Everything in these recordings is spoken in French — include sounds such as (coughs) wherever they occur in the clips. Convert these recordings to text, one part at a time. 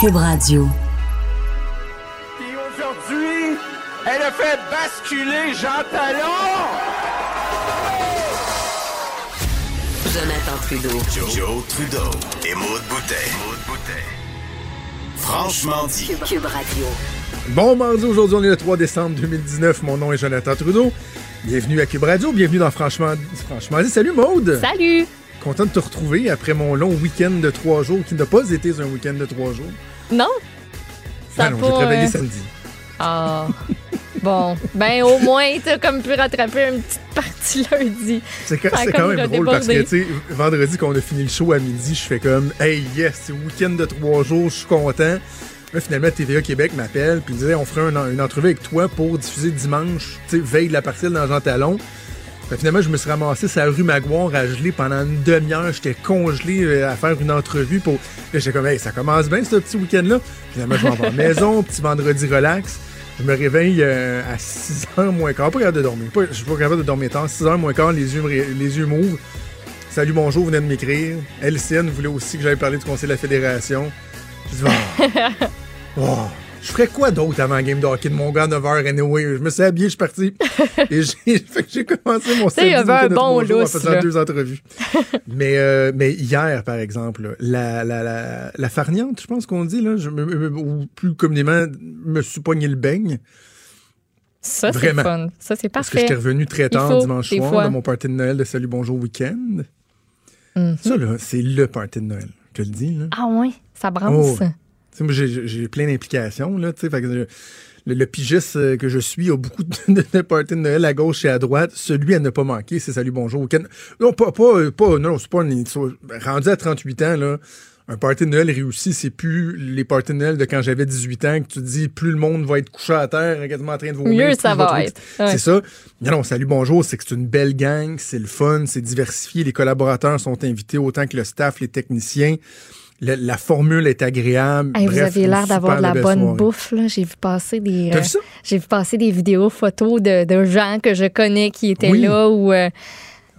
Cube Radio. Et aujourd'hui, elle a fait basculer Jean Talon. Jonathan Trudeau. Joe, Trudeau et Maude Boutet. Franchement dit. Cube, Cube Radio. Bon mardi, aujourd'hui on est le 3 décembre 2019. Mon nom est Jonathan Trudeau. Bienvenue à Cube Radio, bienvenue dans Franchement, Franchement dit. Salut Maude! Salut! Content de te retrouver après mon long week-end de trois jours qui n'a pas été un week-end de trois jours. Non? Ça Ah non, j'ai travaillé euh, samedi. Ah. bon, (laughs) ben au moins, t'as comme pu rattraper une petite partie (laughs) lundi. C'est quand, même drôle parce que, tu sais, vendredi, quand on a fini le show à midi, je fais comme, hey, yes, c'est week-end de trois jours, je suis content. Là, finalement, TVA Québec m'appelle, puis il disait, on ferait un- une entrevue avec toi pour diffuser dimanche, tu sais, veille de la partielle dans Jean Talon. Que finalement, je me suis ramassé sur la rue Maguire à geler pendant une demi-heure. J'étais congelé euh, à faire une entrevue pour. J'étais comme, hey, ça commence bien ce petit week-end-là. Finalement, je m'en vais à la (laughs) maison, petit vendredi relax. Je me réveille euh, à 6h moins quart. Pas capable de dormir. Pas- je suis pas capable de dormir tard. 6h moins quart, les yeux, les yeux m'ouvrent. Salut, bonjour, vous venez de m'écrire. LCN voulait aussi que j'aille parler du Conseil de la Fédération. Je dis, oh, oh, (laughs) je ferais quoi d'autre avant la game de hockey de mon gars à 9h anyway? Je me suis habillé, je suis parti. (laughs) Et (laughs) j'ai, commencé mon sais, il y samedi avait un bon jours en lousse, faisant là. deux entrevues. (laughs) mais, euh, mais hier, par exemple, la, la, la, la farniante, je pense qu'on dit, là, je ou plus communément, me suis pogné le beigne. Ça, c'est fun. Ça, c'est Parce que parfait. j'étais revenu très tard faut, dimanche soir fois. de mon party de Noël de Salut Bonjour Week-end. Mhm. Ça, là, c'est le party de Noël. Je te le dis, là. Ah ouais, ça Oh, j'ai- plein d'implications, là, tu sais, fait que, le, le pigiste euh, que je suis a beaucoup de, parties de Noël à gauche et à droite. Celui à ne pas manquer, c'est Salut Bonjour Week-end. Non, pas, pas, euh, pas, non, c'est pas un- so- rendu à 38 ans, là. Un party de Noël réussi, c'est plus les parties de Noël de quand j'avais 18 ans que tu te dis plus le monde va être couché à terre, quasiment en train de vomir. Mieux ça va être. Ouais. C'est ça. Non, non, salut, bonjour, c'est que c'est une belle gang, c'est le fun, c'est diversifié, les collaborateurs sont invités autant que le staff, les techniciens. Le- la formule est agréable. Hey, vous Bref, une l'air d'avoir de la bonne soirée. bouffe. J'ai vu passer des. Euh? J'ai vu passer des vidéos, photos de, de gens que je connais qui étaient Oui. là ou euh,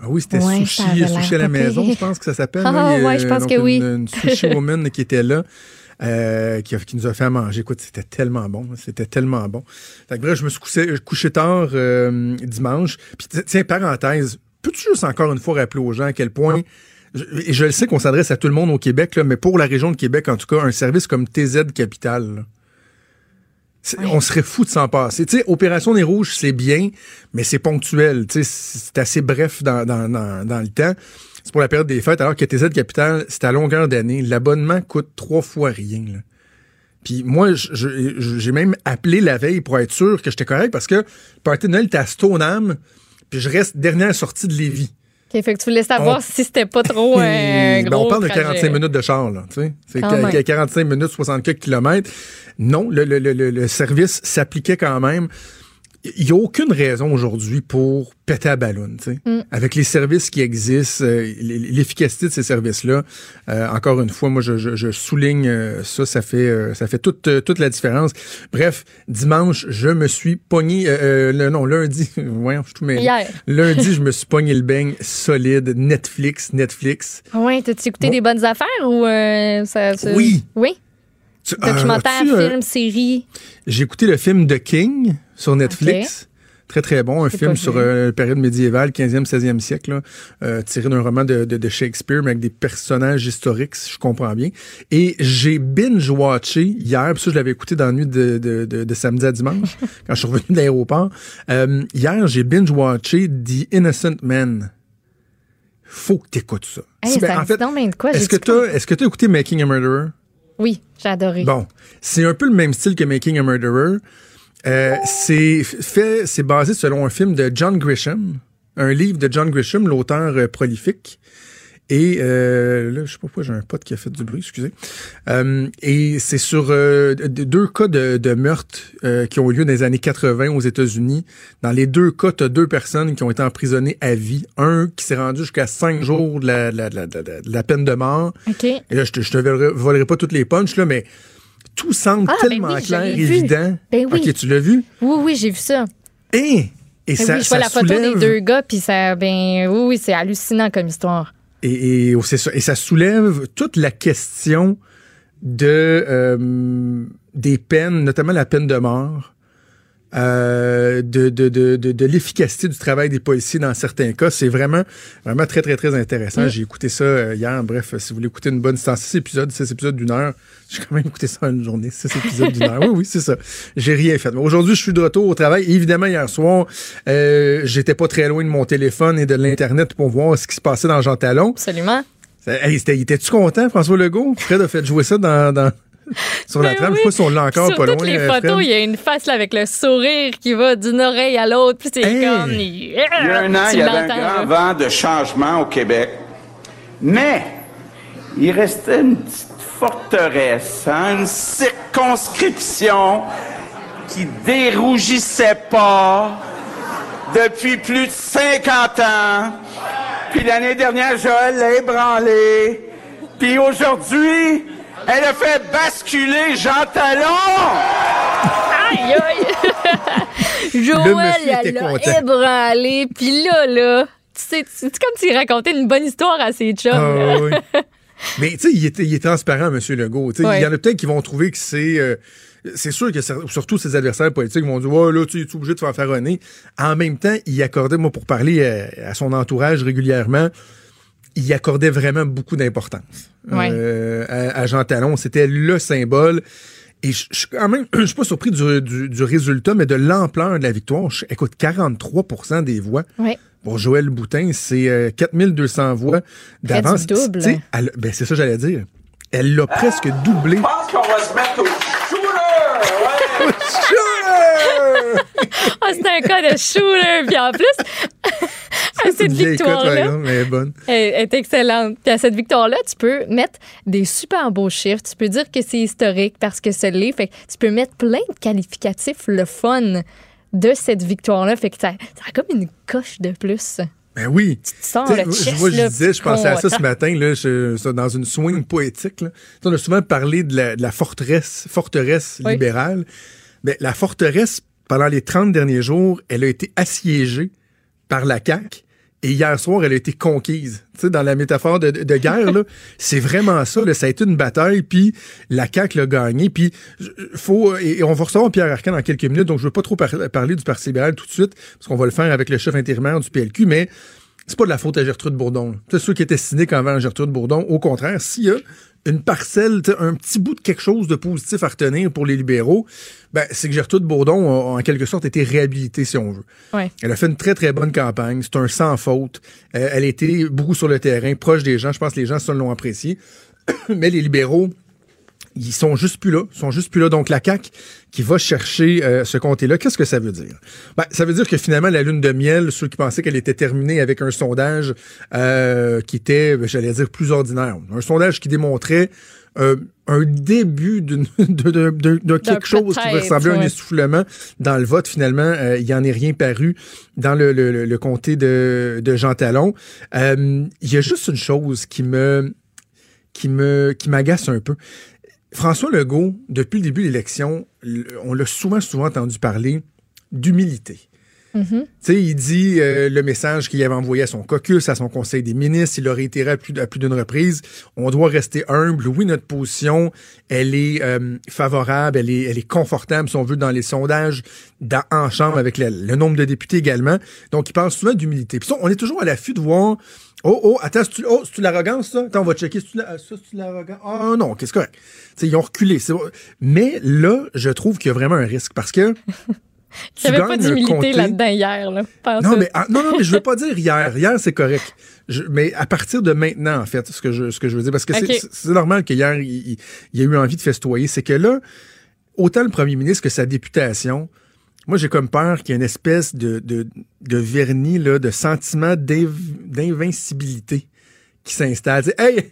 Ah oui, c'était Ouais, sushi, sushi à la maison, je pense que ça s'appelle. Ah, ouais, je pense donc, que une, oui. Une sushi woman qui était là. euh, qui, nous a fait à manger. Écoute, c'était tellement bon. C'était tellement bon. Fait que bref, je me suis couché, couché tard euh, dimanche. Puis tiens, parenthèse, peux-tu juste encore une fois rappeler aux gens à quel point, je, et je le sais qu'on s'adresse à tout le monde au Québec, là, mais pour la région de Québec, en tout cas, un service comme TZ Capital, là, On serait fou de s'en passer. Tu sais, Opération des Rouges, c'est bien, mais c'est ponctuel. C'est assez bref dans, dans, dans, dans le temps. C'est pour la période des fêtes, alors que TZ Capital, c'est à longueur d'année. L'abonnement coûte trois fois rien. là. Puis moi, j'ai même appelé la veille pour être sûr que j'étais correct parce que party Noël était à Stoneham, puis je reste dernière sortie de Lévis. OK, fait que tu voulais savoir On- si c'était pas trop euh, un (laughs) Ben, on parle de trajet. 45 minutes de char, là, tu sais. C'est Quand qu- même. 45 minutes, 64 kilomètres. Non, le, le- le- le- le service s'appliquait quand même. Il n'y a aucune raison aujourd'hui pour péter à ballon, tu sais. Mm. Avec les services qui existent, euh, l'efficacité de ces services-là, euh, encore une fois, moi, je, je- je souligne euh, ça, ça fait, ça fait toute, toute la différence. Bref, dimanche, je me suis pogné, le, non, lundi, (laughs) voyons, je tout. Hier. Lundi, je (laughs) me suis pogné le beigne solide, Netflix, Netflix. Ouais, t'as-tu écouté Bon. des bonnes affaires ou ça, ça- Oui. Oui? Euh, Documentaire, euh, film, série? J'ai écouté le film The King sur Netflix. Très, très bon. Un film sur euh, la période médiévale, 15e, 16e siècle, là, euh, tiré d'un roman de, de- de Shakespeare, mais avec des personnages historiques, si je comprends bien. Et j'ai binge-watché hier, puis ça, je l'avais écouté dans la nuit de, samedi à dimanche, (laughs) quand je suis revenu de l'aéroport. Euh, hier, j'ai binge-watché The Innocent Man. Faut que t'écoutes ça. Hey, ben, ça en fait, est-ce que t'as, est-ce que t'as écouté Making a Murderer? Oui, j'ai adoré. Bon, c'est un peu le même style que Making a Murderer. Euh, c'est fait, c'est basé selon un film de John Grisham, un livre de John Grisham, l'auteur euh, prolifique. Et euh, là, je sais pas pourquoi j'ai un pote qui a fait du bruit, excusez. Euh, et c'est sur euh, de- deux cas de, de meurtre qui ont eu lieu dans les années 80 aux États-Unis. Dans les deux cas, tu as deux personnes qui ont été emprisonnées à vie. Un qui s'est rendu jusqu'à cinq jours de la, de de peine de mort. OK. Et là, je te, je te volerai, volerai pas toutes les punches, là, mais tout semble Ah, ben tellement oui, clair, évident. Ben oui. OK, tu l'as vu? Oui, oui, j'ai vu ça. Et, et Ben ça, oui, je ça vois la photo soulève, des deux gars, puis ça, ben oui, oui, c'est hallucinant comme histoire. Et, et, oh, ça, et ça soulève toute la question de euh, des peines, notamment la peine de mort, euh, de, de, de, de, de l'efficacité du travail des policiers dans certains cas. C'est vraiment, vraiment très, très, très intéressant. J'ai écouté ça euh, hier. Bref, si vous voulez écouter une bonne six épisodes, six épisodes d'une heure, (laughs) j'ai quand même écouté ça en une journée. Six épisodes d'une heure. Oui, oui, c'est ça. J'ai rien fait. Aujourd'hui, je suis de retour au travail. Évidemment, hier soir, euh, j'étais pas très loin de mon téléphone et de l'Internet pour voir ce qui se passait dans Jean Talon. Absolument. Hey, Étais-tu content, François Legault? Fred a fait jouer ça dans, dans- (laughs) sur la Ben trame. oui. Je sais pas si on l'a encore Sur pas toutes loin. les euh, photos, il y a une face là, avec le sourire qui va d'une oreille à l'autre. Puis c'est Hey! comme. Il y a un an, Tu il y avait un grand là. vent de changement au Québec. Mais il restait une petite forteresse, hein, une circonscription qui dérougissait pas depuis plus de 50 ans. Puis l'année dernière, Joël l'a ébranlé. Puis aujourd'hui, elle a fait basculer Jean Talon. Aïe, aïe! Joël, monsieur était elle l'a content. ébranlé. Puis là, là, tu sais, tu- c'est comme s'il racontait une bonne histoire à ses chums. là. Ah, oui. (laughs) Mais tu sais, il est, il est transparent, M. Legault. Ouais. Il y en a peut-être qui vont trouver que c'est. euh, c'est sûr que surtout ses adversaires politiques vont dire Ouais, là, tu es obligé de faire faronner? En même temps, il accordait, moi, pour parler à, à son entourage régulièrement, il y accordait vraiment beaucoup d'importance Ouais. euh, à, à Jean Talon. C'était le symbole. Et je je suis quand même, (clears throat) je suis pas surpris du, du- du résultat, mais de l'ampleur de la victoire. Je- écoute, 43% des voix. Ouais. Pour Joël Boutin, c'est euh, 4200 voix d'avance. Ben, c'est ça que j'allais dire. Elle l'a presque doublé. Je pense qu'on va se mettre au shooter. Ah, c'est un cas de shooter. Puis en plus, à C'est cette victoire-là, elle est excellente. Puis à cette victoire-là, tu peux mettre des super beaux chiffres. Tu peux dire que c'est historique parce que ça l'est. Fait que tu peux mettre plein de qualificatifs, le fun de cette victoire-là. Fait que ça, ça a comme une coche de plus. Ben oui. Tu sais, le je- chest, moi, je là, disais, je pensais à ça ce matin, là, je- ça, dans une swing poétique. Là. On a souvent parlé de la, de la forteresse, forteresse Oui. libérale. Ben, la forteresse, pendant les 30 derniers jours, elle a été assiégée par la CAQ. Et hier soir, elle a été conquise. Tu sais, dans la métaphore de, de guerre, là, (laughs) c'est vraiment ça. Là, ça a été une bataille, puis la CAQ l'a gagné. Puis, je- faut, et on va recevoir Pierre Arcan dans quelques minutes, donc je veux pas trop par- parler du Parti libéral tout de suite, parce qu'on va le faire avec le chef intérimaire du PLQ, mais c'est pas de la faute à Gertrude Bourdon. sais, ceux qui étaient cyniques envers Gertrude Bourdon, au contraire, s'il y a une parcelle, un petit bout de quelque chose de positif à retenir pour les libéraux, ben, c'est que Gertrude Bourdon a, en quelque sorte été réhabilitée, si on veut. Ouais. Elle a fait une très, très bonne campagne. C'est un sans faute. Euh, elle a été beaucoup sur le terrain, proche des gens. Je pense que les gens, l'ont apprécié. (coughs) Mais les libéraux, ils sont juste plus là. Sont juste plus là. Donc, la CAQ qui va chercher euh, ce comté-là, qu'est-ce que ça veut dire? Ben, ça veut dire que finalement, la lune de miel, ceux qui pensaient qu'elle était terminée avec un sondage euh, qui était, ben, j'allais dire, plus ordinaire. Un sondage qui démontrait euh, un début (laughs) de, de, de- de quelque chose qui ressemblait à un essoufflement dans le vote. Finalement, euh, il n'y en est rien paru dans le, le, comté de, de Jean Talon. Euh, Il y a juste une chose qui me qui me qui m'agace un peu. François Legault, depuis le début de l'élection, on l'a souvent, souvent entendu parler d'humilité. Sais, il dit euh, le message qu'il avait envoyé à son caucus, à son conseil des ministres, il l'a réitéré à plus, d'une reprise. On doit rester humble. Oui, notre position, elle est euh, favorable, elle est, elle est confortable, si on veut, dans les sondages, dans, en chambre, avec le, le nombre de députés également. Donc, il parle souvent d'humilité. Puis on est toujours à l'affût de voir Oh, oh, attends, c'est-tu oh, l'arrogance, ça? Attends, on va checker. C'est-tu c'est-tu l'arrogance? Ah, non, qu'est-ce correct. Ils ont reculé. Mais là, je trouve qu'il y a vraiment un risque parce que. (laughs) Il n'y avait pas d'humilité là-dedans hier. Là, non, mais, ah, non, non, mais je veux pas dire hier. Hier, c'est correct. Je- mais à partir de maintenant, en fait, ce que je, ce que je veux dire, parce que c'est- normal qu'hier, il, y a eu envie de festoyer, c'est que là, autant le premier ministre que sa députation, moi, j'ai comme peur qu'il y ait une espèce de, de, de vernis, là, de sentiment d'inv- d'invincibilité qui s'installe. Hey,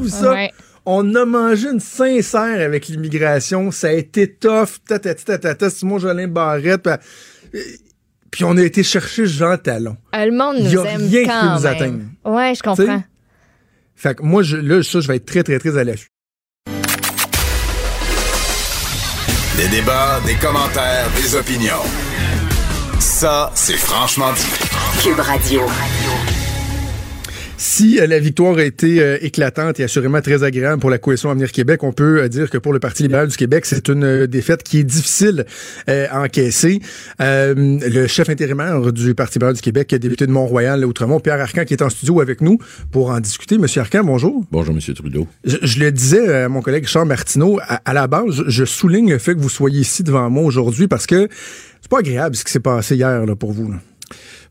vu ça? Ouais. On a mangé une sincère avec l'immigration. Ça a été tough. Tatata, Simon Jolin Barrette. Puis, euh, puis on a été chercher Jean Talon. Euh, Le monde Il y nous a aime rien qui peut nous atteindre. Ouais, je comprends. Fait que moi, je, là, ça, je vais être très, très, très à l'affût. Des débats, des commentaires, des opinions. Ça, c'est franchement dit. Cube Radio. Si euh, la victoire a été euh, éclatante et assurément très agréable pour la coalition Avenir Québec, on peut euh, dire que pour le Parti libéral du Québec, c'est une euh, défaite qui est difficile euh, à encaisser. Euh, le chef intérimaire du Parti libéral du Québec, député de Mont-Royal, Outremont, Pierre Arcan, qui est en studio avec nous pour en discuter. Monsieur Arcan, bonjour. Bonjour, Monsieur Trudeau. Je, je le disais à mon collègue Charles Martineau, à, à la base, je, je souligne le fait que vous soyez ici devant moi aujourd'hui parce que c'est pas agréable ce qui s'est passé hier là, pour vous. Là.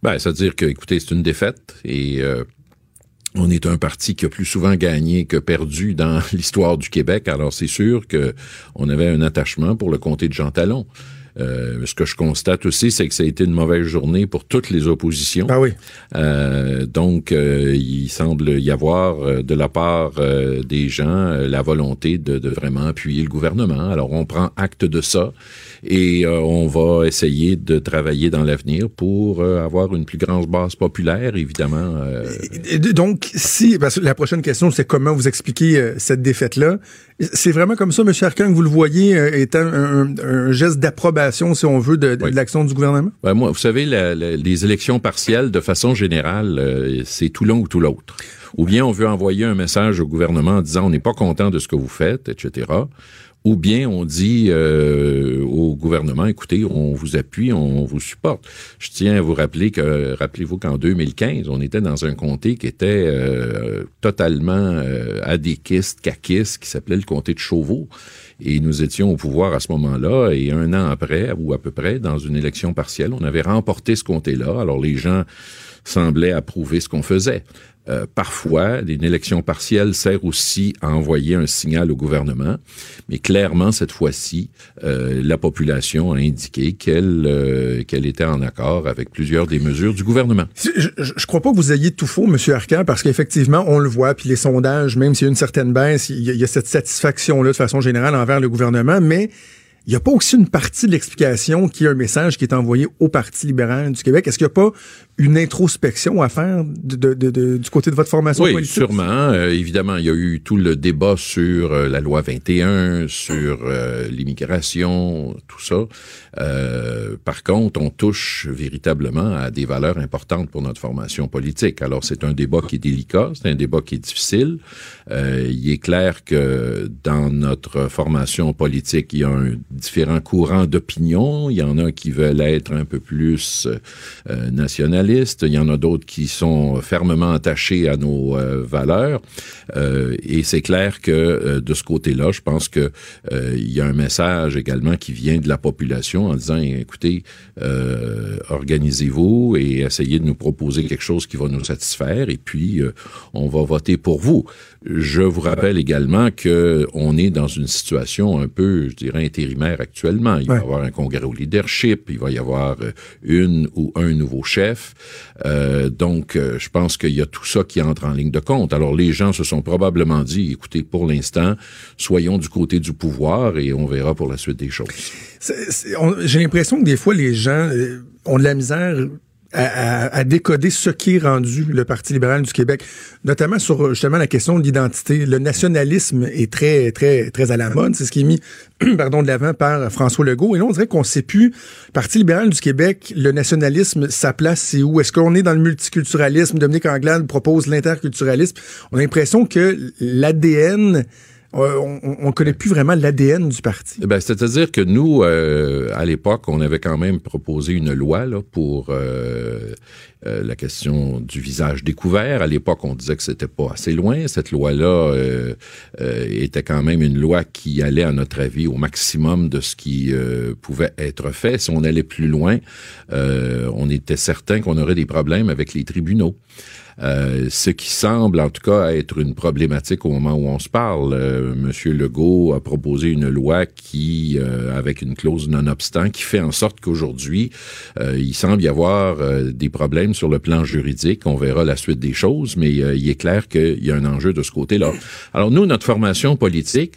Ben, c'est-à-dire que, écoutez, c'est une défaite et euh, on est un parti qui a plus souvent gagné que perdu dans (laughs) l'histoire du Québec. Alors, c'est sûr que on avait un attachement pour le comté de Jean Talon. Euh, ce que je constate aussi, c'est que ça a été une mauvaise journée pour toutes les oppositions. Ah oui. Euh, donc, euh, il semble y avoir euh, de la part euh, des gens euh, la volonté de, de, vraiment appuyer le gouvernement. Alors, on prend acte de ça et euh, on va essayer de travailler dans l'avenir pour avoir une plus grande base populaire, évidemment. Et donc, si, parce que la prochaine question, c'est comment vous expliquer cette défaite-là? C'est vraiment comme ça, M. Arcan, que vous le voyez étant un, un geste d'approbation, si on veut, de, de, oui. l'action du gouvernement? Ben moi, vous savez, la, la, les élections partielles, de façon générale, euh, c'est tout l'un ou tout l'autre. Ou bien on veut envoyer un message au gouvernement en disant on n'est pas content de ce que vous faites, etc. Ou bien on dit euh, au gouvernement, écoutez, on vous appuie, on vous supporte. Je tiens à vous rappeler que, rappelez-vous qu'en 2015, on était dans un comté qui était euh, totalement euh, adéquiste, caquiste, qui s'appelait le comté de Chauveau. Et nous étions au pouvoir à ce moment-là, et un an après, ou à peu près, dans une élection partielle, on avait remporté ce comté-là. Alors les gens semblaient approuver ce qu'on faisait. Euh, parfois, une élection partielle sert aussi à envoyer un signal au gouvernement, mais clairement, cette fois-ci, euh, la population a indiqué qu'elle euh, qu'elle était en accord avec plusieurs des mesures du gouvernement. Je, je crois pas que vous ayez tout faux, M. Arcan, parce qu'effectivement, on le voit, puis les sondages, même s'il y a une certaine baisse, il y a, il y a cette satisfaction-là de façon générale envers le gouvernement, mais il n'y a pas aussi une partie de l'explication qui est un message qui est envoyé au Parti libéral du Québec? Est-ce qu'il n'y a pas une introspection à faire de, de, de, du côté de votre formation oui, politique? sûrement. Euh, évidemment, il y a eu tout le débat sur euh, la loi 21, sur euh, l'immigration, tout ça. Par contre, on touche véritablement à des valeurs importantes pour notre formation politique. Alors, c'est un débat qui est délicat, c'est un débat qui est difficile. Il est clair que dans notre formation politique, il y a un différents courants d'opinion. Il y en a qui veulent être un peu plus euh, nationalistes. Il y en a d'autres qui sont fermement attachés à nos euh, valeurs. Euh, et c'est clair que de ce côté-là, je pense que il y a un message également qui vient de la population en disant écoutez, organisez-vous et essayez de nous proposer quelque chose qui va nous satisfaire. Et puis on va voter pour vous. Je vous rappelle également que on est dans une situation un peu, je dirais, intérimaire actuellement. Il ouais. va y avoir un congrès au leadership, il va y avoir une ou un nouveau chef. Euh, donc, euh, je pense qu'il y a tout ça qui entre en ligne de compte. Alors, les gens se sont probablement dit, écoutez, pour l'instant, soyons du côté du pouvoir et on verra pour la suite des choses. J'ai l'impression que des fois, les gens ont de la misère à, décoder ce qui est rendu le Parti libéral du Québec, notamment sur justement la question de l'identité. Le nationalisme est très, très, très à la mode. C'est ce qui est mis, (clears throat) pardon, de l'avant par François Legault. Et là, on dirait qu'on ne sait plus, Parti libéral du Québec, le nationalisme, sa place, c'est où? Est-ce qu'on est dans le multiculturalisme? Dominique Anglade propose l'interculturalisme. On a l'impression que l'ADN on ne connaît plus vraiment l'ADN du parti. Ben, C'est-à-dire que nous, euh, à l'époque, on avait quand même proposé une loi là, pour euh, euh, la question du visage découvert. À l'époque, on disait que c'était pas assez loin. Cette loi-là euh, était quand même une loi qui allait, à notre avis, au maximum de ce qui pouvait être fait. Si on allait plus loin, on était certain qu'on aurait des problèmes avec les tribunaux. Euh, ce qui semble en tout cas être une problématique au moment où on se parle. Euh, Monsieur Legault a proposé une loi qui, euh, avec une clause non-obstant, qui fait en sorte qu'aujourd'hui, il semble y avoir des problèmes sur le plan juridique. On verra la suite des choses, mais il est clair qu'il y a un enjeu de ce côté-là. Alors nous, notre formation politique,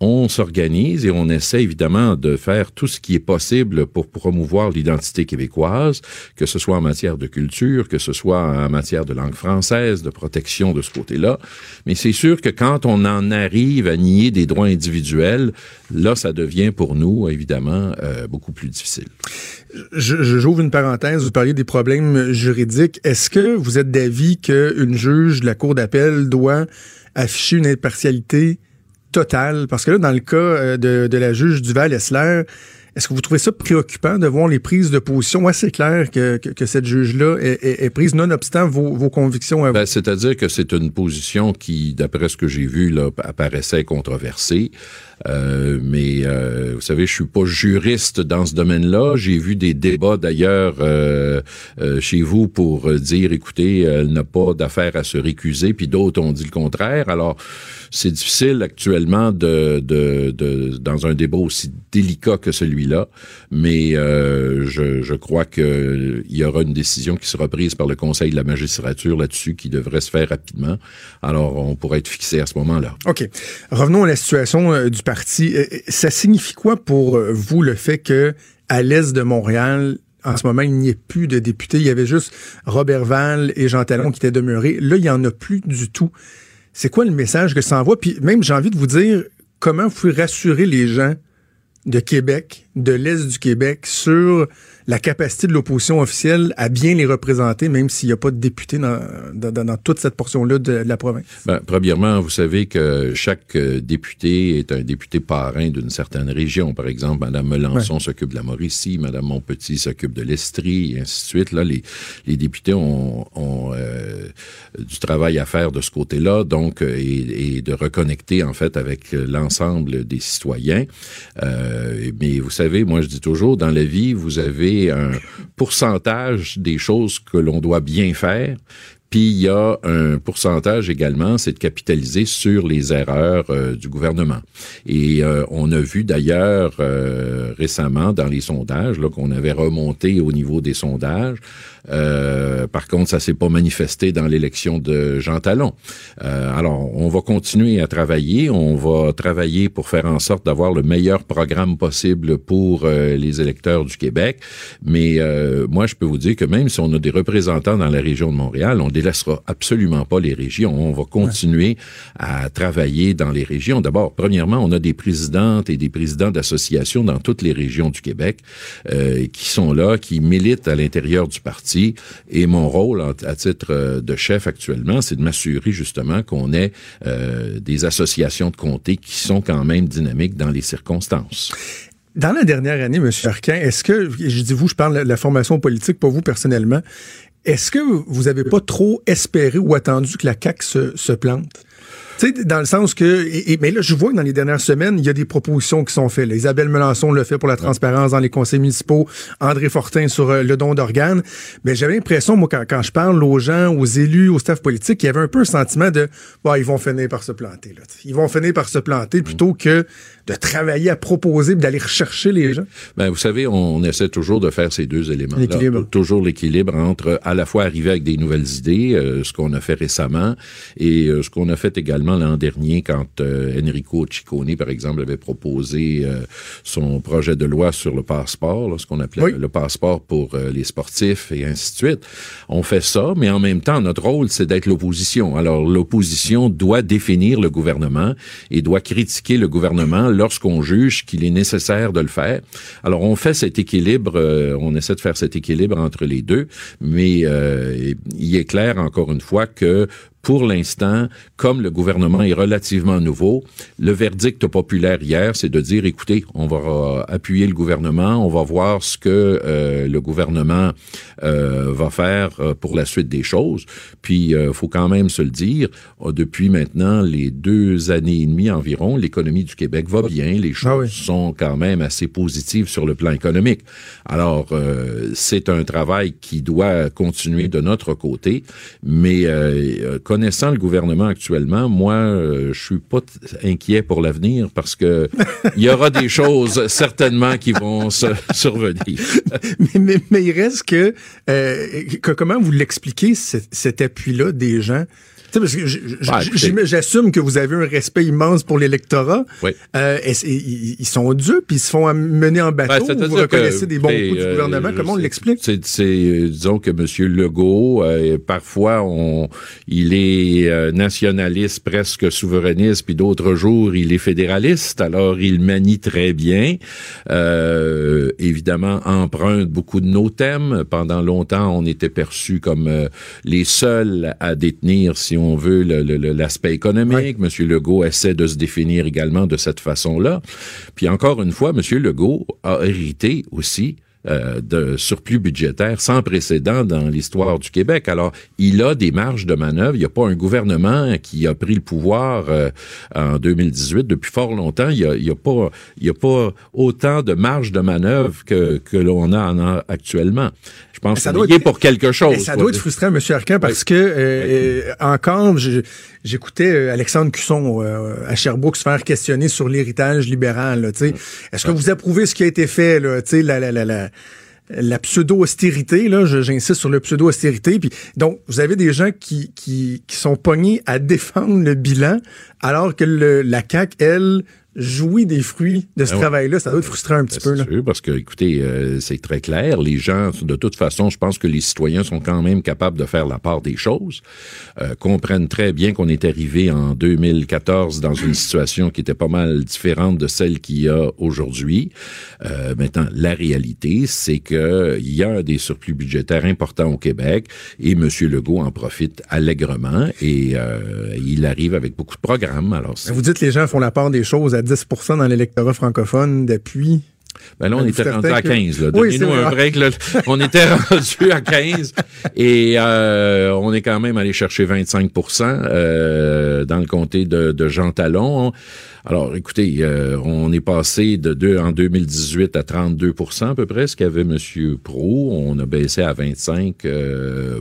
on s'organise et on essaie évidemment de faire tout ce qui est possible pour promouvoir l'identité québécoise, que ce soit en matière de culture, que ce soit en matière de langue française, de protection de ce côté-là. Mais c'est sûr que quand on en arrive à nier des droits individuels, là, ça devient pour nous, évidemment, euh, beaucoup plus difficile. Je, j'ouvre une parenthèse, vous parliez des problèmes juridiques. Est-ce que vous êtes d'avis qu'une juge de la Cour d'appel doit afficher une impartialité totale? Parce que là, dans le cas euh, de, de la juge Duval-Essler, est-ce que vous trouvez ça préoccupant de voir les prises de position? Assez claires que, que, que cette juge-là est, est, est, prise, nonobstant vos, vos convictions à vous? Ben, C'est-à-dire que c'est une position qui, d'après ce que j'ai vu, là, apparaissait controversée. Euh, mais euh, vous savez, je suis pas juriste dans ce domaine-là. J'ai vu des débats d'ailleurs euh, euh chez vous pour dire, écoutez, elle n'a pas d'affaire à se récuser, puis d'autres ont dit le contraire. Alors, c'est difficile actuellement de, dans un débat aussi délicat que celui-là, mais euh, je, crois qu'il y aura une décision qui sera prise par le Conseil de la magistrature là-dessus, qui devrait se faire rapidement. Alors, on pourrait être fixé à ce moment-là. OK. Revenons à la situation du parti. Ça signifie quoi pour vous le fait que à l'est de Montréal, en ce moment, il n'y ait plus de députés? Il y avait juste Robert Val et Jean Talon qui étaient demeurés. Là, il n'y en a plus du tout. C'est quoi le message que ça envoie? Puis même, j'ai envie de vous dire, comment vous pouvez rassurer les gens de Québec, de l'Est du Québec, sur la capacité de l'opposition officielle à bien les représenter, même s'il n'y a pas de députés dans, dans, dans toute cette portion-là de, de, la province? Ben, premièrement, vous savez que chaque député est un député parrain d'une certaine région. Par exemple, Mme Melançon ouais. s'occupe de la Mauricie, Mme Montpetit s'occupe de l'Estrie, et ainsi de suite. Là, les, les députés ont, ont euh, du travail à faire de ce côté-là, donc, et, et, de reconnecter, en fait, avec l'ensemble des citoyens. Euh, mais vous savez, moi, je dis toujours, dans la vie, vous avez un pourcentage des choses que l'on doit bien faire, puis il y a un pourcentage également, c'est de capitaliser sur les erreurs euh, du gouvernement. Et euh, on a vu d'ailleurs euh, récemment dans les sondages qu'on avait remonté au niveau des sondages. Euh, par contre, ça s'est pas manifesté dans l'élection de Jean Talon. Euh, alors, on va continuer à travailler. On va travailler pour faire en sorte d'avoir le meilleur programme possible pour euh, les électeurs du Québec. Mais moi, je peux vous dire que même si on a des représentants dans la région de Montréal, on délaissera absolument pas les régions. On va continuer à travailler dans les régions. D'abord, premièrement, on a des présidentes et des présidents d'associations dans toutes les régions du Québec qui sont là, qui militent à l'intérieur du parti et mon rôle à titre euh, de chef actuellement, c'est de m'assurer justement qu'on ait euh, des associations de comtés qui sont quand même dynamiques dans les circonstances. Dans la dernière année, M. Arquin, est-ce que, je dis vous, je parle de la formation politique, pas vous personnellement, est-ce que vous avez pas trop espéré ou attendu que la CAQ se plante? Tu sais, dans le sens que, mais là, je vois que dans les dernières semaines, il y a des propositions qui sont faites. Isabelle Melançon le fait pour la transparence dans les conseils municipaux, André Fortin sur euh, le don d'organes. Mais j'avais l'impression, moi, quand, je parle aux gens, aux élus, au staff politique, il y avait un peu un sentiment de, bah, ils vont finir par se planter. Là, ils vont finir par se planter plutôt que de travailler à proposer, d'aller rechercher les gens. Ben, vous savez, on, on essaie toujours de faire ces deux éléments. -là, toujours l'équilibre entre à la fois arriver avec des nouvelles idées, euh, ce qu'on a fait récemment, et euh, ce qu'on a fait également l'an dernier quand euh, Enrico Ciccone, par exemple, avait proposé euh, son projet de loi sur le passeport, là, ce qu'on appelait oui. le passeport pour euh, les sportifs et ainsi de suite. On fait ça, mais en même temps, notre rôle, c'est d'être l'opposition. Alors, l'opposition doit définir le gouvernement et doit critiquer le gouvernement lorsqu'on juge qu'il est nécessaire de le faire. Alors, on fait cet équilibre, euh, on essaie de faire cet équilibre entre les deux, mais euh, il est clair, encore une fois, que pour l'instant, comme le gouvernement est relativement nouveau, le verdict populaire hier, c'est de dire, écoutez, on va appuyer le gouvernement, on va voir ce que euh, le gouvernement euh, va faire euh, pour la suite des choses. Puis, il faut quand même se le dire, depuis maintenant les deux années et demie environ, l'économie du Québec va bien, les choses ah oui. sont quand même assez positives sur le plan économique. Alors, c'est un travail qui doit continuer de notre côté, mais connaissant le gouvernement actuellement, moi, euh, je suis pas inquiet pour l'avenir parce que (laughs) il y aura des choses certainement qui vont se (laughs) survenir. mais, mais, mais, il reste que, euh, que comment vous l'expliquez cet, cet appui-là des gens? Sais, parce que j'assume que vous avez un respect immense pour l'électorat. Oui. Euh, ils, ils sont durs, puis ils se font mener en bateau. vous reconnaissez que, des bons coups du euh, gouvernement. Comment on l'explique? C'est, euh, disons que M. Legault, euh, parfois, on, il est nationaliste, presque souverainiste, puis d'autres jours, il est fédéraliste. Alors, il manie très bien. Euh, évidemment, emprunte beaucoup de nos thèmes. Pendant longtemps, on était perçus comme les seuls à détenir, si on veut, le- le- l'aspect économique. M. Legault essaie de se définir également de cette façon-là. Puis encore une fois, M. Legault a hérité aussi euh, de surplus budgétaire sans précédent dans l'histoire du Québec. Alors, il a des marges de manœuvre. Il n'y a pas un gouvernement qui a pris le pouvoir euh, en 2018 depuis fort longtemps. Il n'y a, il y a, pas, il y a pas autant de marges de manœuvre que, que l'on a, en a actuellement. Je pense Ça qu'on doit être- pour quelque chose. Ça doit être frustrant, M. Arcan, parce que euh, euh, encore, je- j'écoutais euh, Alexandre Cusson euh, à Sherbrooke se faire questionner sur l'héritage libéral. sais. Est-ce que vous approuvez ce qui a été fait, là, tu sais, la, la, la, la, la pseudo-austérité, là, j'insiste sur le pseudo-austérité. Puis donc, vous avez des gens qui, qui, qui sont pognés à défendre le bilan, alors que le, la CAQ, elle, jouit des fruits de ce Ah ouais. travail-là. Ça doit être frustrant un petit peu. Ben, C'est Là. sûr, parce que, écoutez, euh, c'est très clair. Les gens, de toute façon, je pense que les citoyens sont quand même capables de faire la part des choses, euh, comprennent très bien qu'on est arrivé en 2014 dans une situation qui était pas mal différente de celle qu'il y a aujourd'hui. Euh, maintenant, la réalité, c'est que il y a des surplus budgétaires importants au Québec et M. Legault en profite allègrement et euh, il arrive avec beaucoup de programmes. Alors, c'est- Vous dites que les gens font la part des choses à 10% dans l'électorat francophone d'appui. Ben là, on était rendu à que- 15. Là. Oui, Donnez-nous un break. Là. On était (laughs) rendu à 15 et euh, on est quand même allé chercher 25% euh, dans le comté de, de Jean Talon. Alors, écoutez, euh, on est passé de deux, en 2018 à 32 à peu près, ce qu'avait M. Pro. On a baissé à 25% euh,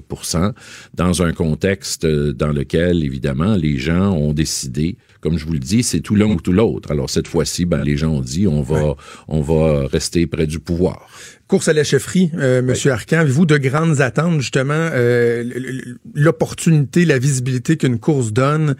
dans un contexte dans lequel, évidemment, les gens ont décidé, comme je vous le dis, c'est tout l'un ou tout l'autre. Alors, cette fois-ci, ben, les gens ont dit, on va, on va rester près du pouvoir. Course à la chefferie, euh, Monsieur Arcan, avez-vous de grandes attentes, justement, euh, l'opportunité, la visibilité qu'une course donne?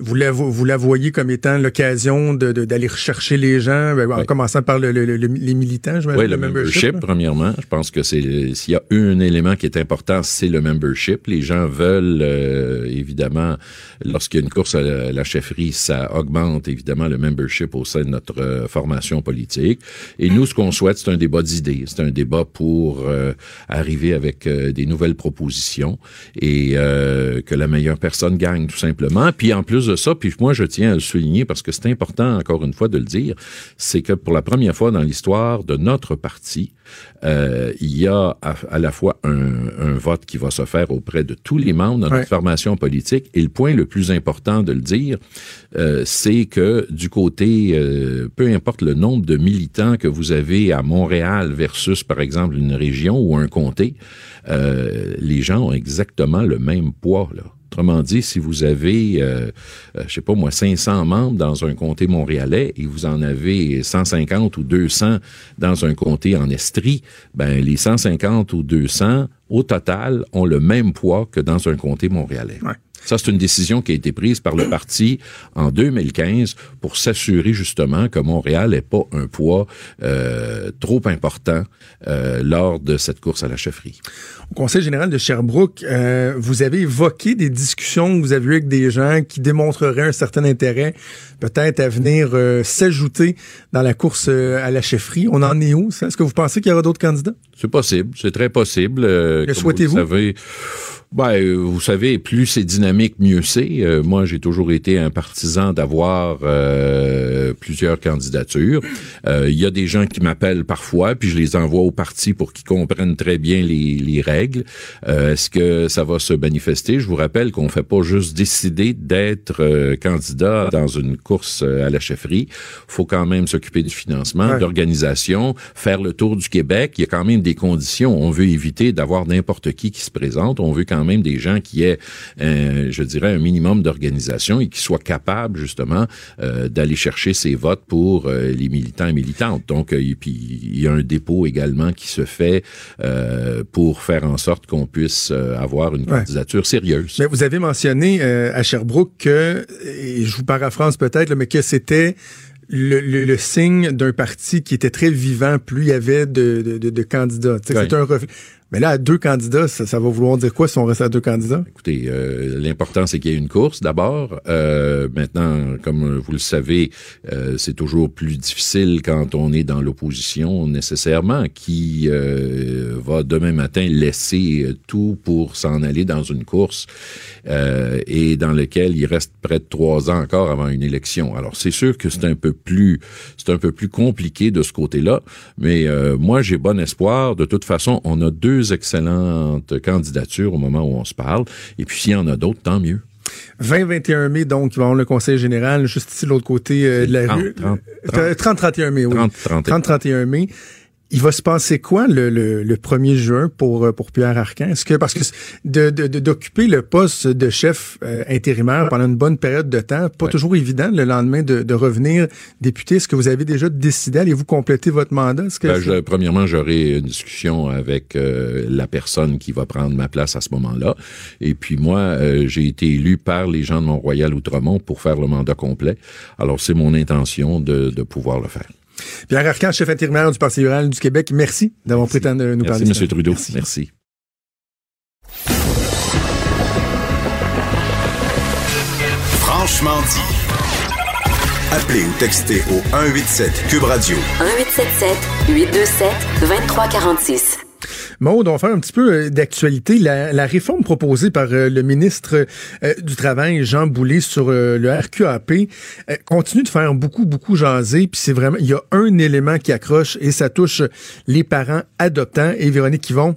Vous la, vo- vous la voyez comme étant l'occasion de- de- d'aller rechercher les gens, ben, en Oui. commençant par le- le- le- les militants, je Oui, le membership, premièrement. Je pense que c'est s'il y a un élément qui est important, c'est le membership. Les gens veulent, euh, évidemment, lorsqu'il y a une course à la, la chefferie, ça augmente évidemment le membership au sein de notre euh, formation politique. Et nous, ce qu'on souhaite, c'est un débat d'idées. C'est un débat pour euh, arriver avec euh, des nouvelles propositions et euh, que la meilleure personne gagne, tout simplement. Puis en plus de ça, puis moi, je tiens à le souligner parce que c'est important, encore une fois, de le dire, c'est que pour la première fois dans l'histoire de notre parti, euh, il y a à, à la fois un, un vote qui va se faire auprès de tous les membres de notre Ouais. formation politique. Et le point le plus important de le dire, euh, c'est que du côté, euh, peu importe le nombre de militants que vous avez à Montréal versus, par exemple, une région ou un comté, les gens ont exactement le même poids. Là. Autrement dit, si vous avez, euh, euh, je sais pas moi, 500 membres dans un comté montréalais et vous en avez 150 ou 200 dans un comté en Estrie, ben les 150 ou 200 au total ont le même poids que dans un comté montréalais. Ça, c'est une décision qui a été prise par le parti en 2015 pour s'assurer justement que Montréal n'ait pas un poids euh, trop important euh, lors de cette course à la chefferie. Au Conseil général de Sherbrooke, euh, vous avez évoqué des discussions que vous avez eues avec des gens qui démontreraient un certain intérêt, peut-être à venir s'ajouter dans la course à la chefferie. On en est où, ça? Est-ce que vous pensez qu'il y aura d'autres candidats? C'est possible, c'est très possible. Le comme souhaitez-vous? Vous, savez, ben, vous savez, plus c'est dynamique, mieux c'est. Euh, moi, j'ai toujours été un partisan d'avoir euh, plusieurs candidatures. Euh, Il y a des gens qui m'appellent parfois, puis je les envoie au parti pour qu'ils comprennent très bien les, les règles. Est-ce que ça va se manifester? Je vous rappelle qu'on fait pas juste décider d'être candidat dans une course à la chefferie. faut quand même s'occuper du financement, Ouais. d'organisation, faire le tour du Québec. Il y a quand même des conditions. On veut éviter d'avoir n'importe qui qui se présente. On veut quand même des gens qui aient, je dirais, un minimum d'organisation et qui soient capables justement euh, d'aller chercher ses votes pour euh, les militants et militantes. Donc, euh, et puis il y a un dépôt également qui se fait pour faire en sorte qu'on puisse avoir une Ouais. candidature sérieuse. Mais vous avez mentionné à Sherbrooke que, et je vous paraphrase peut-être, mais que c'était le, le- le signe d'un parti qui était très vivant, plus il y avait de, de, de- de candidats. C'était un reflet. Mais là, deux candidats, ça, ça va vouloir dire quoi si on reste à deux candidats? Écoutez, euh, l'important c'est qu'il y ait une course d'abord. Euh, maintenant, comme vous le savez, euh, c'est toujours plus difficile quand on est dans l'opposition nécessairement, qui euh, va demain matin laisser euh, tout pour s'en aller dans une course euh, et dans lequel il reste près de trois ans encore avant une élection. Alors c'est sûr que c'est un peu plus, c'est un peu plus compliqué de ce côté-là, mais moi j'ai bon espoir. De toute façon, on a deux excellentes candidatures au moment où on se parle. Et puis s'il y en a d'autres, tant mieux. 20-21 mai, donc, il va y avoir le conseil général juste ici de l'autre côté euh, de la 30, rue. 30, Euh, 30-31 mai, oui. 30, 30. 30-31 mai. Il va se passer quoi le, le, le 1er juin pour, euh, pour Pierre Arcan? Est-ce que, parce que de, de, de- d'occuper le poste de chef euh, intérimaire pendant une bonne période de temps, pas Ouais. toujours évident le lendemain de, de revenir député. Est-ce que vous avez déjà décidé? Allez-vous compléter votre mandat? Que Ben, je- premièrement, j'aurai une discussion avec euh, la personne qui va prendre ma place à ce moment-là. Et puis moi, euh, j'ai été élu par les gens de Mont-Royal Outremont pour faire le mandat complet. Alors c'est mon intention de, de pouvoir le faire. Pierre Arcan, chef intérimaire du Parti libéral du Québec, merci d'avoir pris le temps de nous Merci, parler. M. ce matin. Trudeau. Merci. Merci. Franchement dit. Appelez ou textez au 187 Cube Radio 1877 827 2346. Maud, on va faire un petit peu euh, d'actualité. La, la réforme proposée par euh, le ministre euh, du Travail, Jean Boulet, sur le RQAP continue de faire beaucoup, beaucoup jaser. Puis c'est vraiment, il y a un élément qui accroche et ça touche les parents adoptants. Et Véronique Yvon,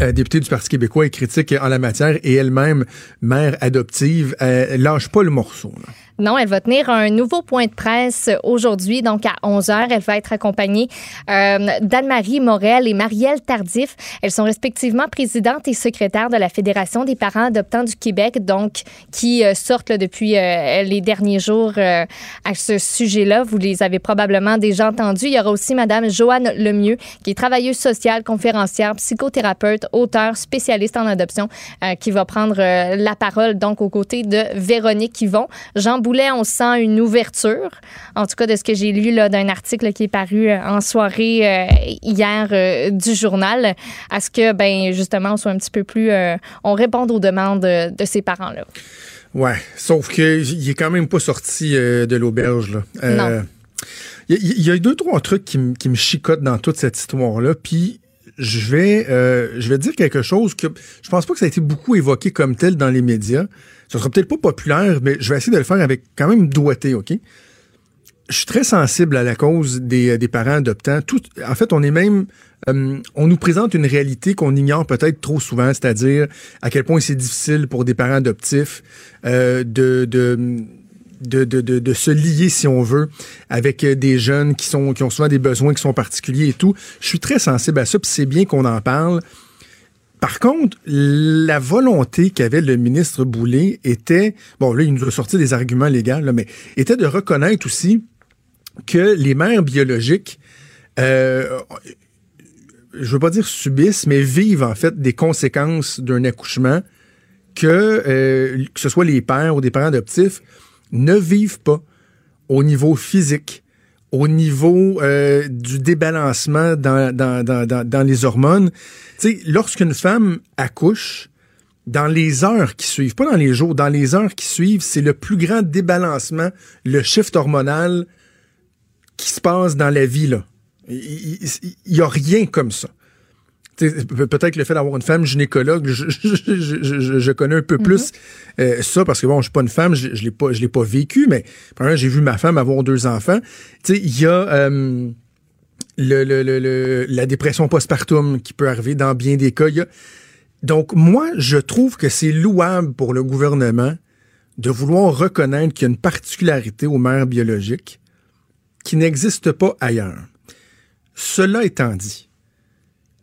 députée du Parti québécois, est critique en la matière et elle-même mère adoptive. Lâche pas le morceau. là. Non, elle va tenir un nouveau point de presse aujourd'hui, donc à 11 h. Elle va être accompagnée euh, d'Anne-Marie Morel et Marielle Tardif. Elles sont respectivement présidentes et secrétaires de la Fédération des parents adoptants du Québec, donc qui euh, sortent depuis euh, les derniers jours à ce sujet-là. Vous les avez probablement déjà entendus. Il y aura aussi Madame Joanne Lemieux, qui est travailleuse sociale, conférencière, psychothérapeute, auteur, spécialiste en adoption, qui va prendre la parole donc aux côtés de Véronique Yvon. Jean On sent une ouverture, en tout cas de ce que j'ai lu là, d'un article qui est paru euh, en soirée euh, hier euh, du journal, à ce que, ben justement, on soit un petit peu plus... euh, on réponde aux demandes de ces parents-là. Ouais, sauf que il est quand même pas sorti de l'auberge. là. Non. Il y, a- il y a deux, trois trucs qui, me- qui me chicotent dans toute cette histoire-là. Puis je vais, euh, je vais dire quelque chose que je pense pas que ça a été beaucoup évoqué comme tel dans les médias. Ce sera peut-être pas populaire, mais je vais essayer de le faire avec quand même doigté, OK? Je suis très sensible à la cause des, des parents adoptants. Tout, en fait, on est même, euh, on nous présente une réalité qu'on ignore peut-être trop souvent, c'est-à-dire à quel point c'est difficile pour des parents adoptifs euh, de, se lier, si on veut, avec euh, des jeunes qui, qui ont souvent des besoins qui sont particuliers et tout. Je suis très sensible à ça, puis c'est bien qu'on en parle. Par contre, la volonté qu'avait le ministre Boulay était, bon là, il nous a sorti des arguments légaux, là, mais était de reconnaître aussi que les mères biologiques, euh, je veux pas dire subissent, mais vivent en fait des conséquences d'un accouchement que, euh, que ce soit les pères ou des parents adoptifs, ne vivent pas au niveau physique, au niveau euh, du débalancement dans, dans, dans, dans, les hormones. Tu sais, lorsqu'une femme accouche, dans les heures qui suivent, pas dans les jours, dans les heures qui suivent, c'est le plus grand débalancement, le shift hormonal qui se passe dans la vie, là. Il n'y a rien comme ça. Peut-être le fait d'avoir une femme gynécologue, je, je, je- je- je connais un peu plus euh, ça parce que bon, je suis pas une femme, je, l'ai pas, je l'ai pas vécu, mais j'ai vu ma femme avoir deux enfants. Tu sais, il y a euh, le, le- le- le- la dépression postpartum qui peut arriver dans bien des cas. Il y a- Donc moi, je trouve que c'est louable pour le gouvernement de vouloir reconnaître qu'il y a une particularité aux mères biologiques qui n'existe pas ailleurs. Cela étant dit,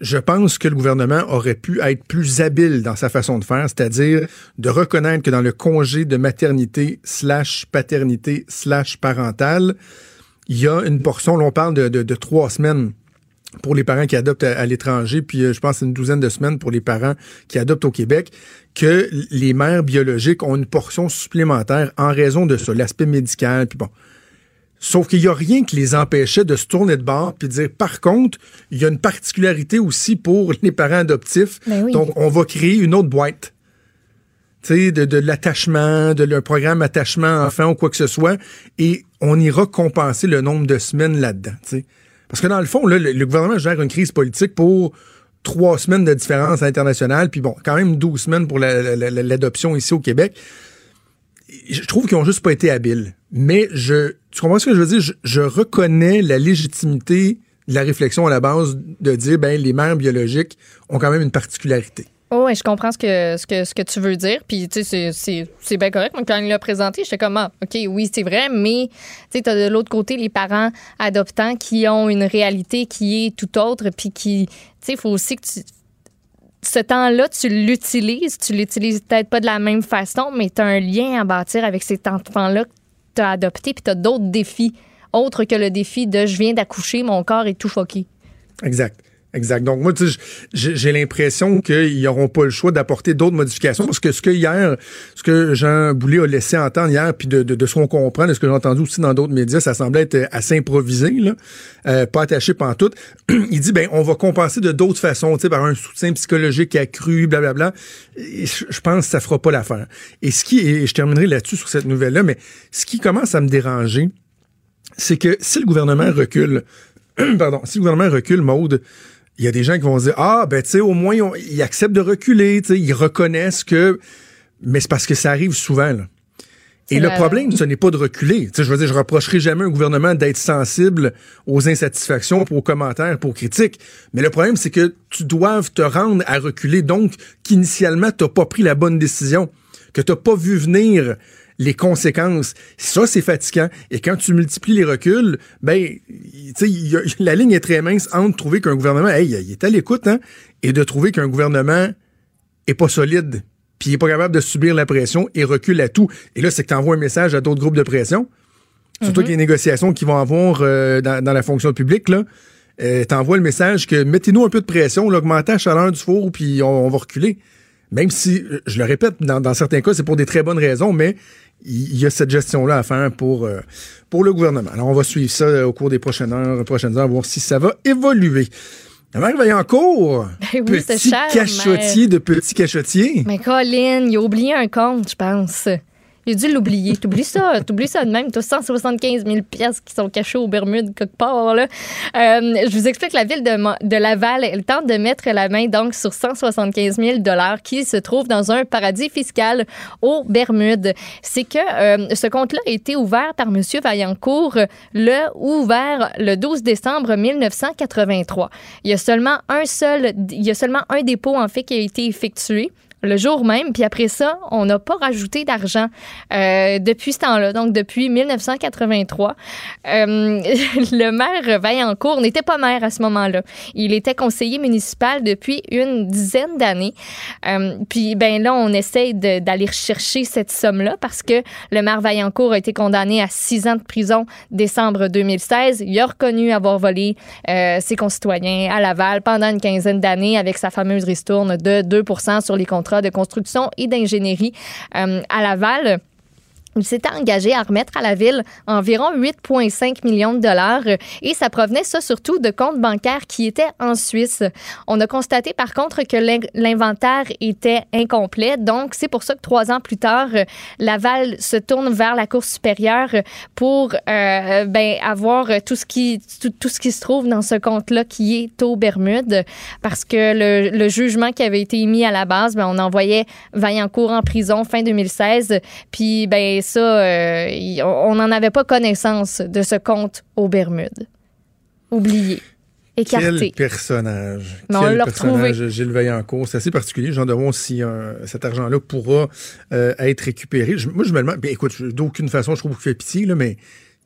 je pense que le gouvernement aurait pu être plus habile dans sa façon de faire, c'est-à-dire de reconnaître que dans le congé de maternité slash paternité slash parentale, il y a une portion, là, on parle de trois semaines pour les parents qui adoptent à, à l'étranger, puis euh, je pense une douzaine de semaines pour les parents qui adoptent au Québec, que les mères biologiques ont une portion supplémentaire en raison de ça, l'aspect médical, puis bon. Sauf qu'il n'y a rien qui les empêchait de se tourner de bord puis de dire, par contre, il y a une particularité aussi pour (laughs) les parents adoptifs. Ben oui. Donc, on va créer une autre boîte. Tu sais, de, de l'attachement, de le programme attachement enfant ou quoi que ce soit, et on ira compenser le nombre de semaines là-dedans. tu sais. Parce que dans le fond, là, le, le gouvernement gère une crise politique pour trois semaines de différence internationale, puis bon, quand même 12 semaines pour la- la- la- l'adoption ici au Québec je trouve qu'ils ont juste pas été habiles. Mais je, tu comprends ce que je veux dire? Je, reconnais la légitimité de la réflexion à la base de dire, ben, les mères biologiques ont quand même une particularité. Oh, ouais, je comprends ce que, ce que, ce que tu veux dire. Puis, tu sais, c'est- bien correct. Moi, quand il l'a présenté, j'étais comme, ah, OK, oui, c'est vrai, mais, tu t'as de l'autre côté les parents adoptants qui ont une réalité qui est tout autre, puis qui, tu sais, il faut aussi que tu. Ce temps-là, tu l'utilises. Tu l'utilises peut-être pas de la même façon, mais tu as un lien à bâtir avec cet enfant-là tu as puis tu as d'autres défis, autres que le défi de je viens d'accoucher, mon corps est tout foqué. Exact. Exact. Donc, moi, j'ai l'impression qu'ils n'auront pas le choix d'apporter d'autres modifications parce que ce que hier, ce que Jean Boulet a laissé entendre hier, puis de, de, de ce qu'on comprend, de ce que j'ai entendu aussi dans d'autres médias, ça semblait être assez improvisé, là, euh, pas attaché pantoute. (clears throat) Il dit, ben, on va compenser de d'autres façons, tu sais, par un soutien psychologique accru, blablabla. Je pense que ça fera pas l'affaire. Et ce qui, et je terminerai là-dessus sur cette nouvelle-là, mais ce qui commence à me déranger, c'est que si le gouvernement recule, (clears throat) pardon, si le gouvernement recule, Maude, il y a des gens qui vont dire ah ben tu sais au moins ils, acceptent de reculer, tu sais, ils reconnaissent que mais c'est parce que ça arrive souvent là. Et le problème, ce n'est pas de reculer. Tu sais, je veux dire, je reprocherai jamais un gouvernement d'être sensible aux insatisfactions, aux commentaires, aux critiques. Mais le problème, c'est que tu dois te rendre à reculer. Donc, qu'initialement, tu n'as pas pris la bonne décision, que tu n'as pas vu venir les conséquences. Ça, c'est fatigant. Et quand tu multiplies les reculs, ben, tu sais, il y a- la ligne est très mince entre trouver qu'un gouvernement, hey, il est à l'écoute, hein, et de trouver qu'un gouvernement est pas solide, puis il est pas capable de subir la pression et recule à tout. Et là, c'est que tu envoies un message à d'autres groupes de pression. Surtout qu'il y a des négociations qui vont avoir euh, dans, dans la fonction publique, là. Euh, t'envoies le message que mettez-nous un peu de pression, augmentez la chaleur du four, puis on, on va reculer. Même si, je le répète, dans, dans certains cas, c'est pour des très bonnes raisons, mais il y a cette gestion-là à faire pour, euh, pour le gouvernement. Alors, on va suivre ça euh, au cours des prochaines heures, prochaines heures, voir si ça va évoluer. La mère Vaillancourt, (laughs) Ben oui, petit cher, cachotier de petit cachotier. Mais Colin, il a oublié un compte, je pense. A dû l'oublier. T'oublies ça, t'oublies ça de même. T'as 175 000 pièces qui sont cachées aux Bermudes quelque part. Là. Euh, je vous explique, la ville de, de Laval, elle tente de mettre la main donc sur 175 000 dollars qui se trouvent dans un paradis fiscal aux Bermudes. C'est que euh, ce compte-là a été ouvert par M. Vaillancourt le ouvert le 12 décembre 1983. Il y a seulement un seul, il y a seulement un dépôt en fait qui a été effectué le jour même. Puis après ça, on n'a pas rajouté d'argent euh, depuis ce temps-là, donc depuis 1983. Euh, (laughs) le maire Vaillancourt n'était pas maire à ce moment-là. Il était conseiller municipal depuis une dizaine d'années. Euh, puis ben là, on essaye d'aller rechercher cette somme-là parce que le maire Vaillancourt a été condamné à six ans de prison décembre 2016. Il a reconnu avoir volé euh, ses concitoyens à Laval pendant une quinzaine d'années avec sa fameuse ristourne de 2% sur les contrats de construction et d'ingénierie euh, à Laval. Il s'était engagé à remettre à la ville environ 8,5 millions de dollars euh, et ça provenait ça surtout de comptes bancaires qui étaient en Suisse. On a constaté par contre que l'in- l'inventaire était incomplet, donc c'est pour ça que trois ans plus tard, euh, Laval se tourne vers la Cour supérieure pour euh, ben, avoir tout ce, qui, tout, tout ce qui se trouve dans ce compte-là qui est aux Bermudes. Parce que le, le jugement qui avait été émis à la base, ben, on envoyait Vaillancourt en prison fin 2016, puis ben ça, euh, on n'en avait pas connaissance de ce compte aux Bermudes. Oublié. Écarté. Quel personnage. Mais on Quel l'a personnage, retrouvé. Gilles Vaillancourt. C'est assez particulier. J'en demande si euh, cet argent-là pourra euh, être récupéré. Je- moi, je me demande. ben, écoute, d'aucune façon, je trouve qu'il fait pitié, là, mais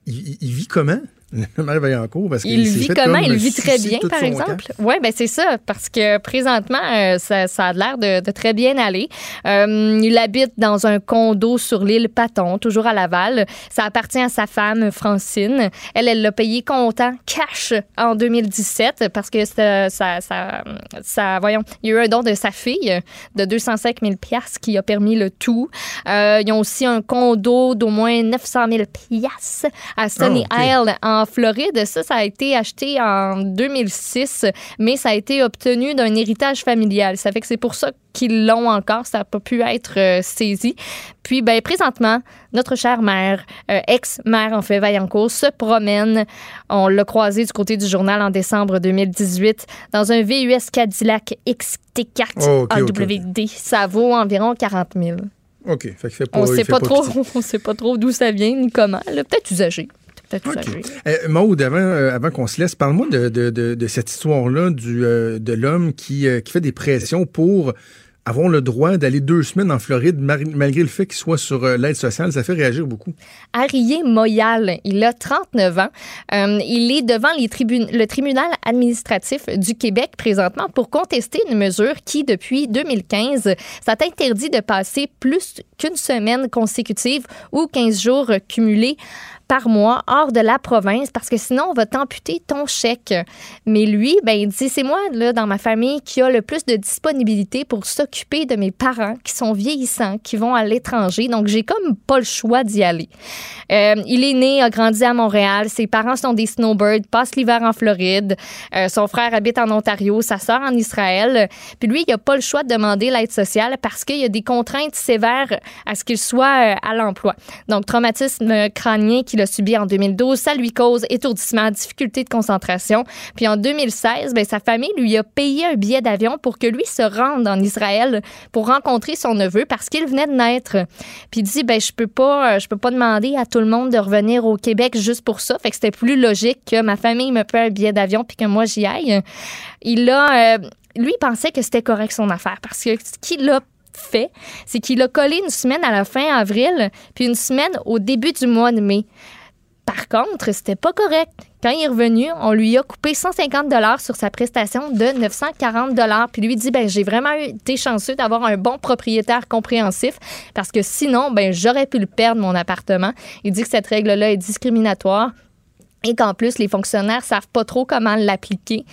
il- il vit comment? (laughs) Marie Vaillancourt, parce Il qu'il s'est vit fait comment? comme Il vit très bien, par exemple? Oui, ben c'est ça, parce que présentement, euh, ça, ça a l'air de, de très bien aller. Euh, il habite dans un condo sur l'île Paton, toujours à Laval. Ça appartient à sa femme, Francine. Elle, elle l'a payé comptant cash en 2017 parce que ça, ça, ça, ça- voyons, il y a eu un don de sa fille de 205 000 piastres qui a permis le tout. Euh, ils ont aussi un condo d'au moins 900 000 piastres à Sunny Ah, ok. Isle en Floride. Ça, ça a été acheté en 2006, mais ça a été obtenu d'un héritage familial. Ça fait que c'est pour ça qu'ils l'ont encore. Ça n'a pas pu être euh, saisi. Puis, ben, présentement, notre chère mère, euh, ex-mère en fait, Vaillancourt, se promène. On l'a croisé du côté du journal en décembre 2018 dans un VUS Cadillac XT4 Oh, AWD. Ça vaut environ 40 000. OK. Fait fait pas, On il sait fait pas, trop, (laughs) on sait pas trop d'où ça vient ni comment. Peut-être usagé. Peut-être. Euh, Maude, avant, euh, avant qu'on se laisse, parle-moi de, de, de, de cette histoire-là du, euh, de l'homme qui, euh, qui fait des pressions pour avoir le droit d'aller deux semaines en Floride malgré le fait qu'il soit sur euh, l'aide sociale. Ça fait réagir beaucoup. Arié Moyal, il a 39 ans. Euh, il est devant les tribun- le tribunal administratif du Québec présentement pour contester une mesure qui, depuis 2015, ça t'interdit de passer plus qu'une semaine consécutive ou 15 jours cumulés par mois hors de la province parce que sinon on va t'amputer ton chèque. Mais lui, ben il dit c'est moi là dans ma famille qui a le plus de disponibilité pour s'occuper de mes parents qui sont vieillissants, qui vont à l'étranger. Donc j'ai comme pas le choix d'y aller. Euh, il est né, a grandi à Montréal. Ses parents sont des snowbirds, passe l'hiver en Floride. Euh, son frère habite en Ontario, sa sœur en Israël. Puis lui, il n'a pas le choix de demander l'aide sociale parce qu'il y a des contraintes sévères à ce qu'il soit euh, à l'emploi. Donc, traumatisme crânien qu'il a subi en 2012, ça lui cause étourdissement, difficulté de concentration. Puis en 2016, ben, sa famille lui a payé un billet d'avion pour que lui se rende en Israël pour rencontrer son neveu parce qu'il venait de naître. Puis il dit, ben, je peux pas, euh, je peux pas demander à tout le monde de revenir au Québec juste pour ça. Fait que c'était plus logique que ma famille me paie un billet d'avion puis que moi j'y aille. Il a, euh, lui, pensait que c'était correct son affaire parce que ce qu'il a fait, c'est qu'il a collé une semaine à la fin avril puis une semaine au début du mois de mai. Par contre, c'était pas correct. Quand il est revenu, on lui a coupé 150 dollars sur sa prestation de 940 dollars. Puis lui dit ben j'ai vraiment été chanceux d'avoir un bon propriétaire compréhensif parce que sinon ben j'aurais pu le perdre mon appartement. Il dit que cette règle-là est discriminatoire et qu'en plus, les fonctionnaires savent pas trop comment l'appliquer.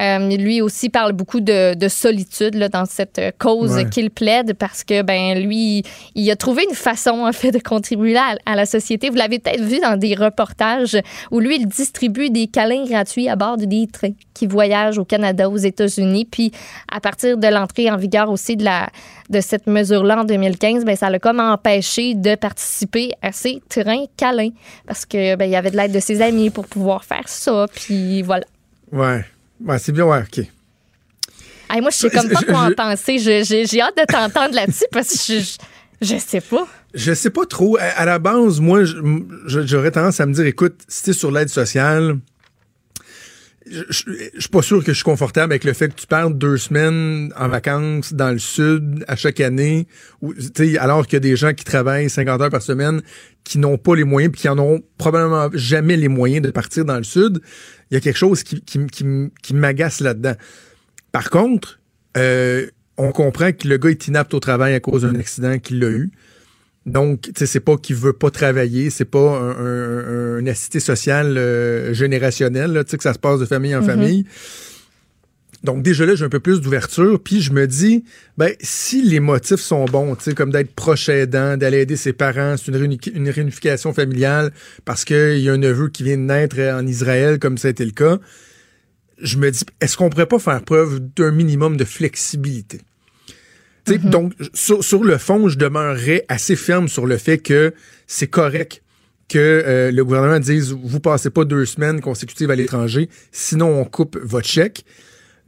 Euh, lui aussi parle beaucoup de, de solitude là, dans cette euh, cause Ouais. qu'il plaide parce que ben lui, il a trouvé une façon en fait de contribuer à, à la société. Vous l'avez peut-être vu dans des reportages où lui, il distribue des câlins gratuits à bord de des trains qui voyagent au Canada, aux États-Unis. Puis à partir de l'entrée en vigueur aussi de la de cette mesure-là en 2015, ben ça l'a comme empêché de participer à ces trains câlins parce que ben il y avait de l'aide de ses amis pour pouvoir faire ça. Puis voilà. Ouais. Ouais, c'est bien, ouais, OK. Hey, moi, je sais comme pas Je- quoi en penser. J'ai hâte de t'entendre là-dessus parce que je, je, sais pas. Je sais pas trop. À, à la base, moi, j'aurais tendance à me dire, écoute, si t'es sur l'aide sociale, je, je, suis pas sûr que je suis confortable avec le fait que tu perdes deux semaines en vacances dans le sud à chaque année, sais, alors qu'il y a des gens qui travaillent 50 heures par semaine, qui n'ont pas les moyens, puis qui en ont probablement jamais les moyens de partir dans le sud. Il y a quelque chose qui, qui, qui, qui m'agace là-dedans. Par contre, euh, on comprend que le gars est inapte au travail à cause d'un accident qu'il a eu. Donc, tu sais, c'est pas qu'il veut pas travailler, c'est pas un, un, un- une assistée sociale euh, générationnelle, tu sais, que ça se passe de famille en famille. Donc, déjà là, j'ai un peu plus d'ouverture, puis je me dis, ben, si les motifs sont bons, tu sais, comme d'être proche aidant, d'aller aider ses parents, c'est une, réuni- une réunification familiale parce qu'il y a un neveu qui vient de naître en Israël, comme ça a été le cas, je me dis, est-ce qu'on pourrait pas faire preuve d'un minimum de flexibilité? Sais, Donc, sur, sur le fond, je demeurerais assez ferme sur le fait que c'est correct que euh, le gouvernement dise vous passez pas deux semaines consécutives à l'étranger, sinon on coupe votre chèque.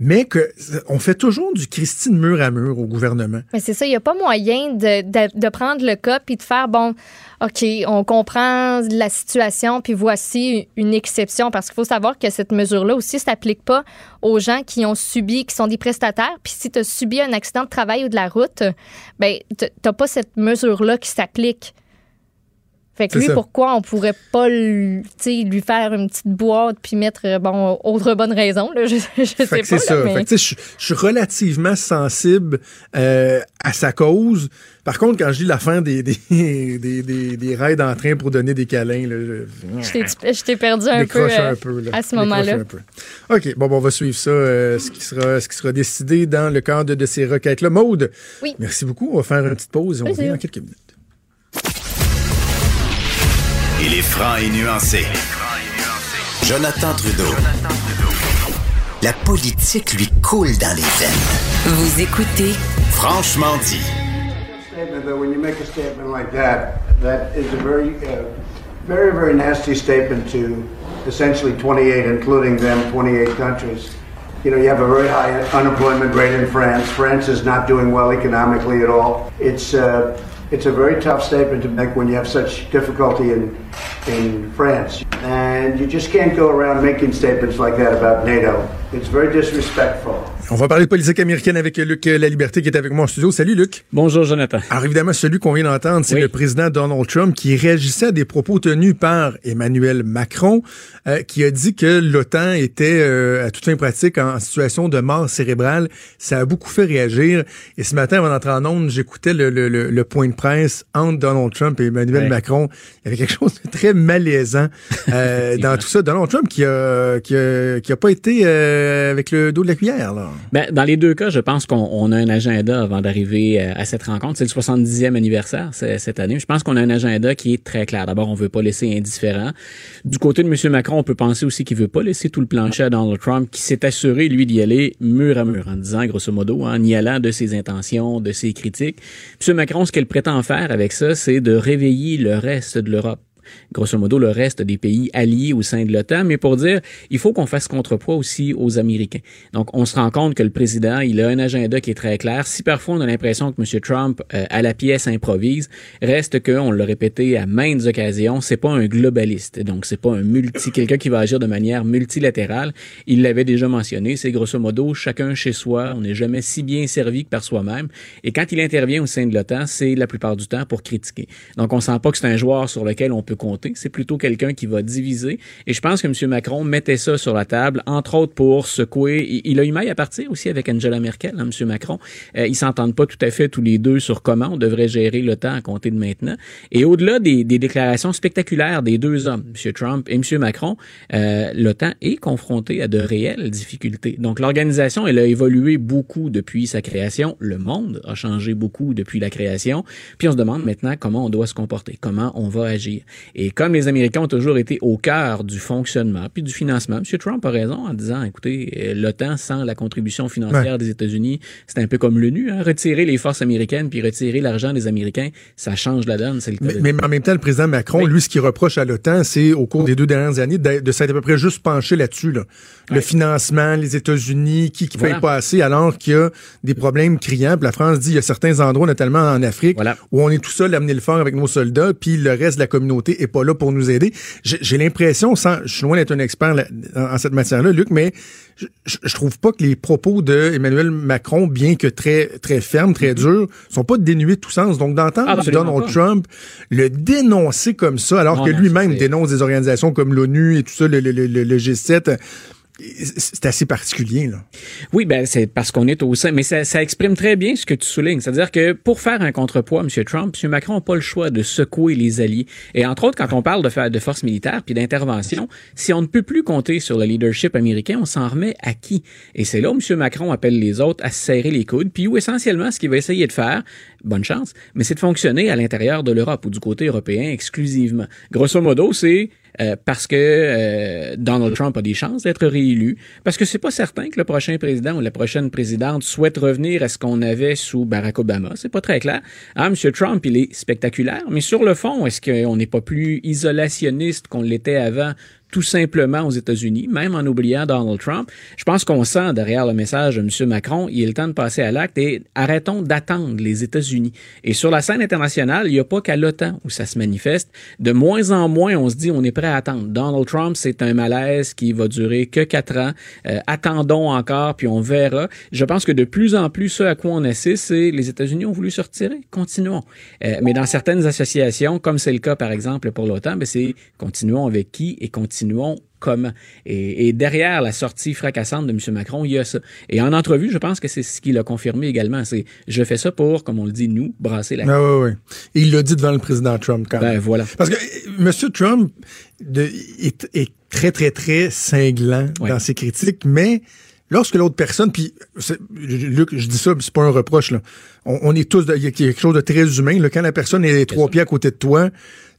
Mais que on fait toujours du Christine mur à mur au gouvernement. Mais c'est ça, il n'y a pas moyen de, de, prendre le cas puis de faire, bon, OK, on comprend la situation, puis voici une exception, parce qu'il faut savoir que cette mesure-là aussi s'applique pas aux gens qui ont subi, qui sont des prestataires. Puis si tu as subi un accident de travail ou de la route, ben tu n'as pas cette mesure-là qui s'applique. Fait que lui, ça. pourquoi on pourrait pas lui, lui faire une petite boîte puis mettre, euh, bon, autre bonne raison, là, (laughs) je, je sais pas. c'est mais- je suis relativement sensible euh, à sa cause. Par contre, quand je lis la fin des, des, (laughs) des, des, des raids en train pour donner des câlins, là, je, Je t'ai- perdu un peu, euh, un peu là. à ce moment-là. OK, bon, bon, on va suivre ça, euh, ce, qui sera, ce qui sera décidé dans le cadre de ces requêtes-là. Maude, Oui. merci beaucoup. On va faire une petite pause et on revient dans quelques minutes. Il est franc et nuancé. Jonathan Trudeau. La politique lui coule dans les veines. Vous écoutez Franchement dit. statement, though, when you make a statement like that, that is a very, uh, very, very nasty statement to essentially 28, including them, 28 countries. You know, you have a very high unemployment rate in France. France is not doing well economically at all. It's, uh, it's a very tough statement to make when you have such difficulty in, in France. And you just can't go around making statements like that about NATO. It's very disrespectful. On va parler de politique américaine avec Luc La Liberté qui est avec moi en studio. Salut Luc. Bonjour, Jonathan. Alors évidemment, celui qu'on vient d'entendre, c'est Oui. le président Donald Trump qui réagissait à des propos tenus par Emmanuel Macron, euh, qui a dit que l'OTAN était euh, à toute fin pratique en situation de mort cérébrale. Ça a beaucoup fait réagir. Et ce matin, avant d'entrer en ondes, j'écoutais le, le- le- le point de presse entre Donald Trump et Emmanuel. Macron. Il y avait quelque chose de très malaisant euh, (laughs) dans tout ça. Donald Trump qui a, qui a, qui a pas été euh, avec le dos de la cuillère. Ben, dans les deux cas, je pense qu'on on a un agenda avant d'arriver euh, à cette rencontre. C'est le 70e anniversaire cette année. Je pense qu'on a un agenda qui est très clair. D'abord, on veut pas laisser indifférent. Du côté de M. Macron, on peut penser aussi qu'il veut pas laisser tout le plancher à Donald Trump, qui s'est assuré, lui, d'y aller mur à mur, en disant, grosso modo, en y allant de ses intentions, de ses critiques. M. Macron, ce qu'elle prétend faire avec ça, c'est de réveiller le reste de l'Europe grosso modo le reste des pays alliés au sein de l'OTAN, mais pour dire il faut qu'on fasse contrepoids aussi aux Américains. Donc on se rend compte que le président, il a un agenda qui est très clair. Si parfois on a l'impression que M. Trump euh, à la pièce improvise, reste que on l'a répété à maintes occasions, c'est pas un globaliste. Donc c'est pas un multi quelqu'un qui va agir de manière multilatérale. Il l'avait déjà mentionné, c'est grosso modo chacun chez soi, on n'est jamais si bien servi que par soi-même et quand il intervient au sein de l'OTAN, c'est la plupart du temps pour critiquer. Donc on sent pas que c'est un joueur sur lequel on peut compter, c'est plutôt quelqu'un qui va diviser et je pense que M. Macron mettait ça sur la table entre autres pour secouer il, a eu maille à partir aussi avec Angela Merkel, hein, M. Macron. Euh, ils s'entendent pas tout à fait tous les deux sur comment on devrait gérer l'OTAN à compter de maintenant. Et au-delà des, des déclarations spectaculaires des deux hommes, M. Trump et M. Macron, euh, l'OTAN est confrontée à de réelles difficultés. Donc l'organisation, elle a évolué beaucoup depuis sa création. Le monde a changé beaucoup depuis la création. Puis on se demande maintenant comment on doit se comporter, comment on va agir. Et comme les Américains ont toujours été au cœur du fonctionnement puis du financement, M. Trump a raison en disant, écoutez, euh, l'OTAN sans la contribution financière des États-Unis, c'est un peu comme l'ONU, hein, retirer les forces américaines puis retirer l'argent des Américains, ça change la donne. C'est le cas Mais, de- mais en même temps, le président Macron, Oui. lui, ce qu'il reproche à l'OTAN, c'est au cours des deux dernières années de, de s'être à peu près juste penché là-dessus. Là. Le Ouais. financement, les États-Unis, qui qui Voilà. paye pas assez, alors qu'il y a des problèmes criants. Puis la France dit il y a certains endroits, notamment en Afrique, Voilà. où on est tout seul à mener le fort avec nos soldats, puis le reste de la communauté est pas là pour nous aider. J'ai l'impression, sans, je suis loin d'être un expert là- en, en cette matière-là, Luc, mais je, trouve pas que les propos de Emmanuel Macron, bien que très très fermes, très durs, sont pas dénués de tout sens. Donc d'entendre Donald pas. Trump le dénoncer comme ça, alors Non, que lui-même dénonce des organisations comme l'ONU et tout ça, le- le- le G7. C'est assez particulier, là. Oui, ben c'est parce qu'on est au sein, mais ça, exprime très bien ce que tu soulignes. C'est-à-dire que pour faire un contrepoids, M. Trump, M. Macron n'a pas le choix de secouer les alliés. Et entre autres, quand on parle de, faire de force militaire puis d'intervention, si on ne peut plus compter sur le leadership américain, on s'en remet à qui? Et c'est là où M. Macron appelle les autres à se serrer les coudes, puis où essentiellement ce qu'il va essayer de faire, bonne chance, mais c'est de fonctionner à l'intérieur de l'Europe ou du côté européen exclusivement. Grosso modo, c'est euh, parce que euh, Donald Trump a des chances d'être réélu, parce que c'est pas certain que le prochain président ou la prochaine présidente souhaite revenir à ce qu'on avait sous Barack Obama. C'est pas très clair. Ah, M. Trump, il est spectaculaire, mais sur le fond, est-ce qu'on n'est pas plus isolationniste qu'on l'était avant? Tout simplement aux États-Unis, même en oubliant Donald Trump. Je pense qu'on sent derrière le message de M. Macron, il est le temps de passer à l'acte et arrêtons d'attendre les États-Unis. Et sur la scène internationale, il n'y a pas qu'à l'OTAN où ça se manifeste. De moins en moins, on se dit on est prêt à attendre. Donald Trump, c'est un malaise qui va durer que quatre ans. Euh, attendons encore, puis on verra. Je pense que de plus en plus, ce à quoi on assiste, c'est les États-Unis ont voulu se retirer. Continuons. Euh, mais dans certaines associations, comme c'est le cas par exemple pour l'OTAN, ben c'est continuons avec qui et continuons comment. Et, et, derrière la sortie fracassante de M. Macron, il y a ça. Et en entrevue, je pense que c'est ce qu'il a confirmé également. C'est je fais ça pour, comme on le dit, nous, brasser la ah, oui, oui. Et il l'a dit devant le président Trump quand ben, même. voilà. Parce que euh, M. Trump de, est, est, très, très, très cinglant Ouais. dans ses critiques, mais lorsque l'autre personne, puis Luc, je dis ça, c'est pas un reproche, là. On, on est tous, il y a quelque chose de très humain. Là. Quand la personne est trois pieds à côté de toi,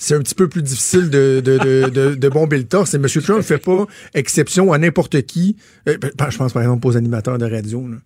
c'est un petit peu plus difficile de, de, de, de, de bomber le torse. Et M. Trump fait pas exception à n'importe qui. Euh, ben, je pense par exemple aux animateurs de radio. Là.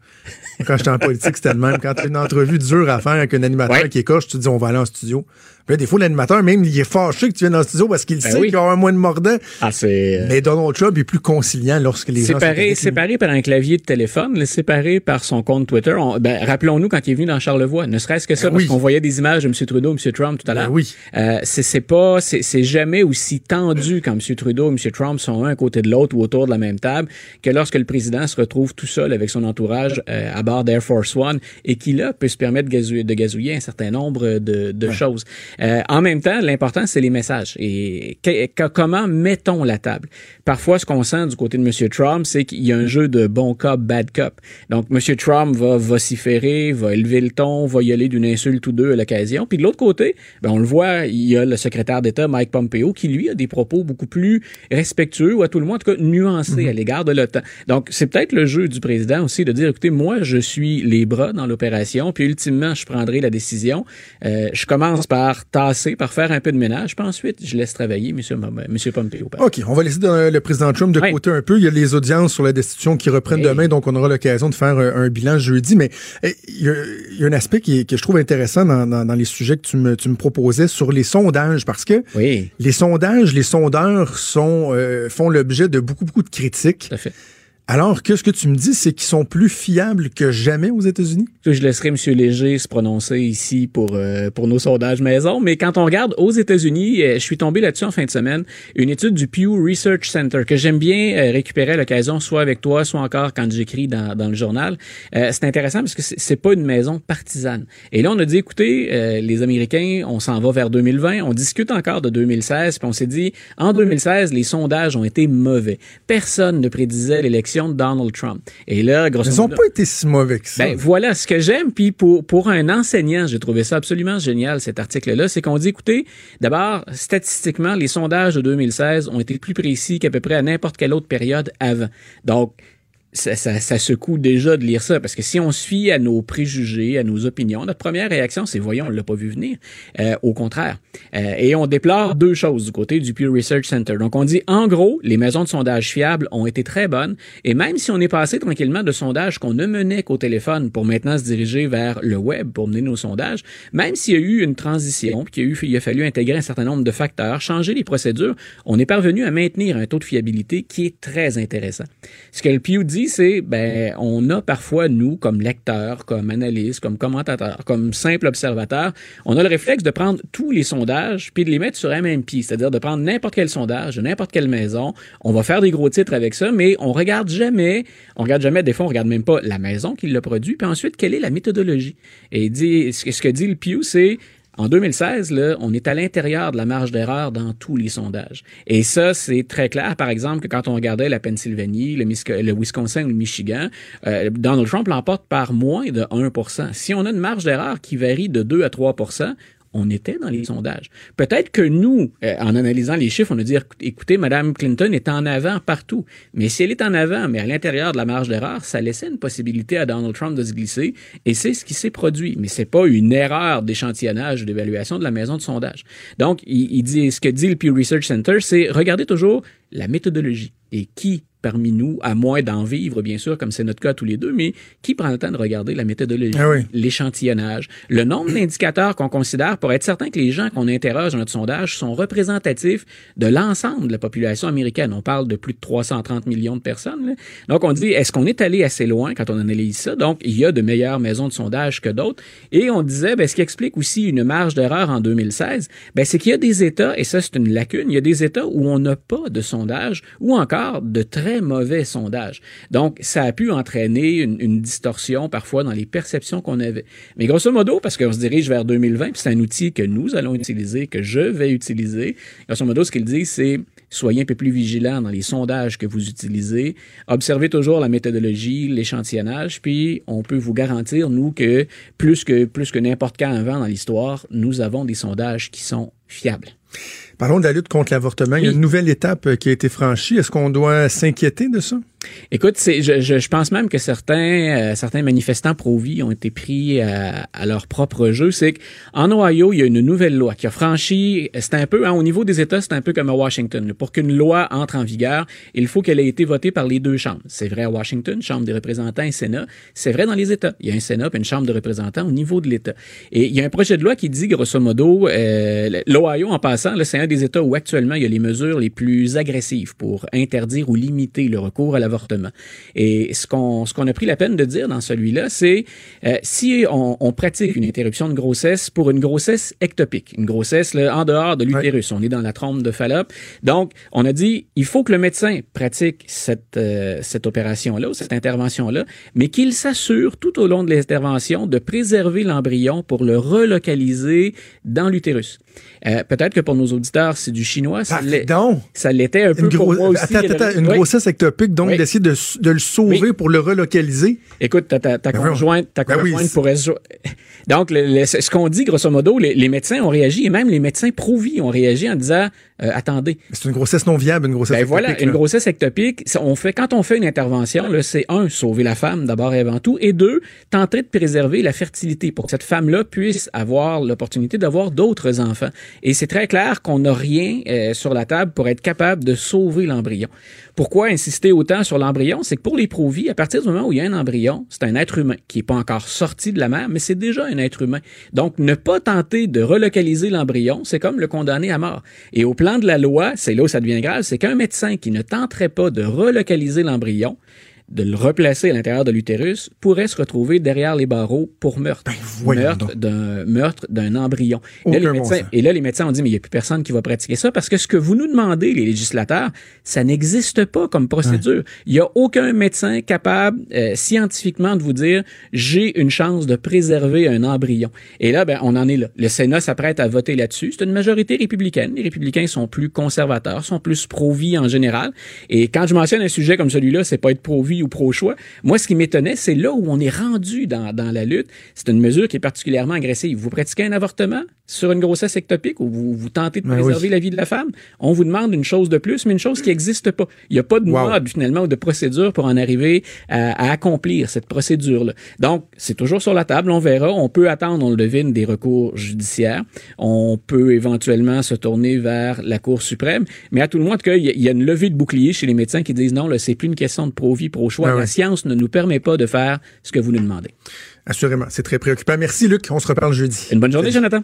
Quand j'étais en politique, c'était le même. Quand tu as une entrevue dure à faire avec un animateur Ouais. qui écorche, tu te dis on va aller en studio. Puis là, des fois, l'animateur, même, il est fâché que tu viennes en studio parce qu'il Ben sait oui. qu'il y avoir moins de mordant. Ah, c'est. euh, Mais Donald Trump est plus conciliant lorsque les gens sont Séparé, séparé par un clavier de téléphone, séparé par son compte Twitter. Ben, rappelons-nous quand il est venu dans Charlevoix, ne serait-ce que ça, Ben parce oui. qu'on voyait des images de M. Trudeau, M. Trump tout à Ben l'heure. oui. Euh, c'est pas, c'est c'est jamais aussi tendu quand M. Trudeau et M. Trump sont un à côté de l'autre ou autour de la même table que lorsque le président se retrouve tout seul avec son entourage euh, à bord d'Air Force One et qui là peut se permettre de gazouiller, de gazouiller un certain nombre de, de choses. Euh, en même temps, l'important c'est les messages et que- que- comment mettons la table? Parfois, ce qu'on sent du côté de M. Trump, c'est qu'il y a un jeu de bon cop, bad cop. Donc, M. Trump va vociférer, va élever le ton, va y aller d'une insulte ou deux à l'occasion. Puis de l'autre côté, ben, on le voit, il y a le secrétaire d'État Mike Pompeo qui, lui, a des propos beaucoup plus respectueux ou à tout le moins, en tout cas, nuancés à l'égard de l'OTAN. Donc, c'est peut-être le jeu du président aussi de dire, écoutez, moi, je suis les bras dans l'opération, puis ultimement, je prendrai la décision. Euh, je commence par tasser, par faire un peu de ménage, puis ensuite, je laisse travailler M. Monsieur Pompeo. pardon. OK, on va laisser de- le président Trump de côté un peu. Il y a les audiences sur la destitution qui reprennent demain, donc on aura l'occasion de faire un, un bilan jeudi. Mais eh, il y, a, il y a un aspect qui que je trouve intéressant dans, dans- dans les sujets que tu me, tu me proposais sur les sondages, parce que Oui, les sondages, les sondeurs sont, euh, font l'objet de beaucoup, beaucoup de critiques. tout à fait. Alors que ce que tu me dis, c'est qu'ils sont plus fiables que jamais aux États-Unis? Je laisserai M. Léger se prononcer ici pour, euh, pour nos sondages maison, mais quand on regarde aux États-Unis, euh, je suis tombé là-dessus en fin de semaine, une étude du Pew Research Center que j'aime bien euh, récupérer à l'occasion, soit avec toi, soit encore quand j'écris dans, dans le journal. C'est intéressant parce que c'est pas une maison partisane. Et là, on a dit, écoutez, les Américains, on s'en va vers 2020, on discute encore de 2016, puis on s'est dit, en 2016, les sondages ont été mauvais. Personne ne prédisait l'élection de Donald Trump. Et là, grosso Ils n'ont pas été si mauvais que ça. Ben, voilà ce que j'aime. Puis pour, pour un enseignant, j'ai trouvé ça absolument génial, cet article-là. C'est qu'on dit, écoutez, d'abord, statistiquement, les sondages de 2016 ont été plus précis qu'à peu près à n'importe quelle autre période avant. Donc, ça, ça, ça secoue déjà de lire ça, parce que si on fie à nos préjugés, à nos opinions, notre première réaction, c'est voyons, on l'a pas vu venir. Euh, au contraire. Euh, et on déplore deux choses du côté du Pew Research Center. Donc on dit, en gros, les maisons de sondage fiables ont été très bonnes, et même si on est passé tranquillement de sondages qu'on ne menait qu'au téléphone pour maintenant se diriger vers le web pour mener nos sondages, même s'il y a eu une transition, puis qu'il a, il a fallu intégrer un certain nombre de facteurs, changer les procédures, on est parvenu à maintenir un taux de fiabilité qui est très intéressant. Ce que le Pew dit, c'est, ben, on a parfois, nous, comme lecteurs, comme analystes, comme commentateurs, comme simple observateurs, on a le réflexe de prendre tous les sondages puis de les mettre sur pied, c'est-à-dire de prendre n'importe quel sondage n'importe quelle maison, on va faire des gros titres avec ça, mais on regarde jamais, on regarde jamais, des fois, on regarde même pas la maison qui l'a produit, puis ensuite, quelle est la méthodologie? Et dit, ce que dit le Pew, c'est, en 2016, là, on est à l'intérieur de la marge d'erreur dans tous les sondages. Et ça, c'est très clair. Par exemple, que quand on regardait la Pennsylvanie, le, Wisconsin ou le Michigan, euh, Donald Trump l'emporte par moins de 1% Si on a une marge d'erreur qui varie de 2 à 3 on était dans les sondages. Peut-être que nous, euh, en analysant les chiffres, on a dit, écoutez, Mme Clinton est en avant partout. Mais si elle est en avant, mais à l'intérieur de la marge d'erreur, ça laissait une possibilité à Donald Trump de se glisser. Et c'est ce qui s'est produit. Mais c'est pas une erreur d'échantillonnage ou d'évaluation de la maison de sondage. Donc, il, il dit, ce que dit le Pew Research Center, c'est regardez toujours la méthodologie et qui parmi nous, à moins d'en vivre, bien sûr, comme c'est notre cas tous les deux, mais qui prend le temps de regarder la méthodologie, Ah oui. l'échantillonnage, le nombre d'indicateurs qu'on considère pour être certain que les gens qu'on interroge dans notre sondage sont représentatifs de l'ensemble de la population américaine. On parle de plus de 330 millions de personnes. là. Donc, on dit, est-ce qu'on est allé assez loin quand on analyse ça? Donc, il y a de meilleures maisons de sondage que d'autres. Et on disait, ben, ce qui explique aussi une marge d'erreur en 2016, ben, c'est qu'il y a des États, et ça, c'est une lacune, il y a des États où on n'a pas de sondage ou encore de très mauvais sondages. Donc, ça a pu entraîner une, distorsion parfois dans les perceptions qu'on avait. Mais grosso modo, parce qu'on se dirige vers 2020, puis c'est un outil que nous allons utiliser, que je vais utiliser, grosso modo, ce qu'il dit, c'est soyez un peu plus vigilants dans les sondages que vous utilisez. Observez toujours la méthodologie, l'échantillonnage, puis on peut vous garantir, nous, que plus que, plus que n'importe quand avant dans l'histoire, nous avons des sondages qui sont fiables. Parlons de la lutte contre l'avortement. Il y a une nouvelle étape euh, qui a été franchie. Est-ce qu'on doit s'inquiéter de ça? Écoute, c'est, je, je, je pense même que certains, euh, certains manifestants pro-vie ont été pris à, à leur propre jeu. C'est qu'en Ohio, il y a une nouvelle loi qui a franchi, c'est un peu, hein, au niveau des États, c'est un peu comme à Washington. Pour qu'une loi entre en vigueur, il faut qu'elle ait été votée par les deux chambres. C'est vrai à Washington, Chambre des représentants et Sénat. C'est vrai dans les États. Il y a un Sénat et une Chambre de représentants au niveau de l'État. Et il y a un projet de loi qui dit, grosso modo, euh, l'Ohio, en passant, là, c'est un des États où actuellement il y a les mesures les plus agressives pour interdire ou limiter le recours à l'avortement. Et ce qu'on ce qu'on a pris la peine de dire dans celui-là, c'est euh, si on, on pratique une interruption de grossesse pour une grossesse ectopique, une grossesse là, en dehors de l'utérus, on est dans la trompe de Fallope. Donc, on a dit il faut que le médecin pratique cette euh, cette opération-là, ou cette intervention-là, mais qu'il s'assure tout au long de l'intervention de préserver l'embryon pour le relocaliser dans l'utérus. Euh, Peut-être que pour nos auditeurs, c'est du chinois. Ça Pardon? ça l'était un peu Une, pour moi aussi. attends, attends, une Oui. grossesse ectopique, donc Oui. d'essayer de, de le sauver Oui. pour le relocaliser. Écoute, ta, ta, ta Ben conjointe, ta Ben conjointe pourrait se (laughs) Donc, le- le- ce qu'on dit, grosso modo, les, les médecins ont réagi, et même les médecins pro-vie ont réagi en disant, euh, attendez, C'est une grossesse non viable, une grossesse ben voilà, ectopique, une là. grossesse ectopique, on fait, quand on fait une intervention, c'est un, sauver la femme d'abord et avant tout, et deux, tenter de préserver la fertilité pour que cette femme-là puisse avoir l'opportunité d'avoir d'autres enfants. Et c'est très clair qu'on n'a rien euh, sur la table pour être capable de sauver l'embryon. Pourquoi insister autant sur l'embryon? C'est que pour les à partir du moment où il y a un embryon, c'est un être humain qui n'est pas encore sorti de la mère, mais c'est déjà un être humain. Donc, ne pas tenter de relocaliser l'embryon, c'est comme le condamner à mort. Et au plan de la loi, c'est là où ça devient grave, c'est qu'un médecin qui ne tenterait pas de relocaliser l'embryon, de le replacer à l'intérieur de l'utérus, pourrait se retrouver derrière les barreaux pour meurtre. Ben, meurtre d'un meurtre d'un embryon. Et là, Aucun les bon médecins, sens. et là, les médecins ont dit, mais il n'y a plus personne qui va pratiquer ça parce que ce que vous nous demandez, les législateurs, ça n'existe pas comme procédure. Il n'y a aucun médecin capable, euh, scientifiquement, de vous dire, j'ai une chance de préserver un embryon. Et là, ben, on en est là. Le Sénat s'apprête à voter là-dessus. C'est une majorité républicaine. Les républicains sont plus conservateurs, sont plus pro-vie en général. Et quand je mentionne un sujet comme celui-là, c'est pas être pro-vie ou pro-choix. Moi, ce qui m'étonnait, c'est là où on est rendu dans, dans la lutte. C'est une mesure qui est particulièrement agressive. Vous pratiquez un avortement? Sur une grossesse ectopique ou vous, vous tentez de Ben préserver oui. la vie de la femme. On vous demande une chose de plus, mais une chose qui n'existe pas. Il n'y a pas de Wow. mode, finalement, ou de procédure pour en arriver à, à accomplir cette procédure-là. Donc, c'est toujours sur la table. On verra. On peut attendre, on le devine, des recours judiciaires. On peut éventuellement se tourner vers la Cour suprême. Mais à tout le moins, il y, a- il y a une levée de bouclier chez les médecins qui disent non, là, c'est plus une question de pro-vie, pro-choix. Ben la science ne nous permet pas de faire ce que vous nous demandez. Assurément, c'est très préoccupant. Merci, Luc. On se reparle jeudi. Une bonne journée, Jonathan.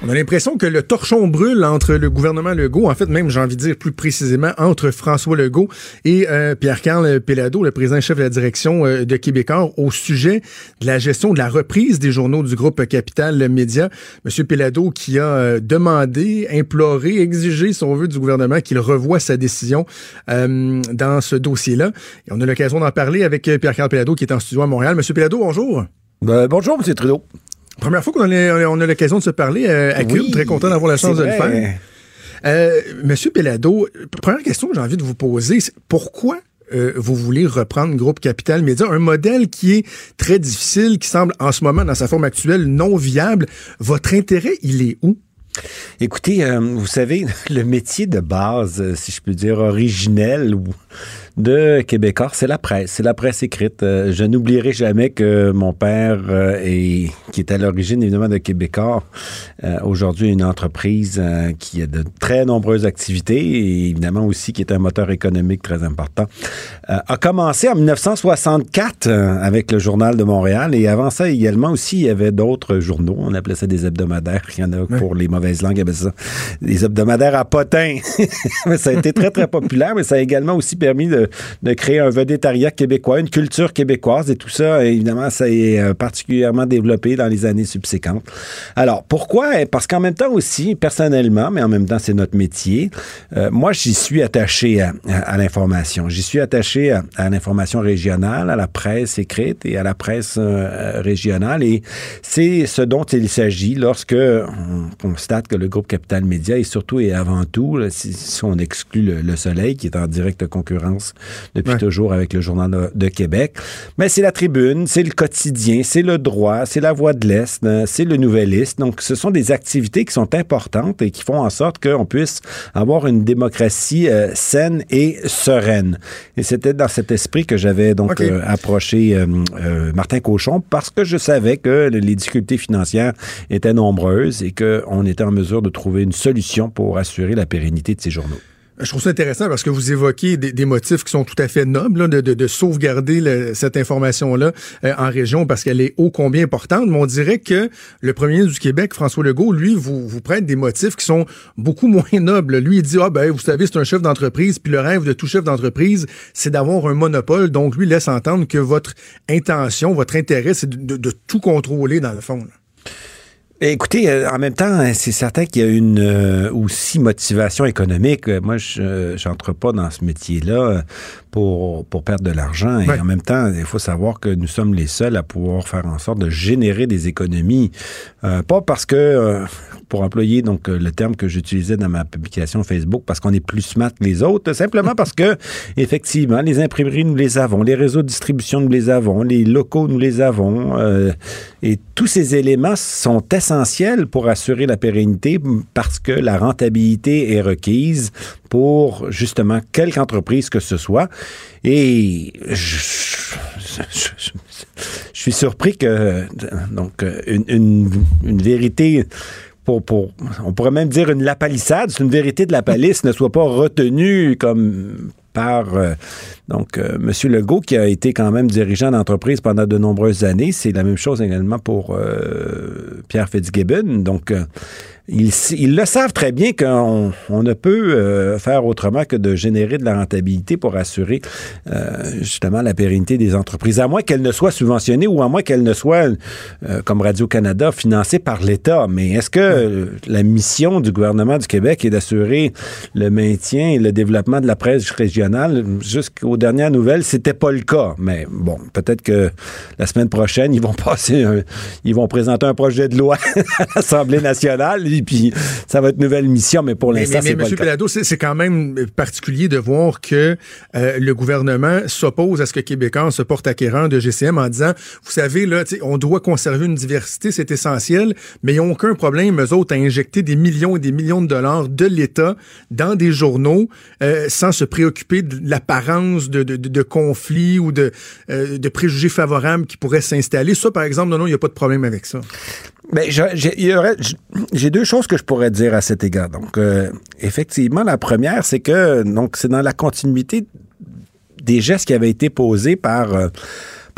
On a l'impression que le torchon brûle entre le gouvernement Legault, en fait même j'ai envie de dire plus précisément entre François Legault et euh, Pierre-Carl Pellado, le président-chef de la direction euh, de Québécois, au sujet de la gestion de la reprise des journaux du groupe Capital Média. Monsieur Pellado qui a euh, demandé, imploré, exigé, si on veut, du gouvernement qu'il revoie sa décision dans ce dossier-là. Et on a l'occasion d'en parler avec Pierre-Carl Pellado qui est en studio à Montréal. Monsieur Pellado, bonjour. Ben, bonjour, M. Trudeau. Première fois qu'on a, on a l'occasion de se parler euh, à Cube. Oui, Très content d'avoir la chance de le faire. Euh, Monsieur Pellado, première question que j'ai envie de vous poser, c'est pourquoi euh, vous voulez reprendre Groupe Capital Média, un modèle qui est très difficile, qui semble en ce moment, dans sa forme actuelle, non viable. Votre intérêt, il est où? Écoutez, euh, vous savez, (laughs) le métier de base, si je peux dire originel ou de Québécois, c'est la presse, c'est la presse écrite. Euh, je n'oublierai jamais que mon père, euh, est, qui est à l'origine évidemment de Québécois, euh, aujourd'hui une entreprise qui a de très nombreuses activités et évidemment aussi qui est un moteur économique très important, a commencé en 1964 euh, avec le Journal de Montréal. Et avant ça également aussi il y avait d'autres journaux, on appelait ça des hebdomadaires, il y en a pour les mauvaises langues, il y avait ça, des hebdomadaires à potins. (laughs) Ça a été très très populaire, mais ça a également aussi permis de, de créer un vedettariat québécois, une culture québécoise et tout ça, évidemment, ça est euh, particulièrement développé dans les années subséquentes. Alors, pourquoi? Parce qu'en même temps aussi, personnellement, mais en même temps, c'est notre métier, euh, moi, j'y suis attaché à, l'information. J'y suis attaché à, l'information régionale, à la presse écrite et à la presse euh, régionale. Et c'est ce dont il s'agit lorsque on constate que le groupe Capital Média et surtout et avant tout, si on exclut le, le Soleil, qui est en directe concurrence depuis Ouais. toujours avec le Journal de, de Québec, mais c'est la Tribune, c'est le quotidien, c'est le droit, c'est la Voix de l'Est, euh, c'est le Nouvelliste. Donc, ce sont des activités qui sont importantes et qui font en sorte qu'on puisse avoir une démocratie euh, saine et sereine. Et c'était dans cet esprit que j'avais donc euh, approché euh, Martin Cochon parce que je savais que les difficultés financières étaient nombreuses et qu'on était en mesure de trouver une solution pour assurer la pérennité de ces journaux. Je trouve ça intéressant parce que vous évoquez des, des motifs qui sont tout à fait nobles, là, de, de- de sauvegarder le- cette information-là euh, en région parce qu'elle est ô combien importante. Mais on dirait que le premier ministre du Québec, François Legault, lui, vous, vous prête des motifs qui sont beaucoup (laughs) moins nobles. Lui, il dit, ah ben, vous savez, c'est un chef d'entreprise, puis le rêve de tout chef d'entreprise, c'est d'avoir un monopole. Donc, lui laisse entendre que votre intention, votre intérêt, c'est de, de- de tout contrôler dans le fond. là. Écoutez, euh, en même temps, hein, c'est certain qu'il y a une euh, aussi motivation économique. Euh, Moi, je n'entre pas dans ce métier-là euh, pour, pour perdre de l'argent. Et Ouais. en même temps, il faut savoir que nous sommes les seuls à pouvoir faire en sorte de générer des économies. Euh, pas parce que, euh, pour employer donc euh, le terme que j'utilisais dans ma publication Facebook, parce qu'on est plus smart que les autres, simplement parce que, (laughs) effectivement, les imprimeries, nous les avons, les réseaux de distribution, nous les avons, les locaux, nous les avons. euh, et tous ces éléments sont essentiels pour assurer la pérennité parce que la rentabilité est requise pour justement quelque entreprise que ce soit. Et je, suis surpris que donc une, une- vérité pour, pour, on pourrait même dire une lapalissade, une vérité de la palisse ne soit pas retenue comme par euh, donc euh, M. Legault qui a été quand même dirigeant d'entreprise pendant de nombreuses années. C'est la même chose également pour euh, Pierre Fitzgibbon. Donc euh, ils, ils le savent très bien qu'on on ne peut faire autrement que de générer de la rentabilité pour assurer justement la pérennité des entreprises, à moins qu'elles ne soient subventionnées ou à moins qu'elles ne soient, comme Radio-Canada, financées par l'État. Mais est-ce que la mission du gouvernement du Québec est d'assurer le maintien et le développement de la presse régionale? Jusqu'aux dernières nouvelles, c'était pas le cas. Mais bon, peut-être que la semaine prochaine, ils vont (laughs) passer, un- ils vont présenter un projet de loi (laughs) à l'Assemblée nationale et puis ça va être une nouvelle mission, mais pour l'instant, c'est pas M. le cas. Pelado, c'est c'est quand même particulier de voir que euh, le gouvernement s'oppose à ce que Québécois se porte acquérant de GCM en disant, vous savez, là, on doit conserver une diversité, c'est essentiel, mais ils n'ont aucun problème, eux autres, à injecter des millions et des millions de dollars de l'État dans des journaux euh, sans se préoccuper de l'apparence de, conflits ou de, euh, de préjugés favorables qui pourraient s'installer. Ça, par exemple, non, non, il n'y a pas de problème avec ça. Ben, aurait- j- j'ai deux choses que je pourrais dire à cet égard. Donc, euh, effectivement, la première, c'est que donc c'est dans la continuité des gestes qui avaient été posés par euh,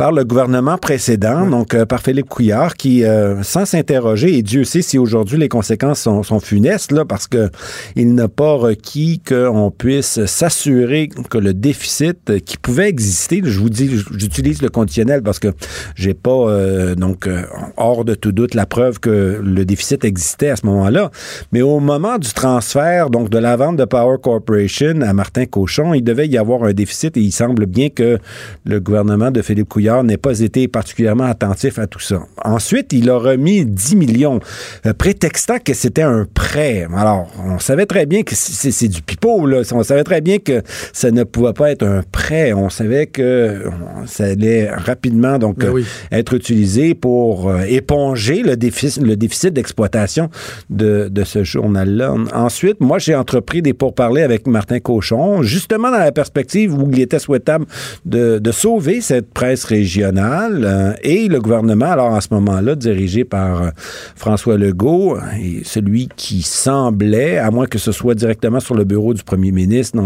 par le gouvernement précédent, donc euh, par Philippe Couillard, qui, euh, sans s'interroger, et Dieu sait si aujourd'hui les conséquences sont, sont funestes, là, parce que il n'a pas requis qu'on puisse s'assurer que le déficit qui pouvait exister, je vous dis, j'utilise le conditionnel parce que j'ai pas euh, donc hors de tout doute la preuve que le déficit existait à ce moment-là, mais au moment du transfert donc de la vente de Power Corporation à Martin Cochon, il devait y avoir un déficit et il semble bien que le gouvernement de Philippe Couillard n'ait pas été particulièrement attentif à tout ça. Ensuite, il a remis 10 millions, euh, prétextant que c'était un prêt. Alors, on savait très bien que c'est du pipeau, là. On savait très bien que ça ne pouvait pas être un prêt. On savait que ça allait rapidement donc Ben oui. être utilisé pour euh, éponger le déficit, le déficit d'exploitation de, de ce journal-là. Ensuite, moi, j'ai entrepris des pourparlers avec Martin Cochon, justement dans la perspective où il était souhaitable de, de sauver cette presse régionale euh, et le gouvernement, alors en ce moment-là, dirigé par euh, François Legault, et celui qui semblait, à moins que ce soit directement sur le bureau du premier ministre,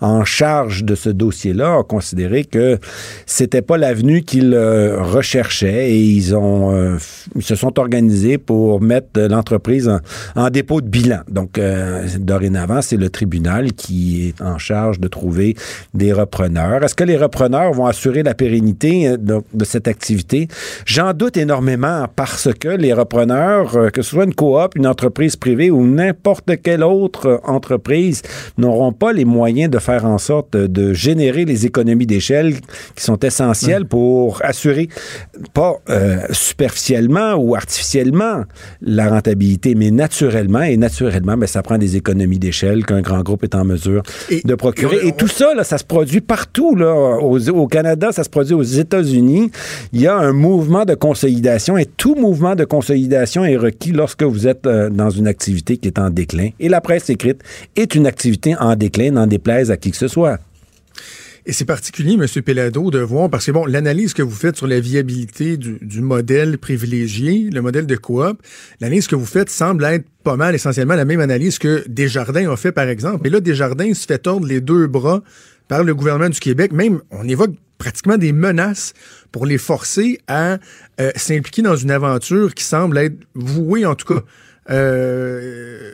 en charge de ce dossier-là, a considéré que c'était pas l'avenue qu'il euh, recherchait et ils ont euh, se sont organisés pour mettre euh, l'entreprise en, dépôt de bilan. Donc euh, dorénavant, c'est le tribunal qui est en charge de trouver des repreneurs. Est-ce que les repreneurs vont assurer la pérennité euh, de, de cette activité J'en doute énormément parce que les repreneurs, euh, que ce soit une coop, une entreprise privée ou n'importe quelle autre euh, entreprise, n'auront pas les moyens de faire en sorte de, générer les économies d'échelle qui sont essentielles pour assurer, pas euh, superficiellement ou artificiellement, la rentabilité, mais naturellement. Et naturellement, ben, ça prend des économies d'échelle qu'un grand groupe est en mesure Et- de procurer. et on- Et tout ça, là, ça se produit partout. Là. Au, au Canada, ça se produit aux États-Unis. Il y a un mouvement de consolidation et tout mouvement de consolidation est requis lorsque vous êtes euh, dans une activité qui est en déclin. Et la presse écrite est une activité en déclin, n'en déplaise à qui que ce soit. Et c'est particulier, M. Pelado, de voir, parce que bon, l'analyse que vous faites sur la viabilité du, du modèle privilégié, le modèle de coop, l'analyse que vous faites semble être pas mal essentiellement la même analyse que Desjardins a fait, par exemple. Et là, Desjardins se fait tordre les deux bras par le gouvernement du Québec. Même, on évoque pratiquement des menaces pour les forcer à euh, s'impliquer dans une aventure qui semble être vouée, en tout cas, euh,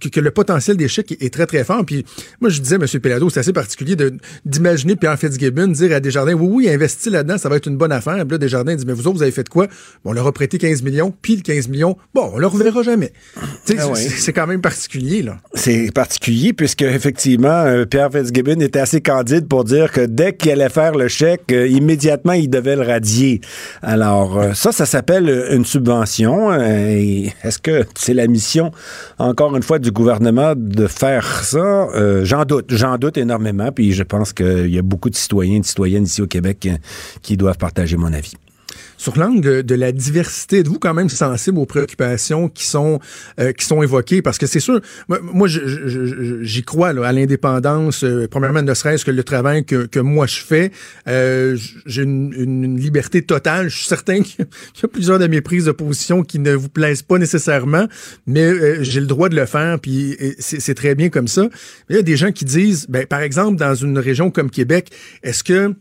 que, que le potentiel d'échec est, est très, très fort. Puis moi, je disais, M. Pelado, c'est assez particulier d'imaginer Pierre Fitzgibbon dire à Desjardins, oui, oui, investis là-dedans, ça va être une bonne affaire. Puis là, Desjardins dit, mais vous autres, vous avez fait quoi? Bon, on leur a prêté 15 millions, puis le 15 millions, bon, on le reverra jamais. Ah c'est- ouais. c'est quand même particulier, là. C'est particulier puisque effectivement euh, Pierre Fitzgibbon était assez candide pour dire que dès qu'il allait faire le chèque, euh, immédiatement il devait le radier. Alors euh, ça, ça s'appelle une subvention. et Est-ce que c'est la mission, encore une fois, du gouvernement de faire ça Euh, J'en doute, j'en doute énormément. Puis je pense qu'il y a beaucoup de citoyens et de citoyennes ici au Québec qui doivent partager mon avis. Sur l'angle de, la diversité, êtes-vous quand même sensible aux préoccupations qui sont euh, qui sont évoquées? Parce que c'est sûr, moi, j'y crois là, à l'indépendance. euh, premièrement, ne serait-ce que le travail que, que moi je fais, euh, j'ai une, une- liberté totale. Je suis certain qu'il y a- plusieurs de mes prises de position qui ne vous plaisent pas nécessairement, mais euh, j'ai le droit de le faire. Puis c'est très bien comme ça. Mais il y a des gens qui disent, ben, par exemple, dans une région comme Québec, est-ce que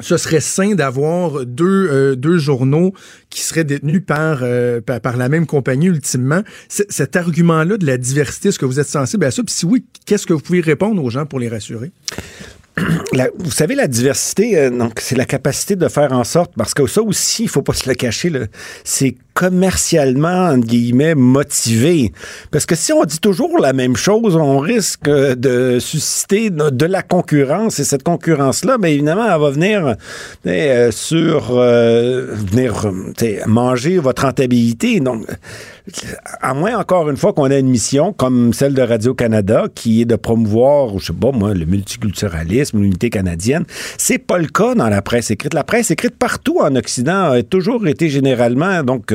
ce serait sain d'avoir deux, euh, deux journaux qui seraient détenus par, euh, par, la même compagnie ultimement. Cet argument-là de la diversité, est-ce que vous êtes sensible à ça? Puis si oui, qu'est-ce que vous pouvez répondre aux gens pour les rassurer? (clears throat) Vous savez, la diversité, euh, donc c'est la capacité de faire en sorte, parce que ça aussi, il faut pas se le cacher, c'est commercialement, entre guillemets, motivé. Parce que si on dit toujours la même chose, on risque de susciter de, la concurrence. Et cette concurrence-là, bien évidemment, elle va venir euh, sur euh, venir euh, manger votre rentabilité. Donc, à moins encore une fois qu'on ait une mission comme celle de Radio-Canada qui est de promouvoir, je sais pas moi, le multiculturalisme, l'unité canadienne. C'est pas le cas dans la presse écrite. La presse écrite partout en Occident a toujours été généralement donc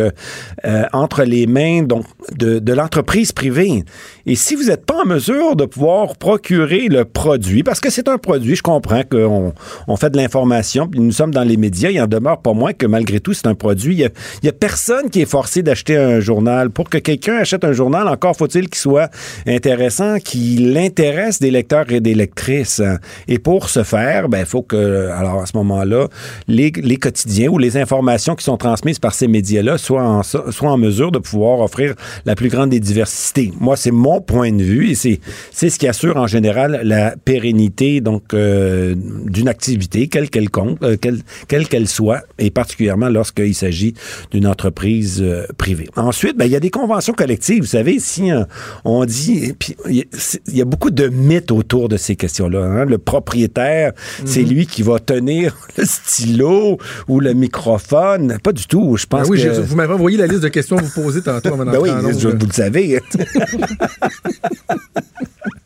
entre les mains donc de, de l'entreprise privée. Et si vous n'êtes pas en mesure de pouvoir procurer le produit, parce que c'est un produit, je comprends qu'on on fait de l'information, puis nous sommes dans les médias, il en demeure pas moins que malgré tout, c'est un produit. Il y a, a personne qui est forcé d'acheter un journal. Pour que quelqu'un achète un journal, encore faut-il qu'il soit intéressant, qu'il intéresse des lecteurs et des lectrices. Et pour ce faire, ben, il faut que, alors à ce moment-là, les, les quotidiens ou les informations qui sont transmises par ces médias-là soient en, so- soit en mesure de pouvoir offrir la plus grande des diversités. Moi, c'est mon point de vue et c'est c'est ce qui assure en général la pérennité donc euh, d'une activité, quelle qu'elle compte, euh, quelle quelle qu'elle soit, et particulièrement lorsqu'il s'agit d'une entreprise euh, privée. Ensuite, ben, il y a des conventions collectives. Vous savez, si euh, on dit, puis il y a- c'est- il y a beaucoup de mythes autour de ces questions-là. hein. Le propriétaire, c'est Mhm. lui qui va tenir (laughs) le stylo ou le microphone. Pas du tout. Je Ben pense oui, que... vous m'avez envoyé la liste de questions que vous posez tantôt (laughs) Ben oui, je- vous le savez. (laughs)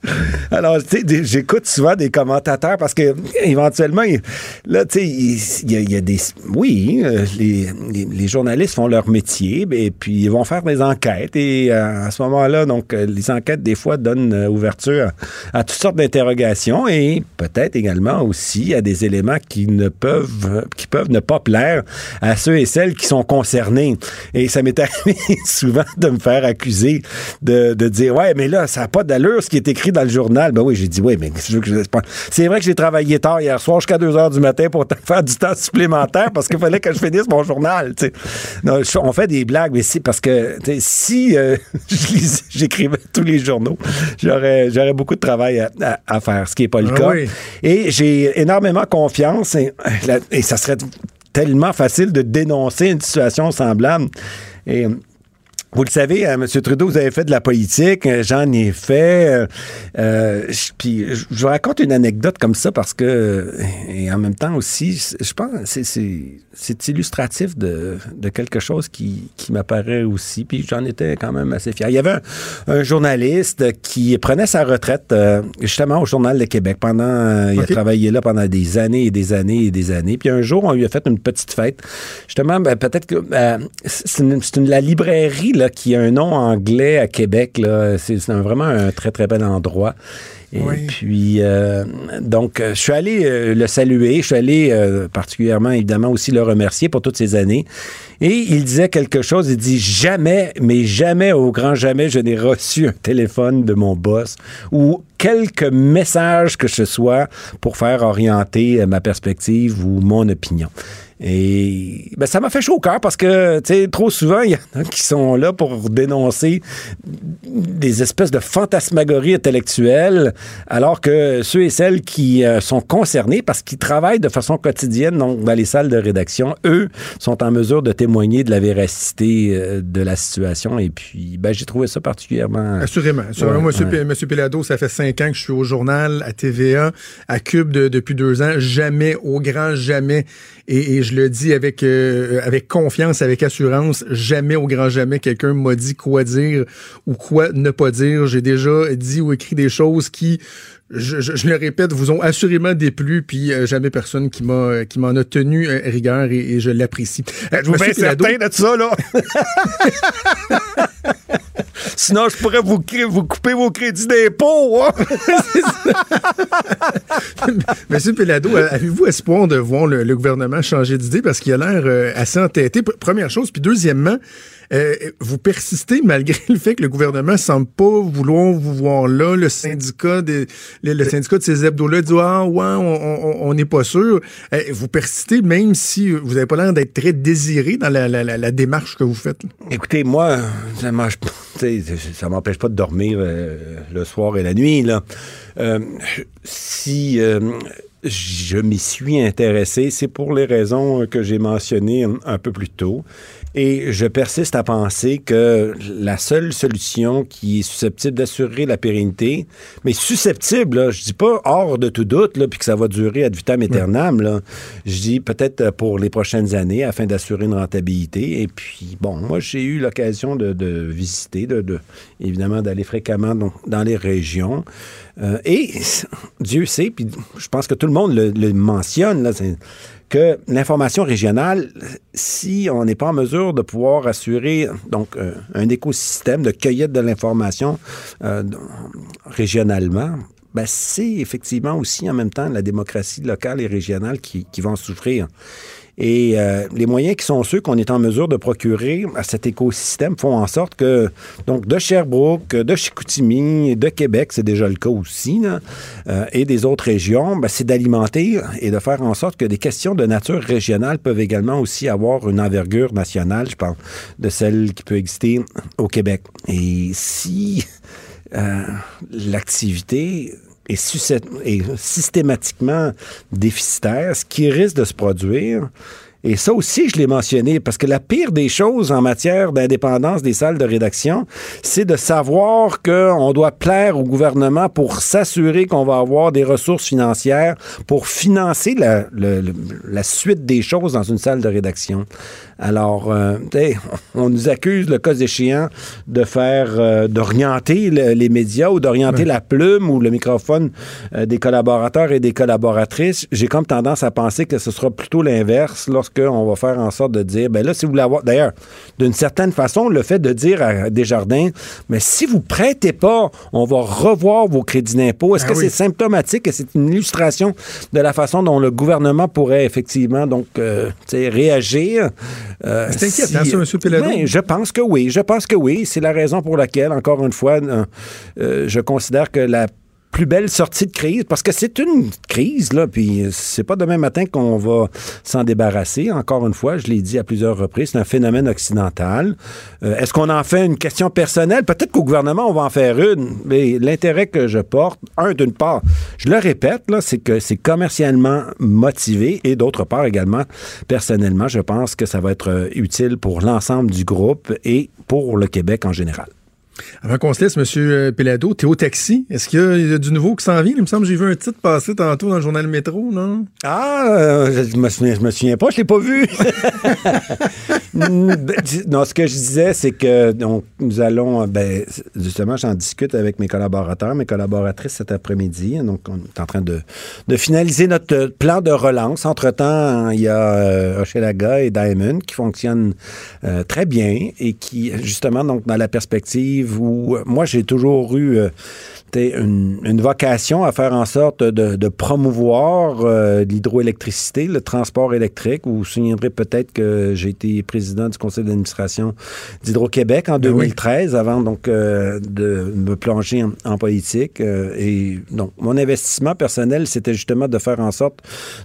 (laughs) Alors, j'écoute souvent des commentateurs parce que éventuellement, là, tu sais, il y, a- des. Oui, euh, les, journalistes font leur métier, et puis ils vont faire des enquêtes. Et euh, à ce moment-là, donc, euh, les enquêtes, des fois, donnent ouverture à, toutes sortes d'interrogations et peut-être également aussi à des éléments qui ne peuvent, qui peuvent ne pas plaire à ceux et celles qui sont concernés. Et ça m'est (laughs) arrivé souvent de me faire accuser de dire Ouais, mais là, ça n'a pas d'allure ce qui est écrit dans le journal. Ben oui, j'ai dit Oui, mais je veux que je- c'est vrai que j'ai travaillé tard hier soir jusqu'à 2 heures du matin pour (laughs) faire du temps supplémentaire parce qu'il fallait que je finisse mon journal. Non, on fait des blagues, mais c'est parce que si euh, (laughs) j'écrivais tous les journaux, j'aurais, j'aurais beaucoup de travail à, à- à faire, ce qui n'est pas le Ah cas. oui. Et j'ai énormément confiance et, et ça serait tellement facile de dénoncer une situation semblable. Et vous le savez, euh, M. Trudeau, vous avez fait de la politique, euh, j'en ai fait. euh, puis je vous raconte une anecdote comme ça parce que, et en même temps aussi, je pense c'est illustratif de, de quelque chose qui, qui m'apparaît aussi. Puis j'en étais quand même assez fier. Il y avait un, un journaliste qui prenait sa retraite euh, justement au Journal de Québec pendant. euh, Il a travaillé là pendant des années et des années et des années. Puis un jour, on lui a fait une petite fête. Justement, ben, peut-être que euh, c'est une, une- la librairie là, qui a un nom anglais à Québec. là. C'est vraiment un très, très bel endroit. Et Oui. puis, euh, donc, euh, je suis allé euh, le saluer. Je suis allé euh, particulièrement, évidemment, aussi le remercier pour toutes ces années. Et il disait quelque chose. Il dit Jamais, mais jamais, au grand jamais, je n'ai reçu un téléphone de mon boss ou quelques messages que ce soit pour faire orienter euh, ma perspective ou mon opinion. Et ben, ça m'a fait chaud au cœur parce que, tu sais, trop souvent, (laughs) il y en a qui sont là pour dénoncer des espèces de fantasmagories intellectuelles, alors que ceux et celles qui euh, sont concernés parce qu'ils travaillent de façon quotidienne donc, dans les salles de rédaction, eux, sont en mesure de témoigner de la véracité euh, de la situation. Et puis, ben, j'ai trouvé ça particulièrement... Assurément. assurément. Ouais, Monsieur, ouais. Monsieur Pelado, ça fait cinq ans que je suis au journal, à TVA, à Cube de- depuis deux ans. Jamais, au grand jamais. Et, et je le dis avec, euh, avec confiance, avec assurance, jamais, au grand jamais, quelqu'un m'a dit quoi dire ou quoi ne pas dire. J'ai déjà dit ou écrit des choses qui, je, je- je le répète, vous ont assurément déplu, puis euh, jamais personne qui m'a qui m'en a tenu euh, rigueur et, et je l'apprécie. Euh, Vous bien Pelado- certain de ça, là? (laughs) Sinon, je pourrais vous, vous couper vos crédits d'impôt. hein? (laughs) (laughs) Monsieur Pelado, avez-vous espoir de voir le, le gouvernement changer d'idée? Parce qu'il a l'air euh, assez entêté? Première chose. Puis deuxièmement, euh, vous persistez malgré (laughs) le fait que le gouvernement semble pas vouloir vous voir là. Le syndicat des, le, syndicat de ces hebdos-là dit Ah ouais, on- n'est pas sûr. Euh, vous persistez même si vous n'avez pas l'air d'être très désiré dans la, la- démarche que vous faites. Écoutez, moi, ça sais, ça m'empêche pas de dormir euh, le soir et la nuit. Là. Si je m'y suis intéressé, c'est pour les raisons que j'ai mentionnées un peu plus tôt. Et je persiste à penser que la seule solution qui est susceptible d'assurer la pérennité, mais susceptible, là, je dis pas hors de tout doute, là, puis que ça va durer ad vitam aeternam, là, je dis peut-être pour les prochaines années afin d'assurer une rentabilité. Et puis, bon, moi, j'ai eu l'occasion de, de visiter, de, de- évidemment d'aller fréquemment dans, dans les régions. Euh, et Dieu sait, puis je pense que tout le monde le, le mentionne, là, que l'information régionale, si on n'est pas en mesure de pouvoir assurer donc euh, un écosystème de cueillette de l'information euh, régionalement, ben, c'est effectivement aussi en même temps la démocratie locale et régionale qui, qui vont souffrir. Et euh, les moyens qui sont ceux qu'on est en mesure de procurer à cet écosystème font en sorte que, donc, de Sherbrooke, de Chicoutimi, de Québec, c'est déjà le cas aussi, là, euh, et des autres régions, ben, c'est d'alimenter et de faire en sorte que des questions de nature régionale peuvent également aussi avoir une envergure nationale, je parle de celle qui peut exister au Québec. Et si euh, l'activité est, systématiquement déficitaire, ce qui risque de se produire. Et ça aussi, je l'ai mentionné, parce que la pire des choses en matière d'indépendance des salles de rédaction, c'est de savoir qu'on doit plaire au gouvernement pour s'assurer qu'on va avoir des ressources financières pour financer la, suite des choses dans une salle de rédaction. Alors, euh, on nous accuse, le cas échéant, de faire, euh, d'orienter le- les médias ou d'orienter la plume ou le microphone euh, des collaborateurs et des collaboratrices. J'ai comme tendance à penser que ce sera plutôt l'inverse lorsqu'on va faire en sorte de dire, ben là, si vous voulez avoir, d'ailleurs, d'une certaine façon, le fait de dire à Desjardins, mais si vous prêtez pas, on va revoir vos crédits d'impôt. Est-ce Ah que oui. c'est symptomatique et c'est une illustration de la façon dont le gouvernement pourrait effectivement donc euh, réagir. Euh, C'est inquiétant, ça, M. Péladeau. Ben, je pense que oui. Je pense que oui. C'est la raison pour laquelle, encore une fois, euh, je considère que la plus belle sortie de crise, parce que c'est une crise, là, puis c'est pas demain matin qu'on va s'en débarrasser. Encore une fois, je l'ai dit à plusieurs reprises, c'est un phénomène occidental. Euh, Est-ce qu'on en fait une question personnelle? Peut-être qu'au gouvernement, on va en faire une, mais l'intérêt que je porte, un, d'une part, je le répète, là, c'est que c'est commercialement motivé, et d'autre part également, personnellement, je pense que ça va être utile pour l'ensemble du groupe et pour le Québec en général. Avant qu'on se laisse, M. Pelado, t'es au taxi. Est-ce qu'il y a- il y, a du nouveau qui s'en vient? Il me semble que j'ai vu un titre passer tantôt dans le journal Métro, non? Ah, euh, je me souviens, je me souviens pas, je l'ai pas vu. (laughs) non, ce que je disais, c'est que donc, nous allons, euh, ben, justement, j'en discute avec mes collaborateurs, mes collaboratrices cet après-midi. Donc, on est en train de, de finaliser notre plan de relance. Entre-temps, il y a euh, Hochelaga et Diamond qui fonctionnent euh, très bien et qui, justement, donc, dans la perspective euh, moi, j'ai toujours eu euh, une, une vocation à faire en sorte de, de promouvoir euh, l'hydroélectricité, le transport électrique. Vous vous souviendrez peut-être que j'ai été président du conseil d'administration d'Hydro-Québec en Ben oui. 2013, avant donc euh, de me plonger en, en politique. Euh, et donc, mon investissement personnel, c'était justement de faire en sorte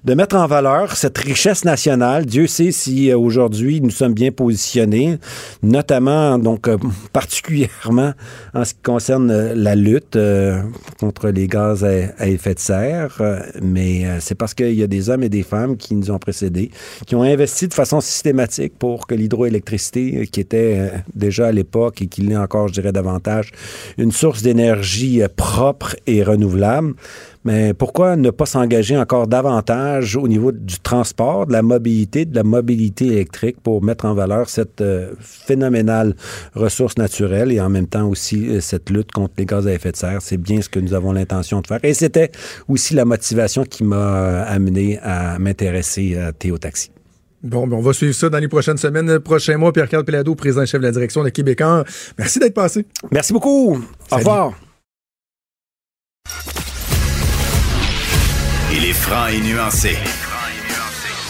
de mettre en valeur cette richesse nationale. Dieu sait si euh, aujourd'hui nous sommes bien positionnés, notamment donc euh, (laughs) particulièrement en ce qui concerne euh, la lutte euh, contre les gaz à, à effet de serre. Euh, mais euh, c'est parce qu'il y a des hommes et des femmes qui nous ont précédés, qui ont investi de façon systématique pour que l'hydroélectricité, qui était déjà à l'époque et qui l'est encore, je dirais davantage, une source d'énergie propre et renouvelable. Mais pourquoi ne pas s'engager encore davantage au niveau du transport, de la mobilité, de la mobilité électrique pour mettre en valeur cette euh, phénoménale ressource naturelle et en même temps aussi euh, cette lutte contre les gaz à effet de serre? C'est bien ce que nous avons l'intention de faire. Et c'était aussi la motivation qui m'a euh, amené à m'intéresser à Théo Taxi. Bon, ben on va suivre ça dans les prochaines semaines, prochains mois. Pierre-Carl Pelado, président et chef de la direction de Québécois. Merci d'être passé. Merci beaucoup. Au revoir. Franc et nuancé.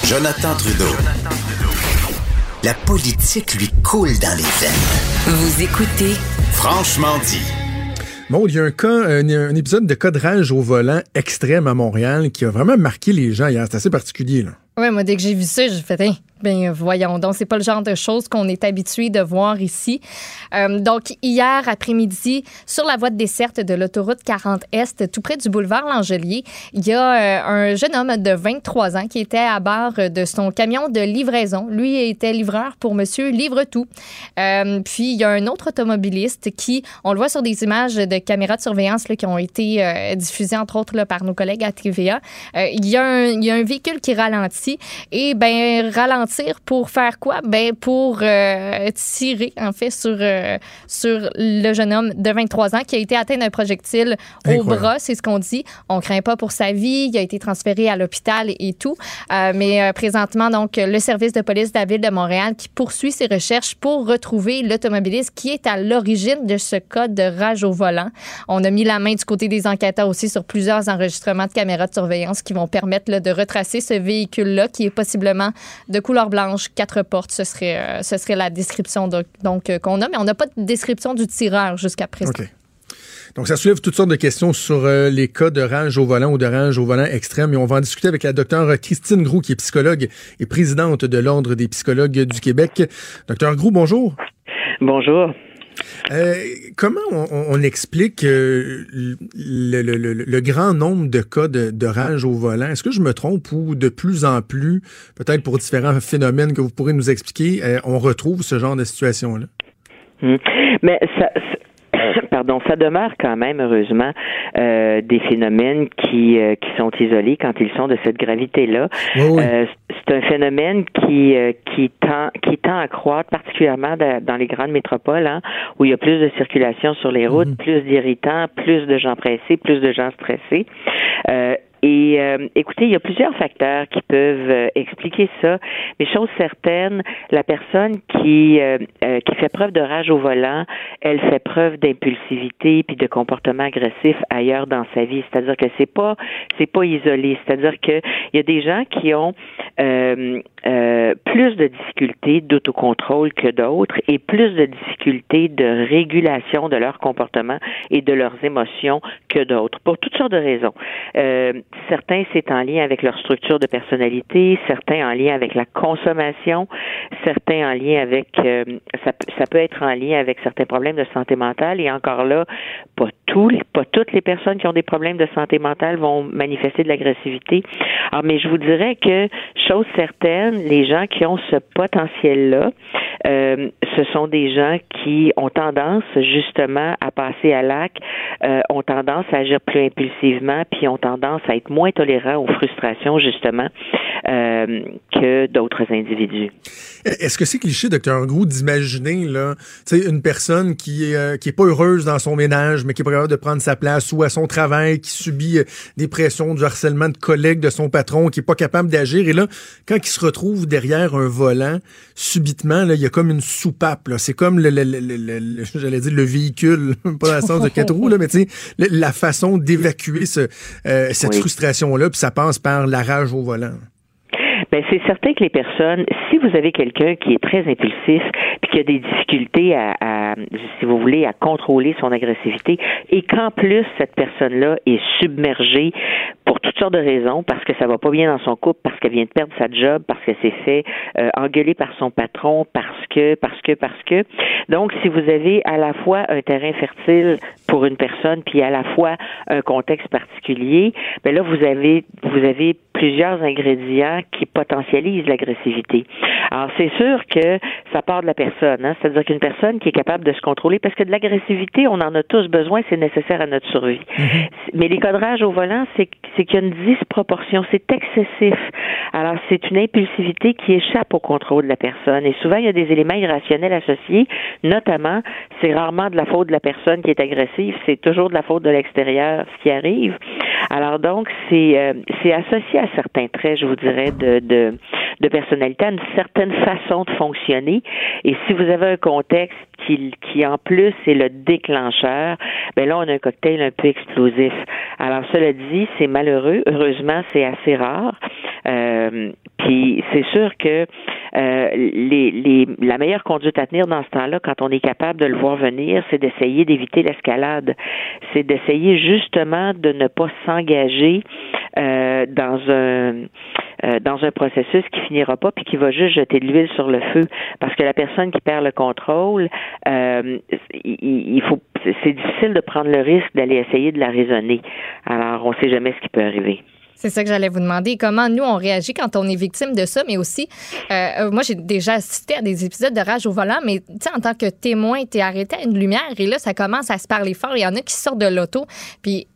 Jonathan Trudeau. La politique lui coule dans les veines. Vous écoutez Franchement dit. Bon, il y a un cas, un, un épisode de cadrage au volant extrême à Montréal qui a vraiment marqué les gens hier. C'est assez particulier, là. Ouais, moi, dès que j'ai vu ça, j'ai fait, Hein, ben voyons donc, c'est pas le genre de choses qu'on est habitué de voir ici. Euh, donc, hier après-midi, sur la voie de desserte de l'autoroute 40 Est, tout près du boulevard L'Angelier, il y a euh, un jeune homme de 23 ans qui était à bord de son camion de livraison. Lui était livreur pour Monsieur Livre-Tout. Euh, puis, il y a un autre automobiliste qui, on le voit sur des images de caméras de surveillance qui ont été diffusées, entre autres, par nos collègues à TVA. Il, y a un, il y a un véhicule qui ralentit et ben ralenti pour faire quoi? Ben, pour euh, tirer, en fait, sur, euh, sur le jeune homme de 23 ans qui a été atteint d'un projectile au bras, c'est ce qu'on dit. On craint pas pour sa vie. Il a été transféré à l'hôpital et, et tout. Euh, mais présentement, donc, le service de police de la ville de Montréal qui poursuit ses recherches pour retrouver l'automobiliste qui est à l'origine de ce cas de rage au volant. On a mis la main du côté des enquêteurs aussi sur plusieurs enregistrements de caméras de surveillance qui vont permettre là, de retracer ce véhicule-là qui est possiblement de couleur blanche, quatre portes. Ce serait, euh, ce serait la description de- donc euh, qu'on a, mais on n'a pas de description du tireur jusqu'à présent. OK. Donc, ça soulève toutes sortes de questions sur euh, les cas de rage au volant ou de rage au volant extrême. Et on va en discuter avec la docteure Christine Groux, qui est psychologue et présidente de l'Ordre des psychologues du Québec. Docteur Groux, bonjour. Bonjour. Euh, comment on, explique euh, le, grand nombre de cas de, rage au volant? Est-ce que je me trompe ou de plus en plus, peut-être pour différents phénomènes que vous pourrez nous expliquer, euh, on retrouve ce genre de situation-là? Hmm. Mais ça- (coughs) pardon, ça demeure quand même heureusement euh, des phénomènes qui euh, qui sont isolés quand ils sont de cette gravité-là. Oui, oui. Euh, c'est un phénomène qui euh, qui tend qui tend à croître particulièrement da- dans les grandes métropoles hein, où il y a plus de circulation sur les routes, plus d'irritants, plus de gens pressés, plus de gens stressés. Euh, et euh, écoutez, il y a plusieurs facteurs qui peuvent euh, expliquer ça. Mais chose certaine, la personne qui euh, euh, qui fait preuve de rage au volant, elle fait preuve d'impulsivité puis de comportement agressif ailleurs dans sa vie. C'est-à-dire que c'est pas c'est pas isolé. C'est-à-dire que il y a des gens qui ont euh, plus de difficultés d'autocontrôle que d'autres et plus de difficultés de régulation de leur comportement et de leurs émotions que d'autres, pour toutes sortes de raisons. Euh, certains, c'est en lien avec leur structure de personnalité, certains en lien avec la consommation, certains en lien avec, euh, ça, ça peut être en lien avec certains problèmes de santé mentale et encore là, pas tous, pas toutes les personnes qui ont des problèmes de santé mentale vont manifester de l'agressivité. Alors, mais je vous dirais que, chose certaine, les gens qui ont ce potentiel-là, euh, ce sont des gens qui ont tendance justement à passer à l'acte, euh, ont tendance à agir plus impulsivement, puis ont tendance à être moins tolérants aux frustrations justement euh, que d'autres individus. Est-ce que c'est cliché, docteur Groux, d'imaginer là, tu sais, une personne qui euh, qui est pas heureuse dans son ménage, mais qui est pas capable de prendre sa place, ou à son travail, qui subit euh, des pressions, du harcèlement de collègues de son patron, qui est pas capable d'agir, et là, quand il se retrouve derrière un volant, subitement, là, il y a comme une soupape. Là. C'est comme le, le- le- le- le- (laughs) j'allais dire le véhicule, (laughs) pas dans le sens de quatre roues, là, mais tu la façon d'évacuer ce, euh, cette Oui. frustration-là, puis ça passe par la rage au volant. Ben, c'est certain que les personnes, si vous avez quelqu'un qui est très impulsif, puis qui a des difficultés à, à, si vous voulez, à contrôler son agressivité, et qu'en plus cette personne-là est submergée pour toutes sortes de raisons, parce que ça va pas bien dans son couple, parce qu'elle vient de perdre sa job, parce qu'elle s'est fait euh, engueuler par son patron, parce que, parce que, parce que. Donc, si vous avez à la fois un terrain fertile pour une personne, puis à la fois un contexte particulier, ben là, vous avez, vous avez plusieurs ingrédients qui potentialisent l'agressivité. Alors, c'est sûr que ça part de la personne, hein? c'est-à-dire qu'une personne qui est capable de se contrôler, parce que de l'agressivité, on en a tous besoin, c'est nécessaire à notre survie. Mais les cadrages au volant, c'est c'est qu'il y a une disproportion, c'est excessif. Alors, c'est une impulsivité qui échappe au contrôle de la personne. Et souvent, il y a des éléments irrationnels associés, notamment, c'est rarement de la faute de la personne qui est agressive, c'est toujours de la faute de l'extérieur, ce qui arrive. Alors donc, c'est euh, c'est associé à certains traits, je vous dirais, de, personnalité, une certaine façon de fonctionner. Et si vous avez un contexte qui, qui en plus est le déclencheur, ben là, on a un cocktail un peu explosif. Alors, cela dit, c'est malheureux. Heureusement, c'est assez rare. Euh, puis c'est sûr que euh, les, les, la meilleure conduite à tenir dans ce temps-là, quand on est capable de le voir venir, c'est d'essayer d'éviter l'escalade. C'est d'essayer justement de ne pas s'engager euh, dans un euh, dans un processus qui finira pas puis qui va juste jeter de l'huile sur le feu parce que la personne qui perd le contrôle euh, il, faut c'est difficile de prendre le risque d'aller essayer de la raisonner alors on sait jamais ce qui peut arriver C'est ça que j'allais vous demander. Comment nous, on réagit quand on est victime de ça, mais aussi, euh, moi, j'ai déjà assisté à des épisodes de rage au volant, mais tu sais, en tant que témoin, tu es arrêté à une lumière et là, ça commence à se parler fort. Il y en a qui sortent de l'auto. Puis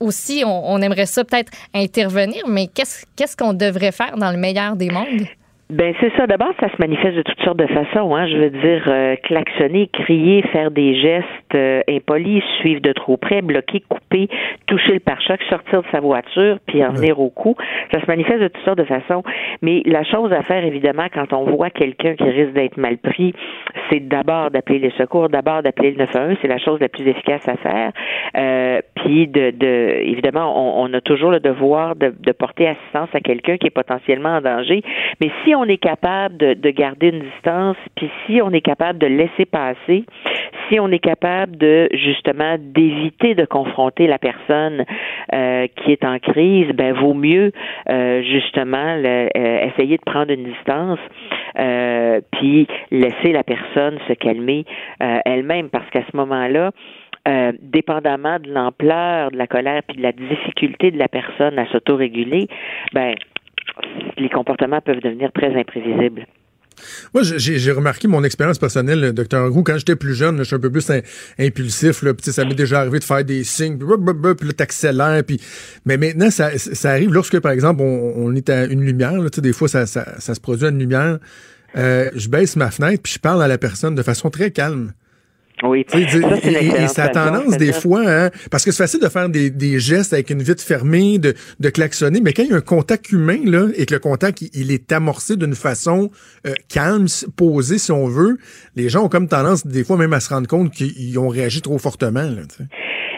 aussi, on, aimerait ça peut-être intervenir, mais qu'est-ce qu'on devrait faire dans le meilleur des mondes? Ben c'est ça. D'abord, ça se manifeste de toutes sortes de façons. Hein. Je veux dire, euh, klaxonner, crier, faire des gestes euh, impolis, suivre de trop près, bloquer, couper, toucher le pare-choc, sortir de sa voiture, puis en venir au cou. Ça se manifeste de toutes sortes de façons. Mais la chose à faire, évidemment, quand on voit quelqu'un qui risque d'être mal pris, c'est d'abord d'appeler les secours, d'abord d'appeler le 911. C'est la chose la plus efficace à faire. Euh, puis de, de, évidemment, on, on, a toujours le devoir de, de porter assistance à quelqu'un qui est potentiellement en danger. Mais si on est capable de, de garder une distance, puis si on est capable de laisser passer, si on est capable de justement d'éviter de confronter la personne euh, qui est en crise, ben vaut mieux euh, justement euh, essayer de prendre une distance, puis laisser la personne se calmer elle-même, parce qu'à ce moment-là, euh, dépendamment de l'ampleur de la colère puis de la difficulté de la personne à s'autoréguler, ben les comportements peuvent devenir très imprévisibles. Moi, j'ai remarqué mon expérience personnelle, docteur Roux, quand j'étais plus jeune, je suis un peu plus impulsif, là, puis ça m'est déjà arrivé de faire des signes, puis, puis là, t'accélères, puis... Mais maintenant, ça, ça arrive lorsque, par exemple, on, on est à une lumière, là, des fois, ça, ça, ça, se produit à une lumière, euh, je baisse ma fenêtre, puis je parle à la personne de façon très calme. Oui, ça, et, ça a tendance des fois, hein, parce que c'est facile de faire des, des, gestes avec une vitre fermée, de, de klaxonner, mais quand il y a un contact humain là, et que le contact il, est amorcé d'une façon euh, calme, posée si on veut, les gens ont comme tendance des fois même à se rendre compte qu'ils ont réagi trop fortement. Là,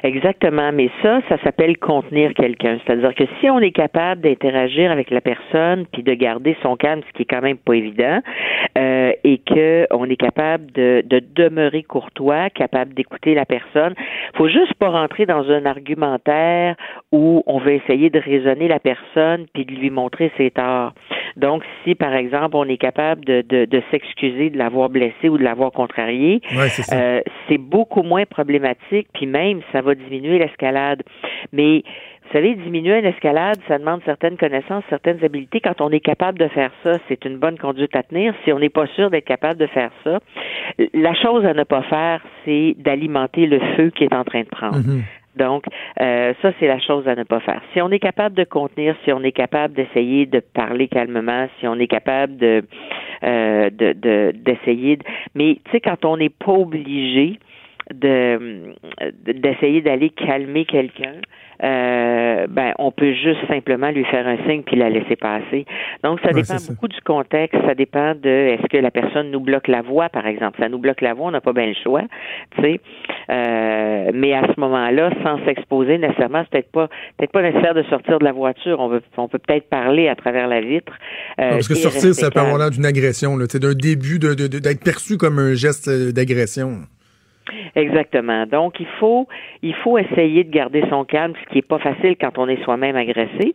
Exactement, mais ça, ça s'appelle contenir quelqu'un. C'est-à-dire que si on est capable d'interagir avec la personne puis de garder son calme, ce qui est quand même pas évident, euh, et que on est capable de, de demeurer courtois, capable d'écouter la personne, faut juste pas rentrer dans un argumentaire où on veut essayer de raisonner la personne puis de lui montrer ses torts. Donc, si par exemple on est capable de, de, de s'excuser de l'avoir blessé ou de l'avoir contrarié, ouais, c'est, euh, c'est beaucoup moins problématique, puis même ça va diminuer l'escalade. Mais vous savez, diminuer une escalade, ça demande certaines connaissances, certaines habiletés. Quand on est capable de faire ça, c'est une bonne conduite à tenir. Si on n'est pas sûr d'être capable de faire ça, la chose à ne pas faire, c'est d'alimenter le feu qui est en train de prendre. Mhm. Donc, euh, ça, c'est la chose à ne pas faire. Si on est capable de contenir, si on est capable d'essayer de parler calmement, si on est capable de euh, de d'essayer, de, mais tu sais, quand on n'est pas obligé de d'essayer d'aller calmer quelqu'un, euh, ben on peut juste simplement lui faire un signe puis la laisser passer. Donc ça Ouais, dépend ça. beaucoup du contexte, ça dépend de est-ce que la personne nous bloque la voie par exemple. Ça nous bloque la voie, on n'a pas bien le choix, tu sais. Euh, mais à ce moment-là, sans s'exposer nécessairement, c'est peut-être pas peut-être pas nécessaire de sortir de la voiture. On veut on peut peut-être parler à travers la vitre. euh, parce que sortir, ça peut avoir l'air d'une agression, là, tu sais, d'un début de, de- de- d'être perçu comme un geste euh, d'agression. Exactement. Donc, il faut, il faut essayer de garder son calme, ce qui est pas facile quand on est soi-même agressé,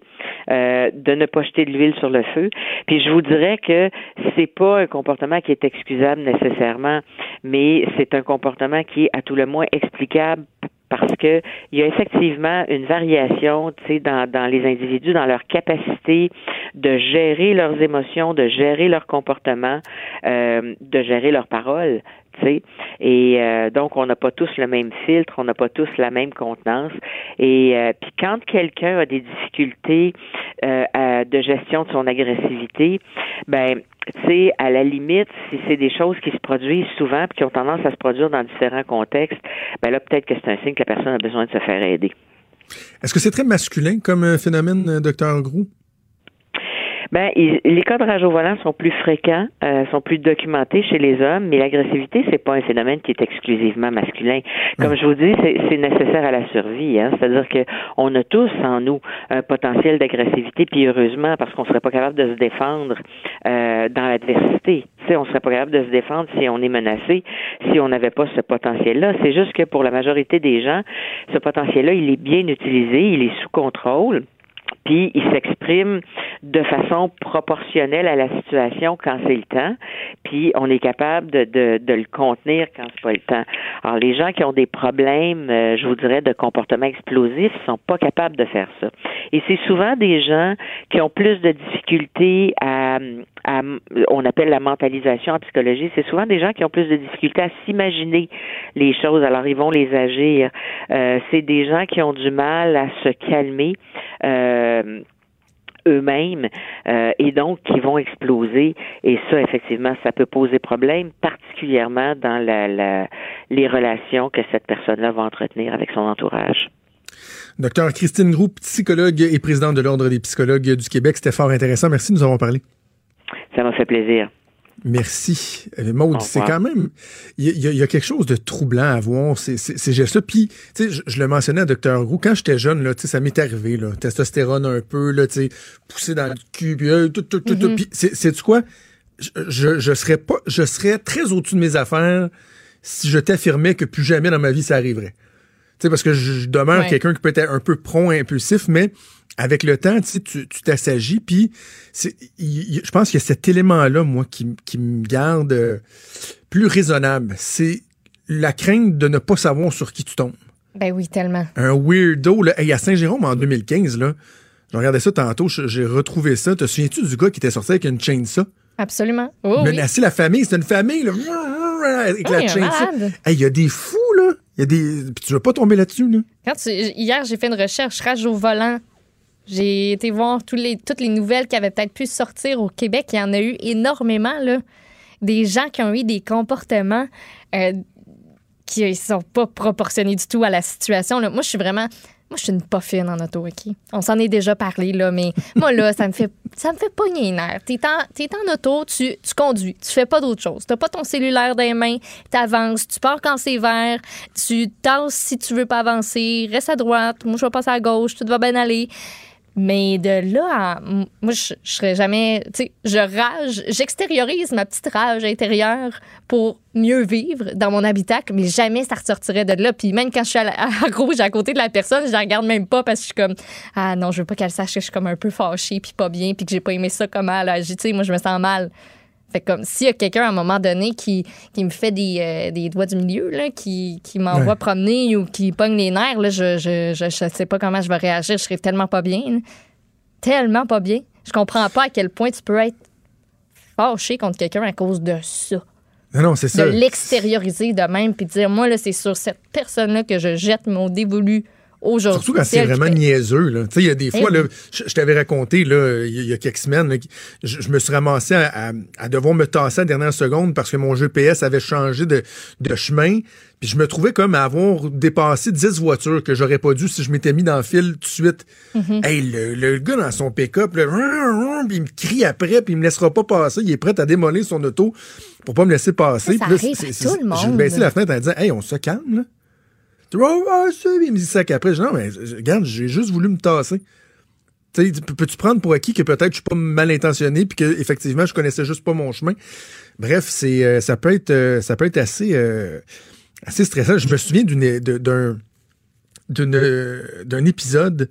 euh, de ne pas jeter de l'huile sur le feu. Puis, je vous dirais que c'est pas un comportement qui est excusable nécessairement, mais c'est un comportement qui est à tout le moins explicable parce que il y a effectivement une variation, dans, dans les individus, dans leur capacité de gérer leurs émotions, de gérer leur comportement, euh, de gérer leurs paroles. Et euh, donc, on n'a pas tous le même filtre, on n'a pas tous la même contenance. Et euh, puis, quand quelqu'un a des difficultés euh, de gestion de son agressivité, ben, tu sais, à la limite, si c'est des choses qui se produisent souvent puis qui ont tendance à se produire dans différents contextes, ben là, peut-être que c'est un signe que la personne a besoin de se faire aider. Est-ce que c'est très masculin comme phénomène, docteur Grou? Ben, il- les cas de rage au volant sont plus fréquents, euh, sont plus documentés chez les hommes, mais l'agressivité, c'est pas un phénomène qui est exclusivement masculin. Comme je vous dis, c'est nécessaire à la survie. Hein? C'est-à-dire que on a tous en nous un potentiel d'agressivité, puis heureusement, parce qu'on serait pas capable de se défendre euh, dans l'adversité. Tu sais, on serait pas capable de se défendre si on est menacé, si on n'avait pas ce potentiel-là. C'est juste que pour la majorité des gens, ce potentiel-là, il est bien utilisé, il est sous contrôle puis il s'exprime de façon proportionnelle à la situation quand c'est le temps, puis on est capable de, de, de le contenir quand c'est pas le temps. Alors les gens qui ont des problèmes, euh, je vous dirais, de comportement explosif, sont pas capables de faire ça. Et c'est souvent des gens qui ont plus de difficultés à, à on appelle la mentalisation en psychologie, c'est souvent des gens qui ont plus de difficultés à s'imaginer les choses, alors ils vont les agir. Euh, c'est des gens qui ont du mal à se calmer. Euh, eux-mêmes euh, et donc qui vont exploser. Et ça, effectivement, ça peut poser problème, particulièrement dans la, la, les relations que cette personne-là va entretenir avec son entourage. Docteur Christine Groux, psychologue et présidente de l'Ordre des psychologues du Québec, c'était fort intéressant. Merci de nous avoir parlé. Ça m'a fait plaisir. Merci. Euh, Maud, c'est quand même. Il y, y, a quelque chose de troublant à voir ces, ces, ces gestes-là. Puis, tu sais, je, je, le mentionnais à Dr. Roux, quand j'étais jeune, là, ça m'est arrivé, là, testostérone un peu, là, tu sais, poussé dans le cul, puis euh, tout, tout, tout, tout. Puis, c'est quoi? Je, je, je, serais pas, je serais très au-dessus de mes affaires si je t'affirmais que plus jamais dans ma vie ça arriverait. Tu sais, parce que je, demeure ouais. quelqu'un qui peut être un peu prompt, impulsif, mais avec le temps, tu tu t'assagis, puis je pense qu'il y a cet élément-là, moi, qui, qui me garde euh, plus raisonnable. C'est la crainte de ne pas savoir sur qui tu tombes. Ben oui, tellement. Un weirdo, là. Hey, à Saint-Jérôme, en 2015, là, je regardais ça tantôt, j'ai retrouvé ça. Te souviens-tu du gars qui était sorti avec une chaîne ça? Absolument. Oh, Menacer oui. la famille, c'est une famille, là, avec hey, la chaîne ça. Il y a des fous, là. Il y a des. Puis tu veux pas tomber là-dessus, là. Quand tu... Hier, j'ai fait une recherche, rage au volant. J'ai été voir tous les, toutes les nouvelles qui avaient peut-être pu sortir au Québec. Il y en a eu énormément, là. Des gens qui ont eu des comportements euh, qui ne sont pas proportionnés du tout à la situation. Là. Moi, je suis vraiment. Moi, je suis une pas fine en auto, OK? On s'en est déjà parlé, là, mais moi, là, ça me fait ça me fait pogner les nerfs. T'es en, en auto, tu, tu conduis, tu fais pas d'autre chose. T'as pas ton cellulaire dans les mains, t'avances, tu pars quand c'est vert, tu tasses si tu veux pas avancer, reste à droite, moi, je vais passer à gauche, tout va bien aller. Mais de là à. Moi, je, serais jamais. Tu sais, je rage, j'extériorise ma petite rage intérieure pour mieux vivre dans mon habitacle, mais jamais ça ressortirait de là. Puis même quand je suis à, la, à (laughs) rouge à côté de la personne, je la regarde même pas parce que je suis comme Ah non, je veux pas qu'elle sache que je suis comme un peu fâchée, puis pas bien, puis que j'ai pas aimé ça comme elle a agi. Tu sais, moi, je me sens mal. Fait comme s'il y a quelqu'un à un moment donné qui, qui me fait des, euh, des doigts du milieu, là, qui, qui m'envoie ouais. promener ou qui pogne les nerfs, là, je, je, je, je, sais pas comment je vais réagir. Je serais tellement pas bien. Là. Tellement pas bien. Je comprends pas à quel point tu peux être fâché contre quelqu'un à cause de ça. Non, non, c'est ça. De l'extérioriser de même puis de dire, moi, là, c'est sur cette personne-là que je jette mon dévolu aujourd'hui. Surtout quand c'est vraiment fait... niaiseux. Là. Tu sais, il y a des fois, hey. là, je, je t'avais raconté là, il y a quelques semaines, là, je, je, me suis ramassé à, à, à, devoir me tasser à la dernière seconde parce que mon GPS avait changé de, de chemin. Puis je me trouvais comme à avoir dépassé 10 voitures que j'aurais pas dû si je m'étais mis dans le fil tout de suite. Mm -hmm. Hey, le, le, gars dans son pick-up, il me crie après, puis il me laissera pas passer. Il est prêt à démolir son auto pour pas me laisser passer. Ça, ça là, arrive à tout le monde. J'ai baissé la fenêtre en disant Hey, on se calme, là. Oh, il me dit ça qu'après. Je dis, non, mais regarde, j'ai juste voulu me tasser. Peux-tu prendre pour acquis que peut-être je suis pas mal intentionné puis que effectivement je connaissais juste pas mon chemin? Bref, c'est euh, ça peut être euh, ça peut être assez euh, assez stressant. Je me souviens d'une d'un d'un épisode.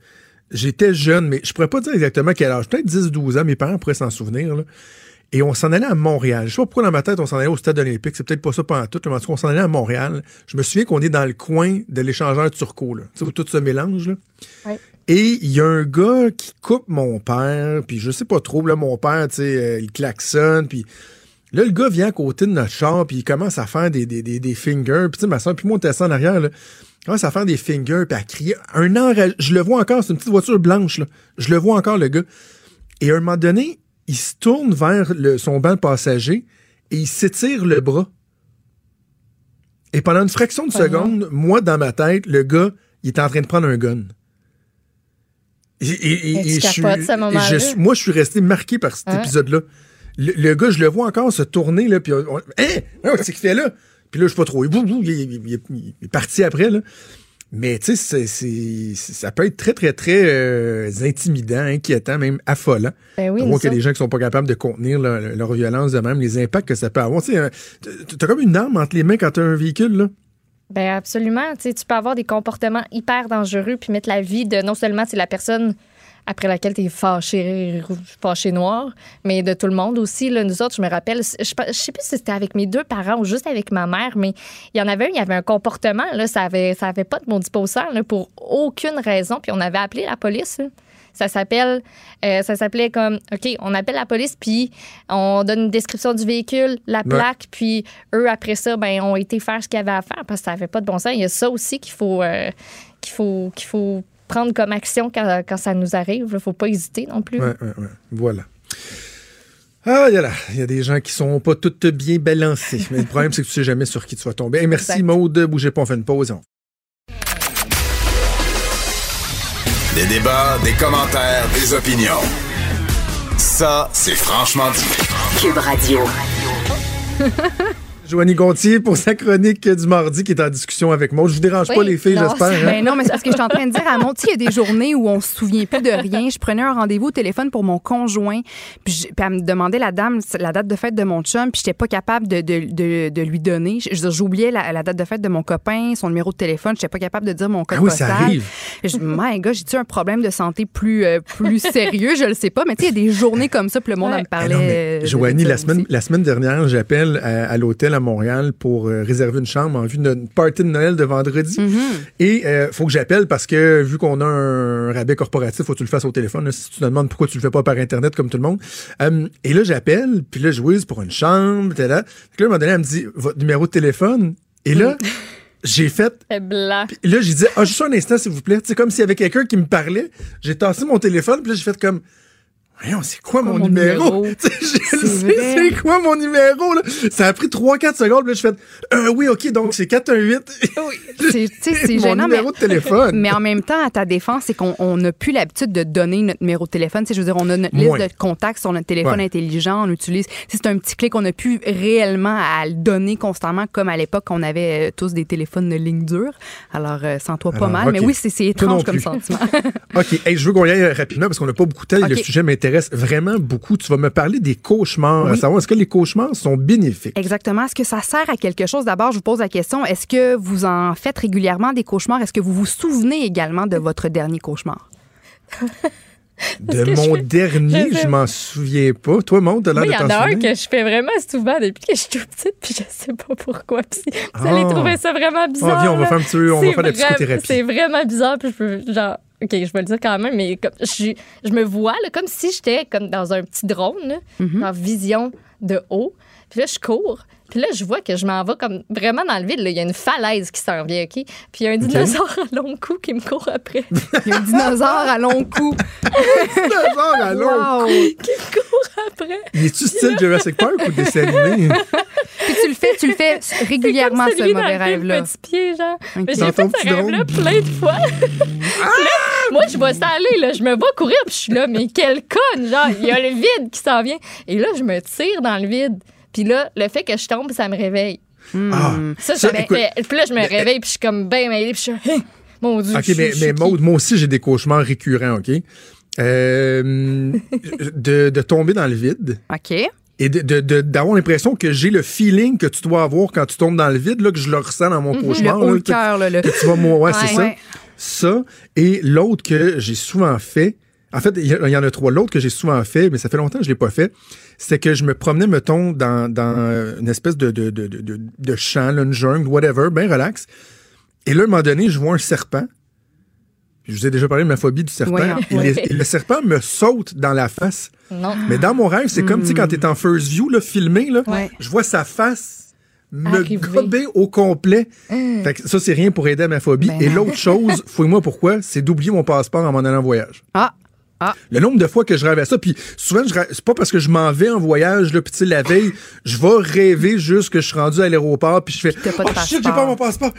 J'étais jeune, mais je pourrais pas dire exactement quel âge. Peut-être 10-12 ans. Mes parents pourraient s'en souvenir. Là. Et on s'en allait à Montréal. Je sais pas pourquoi dans ma tête, on s'en allait au stade olympique. C'est peut-être pas ça pendant tout, mais en tout cas, on s'en allait à Montréal. Je me souviens qu'on est dans le coin de l'échangeur turco, là. Tu sais, où tout se mélange, là. Et il y a un gars qui coupe mon père, puis je sais pas trop, là, mon père, tu sais, euh, il klaxonne, puis là, le gars vient à côté de notre char, puis il commence à faire des, des, des, des fingers. Puis tu sais, ma soeur, puis moi, on était en arrière, là. Il commence à faire des fingers, puis à crier. Un enragé. Je le vois encore, c'est une petite voiture blanche, là. Je le vois encore, le gars. Et à un moment donné, il se tourne vers le, son banc de passager et il s'étire le bras. Et pendant une fraction de seconde, moi, dans ma tête, le gars, il est en train de prendre un gun. Et, et, et, et je suis, je, moi, je suis resté marqué par cet épisode-là. Le, le, gars, je le vois encore se tourner, là, puis on, hein? Qu'est-ce qu'il fait là? Puis là, je sais pas trop. Il, il, il, il est parti après, là. Mais tu sais, ça peut être très, très, très euh, intimidant, inquiétant, même affolant. Ben oui, on voit qu'il y a des gens qui sont pas capables de contenir leur, leur, violence de même, les impacts que ça peut avoir. Tu as comme une arme entre les mains quand tu as un véhicule, là. Ben absolument. Tu peux avoir des comportements hyper dangereux puis mettre la vie de non seulement la personne après laquelle tu es fâché, fâché noir, mais de tout le monde aussi. Là, nous autres, je me rappelle, je, je sais plus si c'était avec mes deux parents ou juste avec ma mère, mais il y en avait un, il y avait un comportement, là, ça avait, ça avait pas de bon disposant là, pour aucune raison, puis on avait appelé la police. Là. Ça s'appelle, euh, ça s'appelait comme, OK, on appelle la police, puis on donne une description du véhicule, la plaque, ouais. puis eux, après ça, ben, ont été faire ce qu'il y avait à faire parce que ça n'avait pas de bon sens. Il y a ça aussi qu'il faut, euh, qu'il faut, qu'il faut prendre comme action quand, quand ça nous arrive. Il faut pas hésiter non plus. Ouais, ouais, ouais. Voilà. Ah, il y, a là. il y a des gens qui sont pas toutes bien balancés. Mais le problème, c'est que tu sais jamais sur qui tu vas tomber. Hey, merci. Maude. Bougez pas, on fait une pause. on- Des débats, des commentaires, des opinions. Ça, c'est franchement dit. Cube Radio. (laughs) Joanie Gontier pour sa chronique du mardi qui est en discussion avec moi. Je vous dérange pas, les filles, non, j'espère. hein? Ben non, mais c'est parce que je suis en train de dire à sais, il y a des journées où on se souvient plus de rien. Je prenais un rendez-vous au téléphone pour mon conjoint, puis, je- puis elle me demandait la dame la date de fête de mon chum, puis j'étais pas capable de, de, de, de lui donner. J'oubliais la, la date de fête de mon copain, son numéro de téléphone, j'étais pas capable de dire mon code Ah oui, ça arrive. Je, my God, j'ai-tu un problème de santé plus euh, plus sérieux, je le sais pas, mais tu sais, il y a des journées comme ça, puis le monde Ouais. me Ah parlait. non, mais de- Joanie, de la ça semaine, aussi. la semaine dernière, j'appelle à, à l'hôtel à Montréal pour euh, réserver une chambre en vue notre party de Noël de vendredi. Mm-hmm. Et euh, faut que j'appelle parce que vu qu'on a un rabais corporatif, faut que tu le fasses au téléphone. là. si tu te demandes pourquoi tu le fais pas par Internet comme tout le monde. Euh, et là, j'appelle, puis là, je whiz pour une chambre, t'es là. Puis là, à un moment donné, elle me dit, votre numéro de téléphone. Et là, j'ai fait (laughs) blanc. là, j'ai dit, ah, juste un instant, s'il vous plaît. C'est comme s'il y avait quelqu'un qui me parlait. J'ai tassé mon téléphone, puis là, j'ai fait comme, c'est quoi mon, mon numéro? numéro? (laughs) Je C'est quoi mon numéro, là? Ça a pris 3-4 secondes, puis là, j'ai fait, euh, oui, OK, donc c'est 418. C'est tu sais, c'est (laughs) mon gênant, mais, numéro de téléphone. (laughs) mais en même temps, à ta défense, c'est qu'on on n'a plus l'habitude de donner notre numéro de téléphone. Tu sais, je veux dire, on a notre Moins. liste de contacts sur notre téléphone Ouais. intelligent, on utilise. C'est un petit clic, on n'a plus réellement à le donner constamment comme à l'époque, on avait euh, tous des téléphones de ligne dure. Alors, euh, sans toi, pas Alors, mal. Mais oui, c'est étrange comme sentiment. OK, hey, je veux qu'on y aille rapidement parce qu'on n'a pas beaucoup de temps et le sujet m'intéresse vraiment beaucoup. Tu vas me parler des cauchemars, à Oui. savoir est-ce que les cauchemars sont bénéfiques? Exactement. Est-ce que ça sert à quelque chose? D'abord, je vous pose la question, est-ce que vous en faites régulièrement des cauchemars? Est-ce que vous vous souvenez également de votre dernier cauchemar? (laughs) De mon je fais- dernier, je je m'en souviens pas. Toi, Monte, t'as l'air Moi, il de y en a un que je fais vraiment souvent depuis que je suis toute petite, puis je sais pas pourquoi. Puis vous allez Ah. trouver ça vraiment bizarre. Ah, viens, on va là. faire un petit peu- on va C'est faire de la psychothérapie. C'est vraiment bizarre, puis je peux, genre, OK, je vais le dire quand même, mais comme, je, je me vois là, comme si j'étais comme dans un petit drone, là, Mm-hmm. en vision de haut. Puis là, je cours. Puis là, je vois que je m'en vais comme vraiment dans le vide. là. Il y a une falaise qui s'en vient, OK? Puis il y a un dinosaure à long cou qui me court après. (laughs) Il y a un dinosaure à long cou. (laughs) Dinosaure à long Wow! qui me court après. Il est-tu style Jurassic Park ou dessin animé? (laughs) Puis tu le fais, tu le fais régulièrement, Comme ce mauvais rêve-là. Petit pied, genre. Mais j'ai fait ce rêve-là plein de fois. Puis là, moi, je vois ça aller, là. Je me vois courir, puis je suis là, mais quelle conne! Genre, il y a le vide qui s'en vient. Et là, je me tire dans le vide. Puis là, le fait que je tombe, ça me réveille. Ah, Ça, Ça, ça me écoute, fait- Puis là, je me réveille, puis je suis comme bien mêlée, puis je suis. Hein, Mon Dieu. OK, je mais, je mais moi aussi, j'ai des cauchemars récurrents, OK? Euh, de, de tomber dans le vide OK. et de- d'avoir l'impression que j'ai le feeling que tu dois avoir quand tu tombes dans le vide, là, que je le ressens dans mon Le cauchemar. haut là, le que- cœur, là. le- que tu vas mourir. Ouais, c'est ça. Ouais. Ça. Et l'autre que j'ai souvent fait, en fait, il y, en a trois. L'autre que j'ai souvent fait, mais ça fait longtemps que je l'ai pas fait, c'est que je me promenais, mettons, dans, dans une espèce de, de, de, de, de- de champ, là, une jungle, whatever, bien relax. Et là, à un moment donné, je vois un serpent. Je vous ai déjà parlé de ma phobie du serpent. Ouais, et, les- Ouais. et le serpent me saute dans la face. Non. Mais dans mon rêve, c'est comme, tu sais, quand t'es en first view, là, filmé, là, Ouais. je vois sa face me gober au complet. Fait que ça, c'est rien pour aider à ma phobie. Ben Et l'autre chose, (laughs) fouille-moi pourquoi, c'est d'oublier mon passeport en m'en allant en voyage. Ah, Le nombre de fois que je rêve à ça, puis souvent, je c'est pas parce que je m'en vais en voyage, tu sais, la veille, je vais rêver juste que je suis rendu à l'aéroport, puis je fais Oh shit, j'ai pas mon passeport.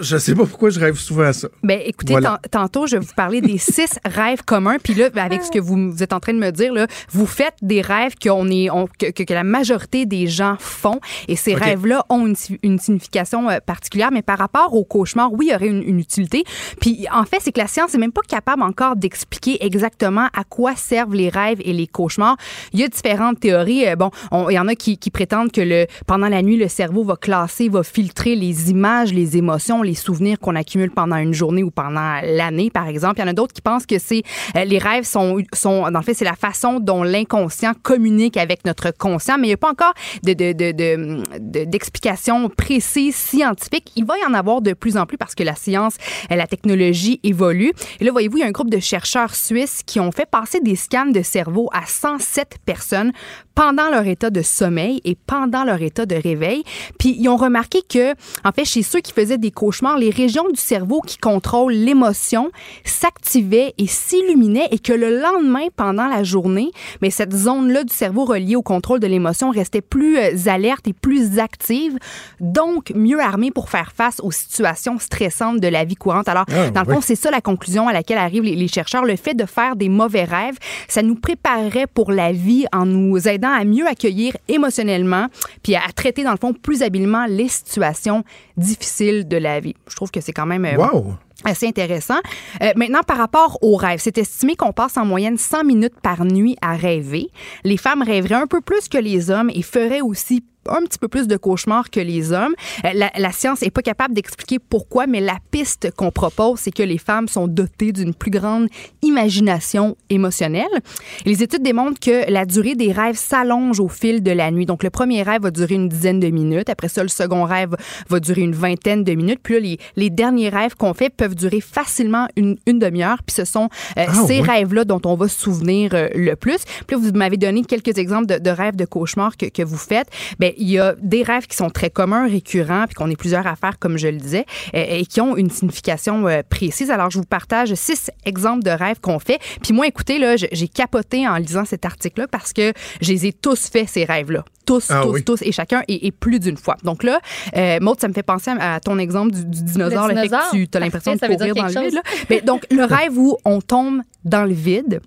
Je sais pas pourquoi je rêve souvent à ça. Ben, écoutez, Voilà. tantôt, je vais vous parler des six (laughs) rêves communs. Puis là, ben, avec ce que vous, vous êtes en train de me dire, là, vous faites des rêves qu'on est, on- que, que- que la majorité des gens font. Et ces rêves-là ont une, une signification euh, particulière. Mais par rapport au cauchemar, oui, il y aurait une, une utilité. Puis en fait, c'est que la science n'est même pas capable encore d'expliquer exactement à quoi servent les rêves et les cauchemars. Il y a différentes théories. Euh, Bon, on- il y en a qui, prétendent que le, pendant la nuit, le cerveau va classer, va filtrer les images, les émotions, les souvenirs qu'on accumule pendant une journée ou pendant l'année, par exemple. Il y en a d'autres qui pensent que c'est euh, les rêves sont, sont, dans le fait, c'est la façon dont l'inconscient communique avec notre conscient, mais il n'y a pas encore de, de, de, précises scientifiques. Il va y en avoir de plus en plus parce que la science, euh, la technologie évolue. Et là, voyez-vous, il y a un groupe de chercheurs suisses qui ont ont fait passer des scans de cerveau à 107 personnes pendant leur état de sommeil et pendant leur état de réveil. Puis ils ont remarqué que, en fait, chez ceux qui faisaient des cauchemars, les régions du cerveau qui contrôlent l'émotion s'activaient et s'illuminaient et que le lendemain, pendant la journée, mais cette zone-là du cerveau reliée au contrôle de l'émotion restait plus euh, alerte et plus active, donc mieux armée pour faire face aux situations stressantes de la vie courante. Alors, Ah, dans le oui. fond, c'est ça la conclusion à laquelle arrivent les, les chercheurs. Le fait de faire des mauvais rêves, ça nous préparerait pour la vie en nous aidant à mieux accueillir émotionnellement, puis à traiter, dans le fond, plus habilement les situations difficiles de la vie. Je trouve que c'est quand même... euh, Wow! assez intéressant. Euh, maintenant, par rapport aux rêves, c'est estimé qu'on passe en moyenne 100 minutes par nuit à rêver. Les femmes rêveraient un peu plus que les hommes et feraient aussi un petit peu plus de cauchemars que les hommes. Euh, La, la science n'est pas capable d'expliquer pourquoi, mais la piste qu'on propose, c'est que les femmes sont dotées d'une plus grande imagination émotionnelle. Et les études démontrent que la durée des rêves s'allonge au fil de la nuit. Donc, le premier rêve va durer une dizaine de minutes. Après ça, le second rêve va durer une vingtaine de minutes. Puis là, les, les derniers rêves qu'on fait peuvent durer facilement une, une demi-heure. Puis ce sont euh, Ah, ces oui. rêves-là dont on va se souvenir euh, le plus. Puis là, vous m'avez donné quelques exemples de, de rêves de cauchemars que, que vous faites. Bien, il y a des rêves qui sont très communs, récurrents, puis qu'on est plusieurs à faire, comme je le disais, euh, et qui ont une signification euh, précise. Alors, je vous partage six exemples de rêves qu'on fait. Puis moi, écoutez, là, j'ai capoté en lisant cet article-là parce que je les ai tous fait, ces rêves-là. Tous, Ah tous, oui. tous, et chacun, et, et plus d'une fois. Donc là, euh, Maud, ça me fait penser à, à ton exemple du, du dinosaure, Le le fait dinosaure? que tu as l'impression de Parfait, ça veut courir dire dans le quelque vide. là. Mais donc, le (laughs) rêve où on tombe dans le vide,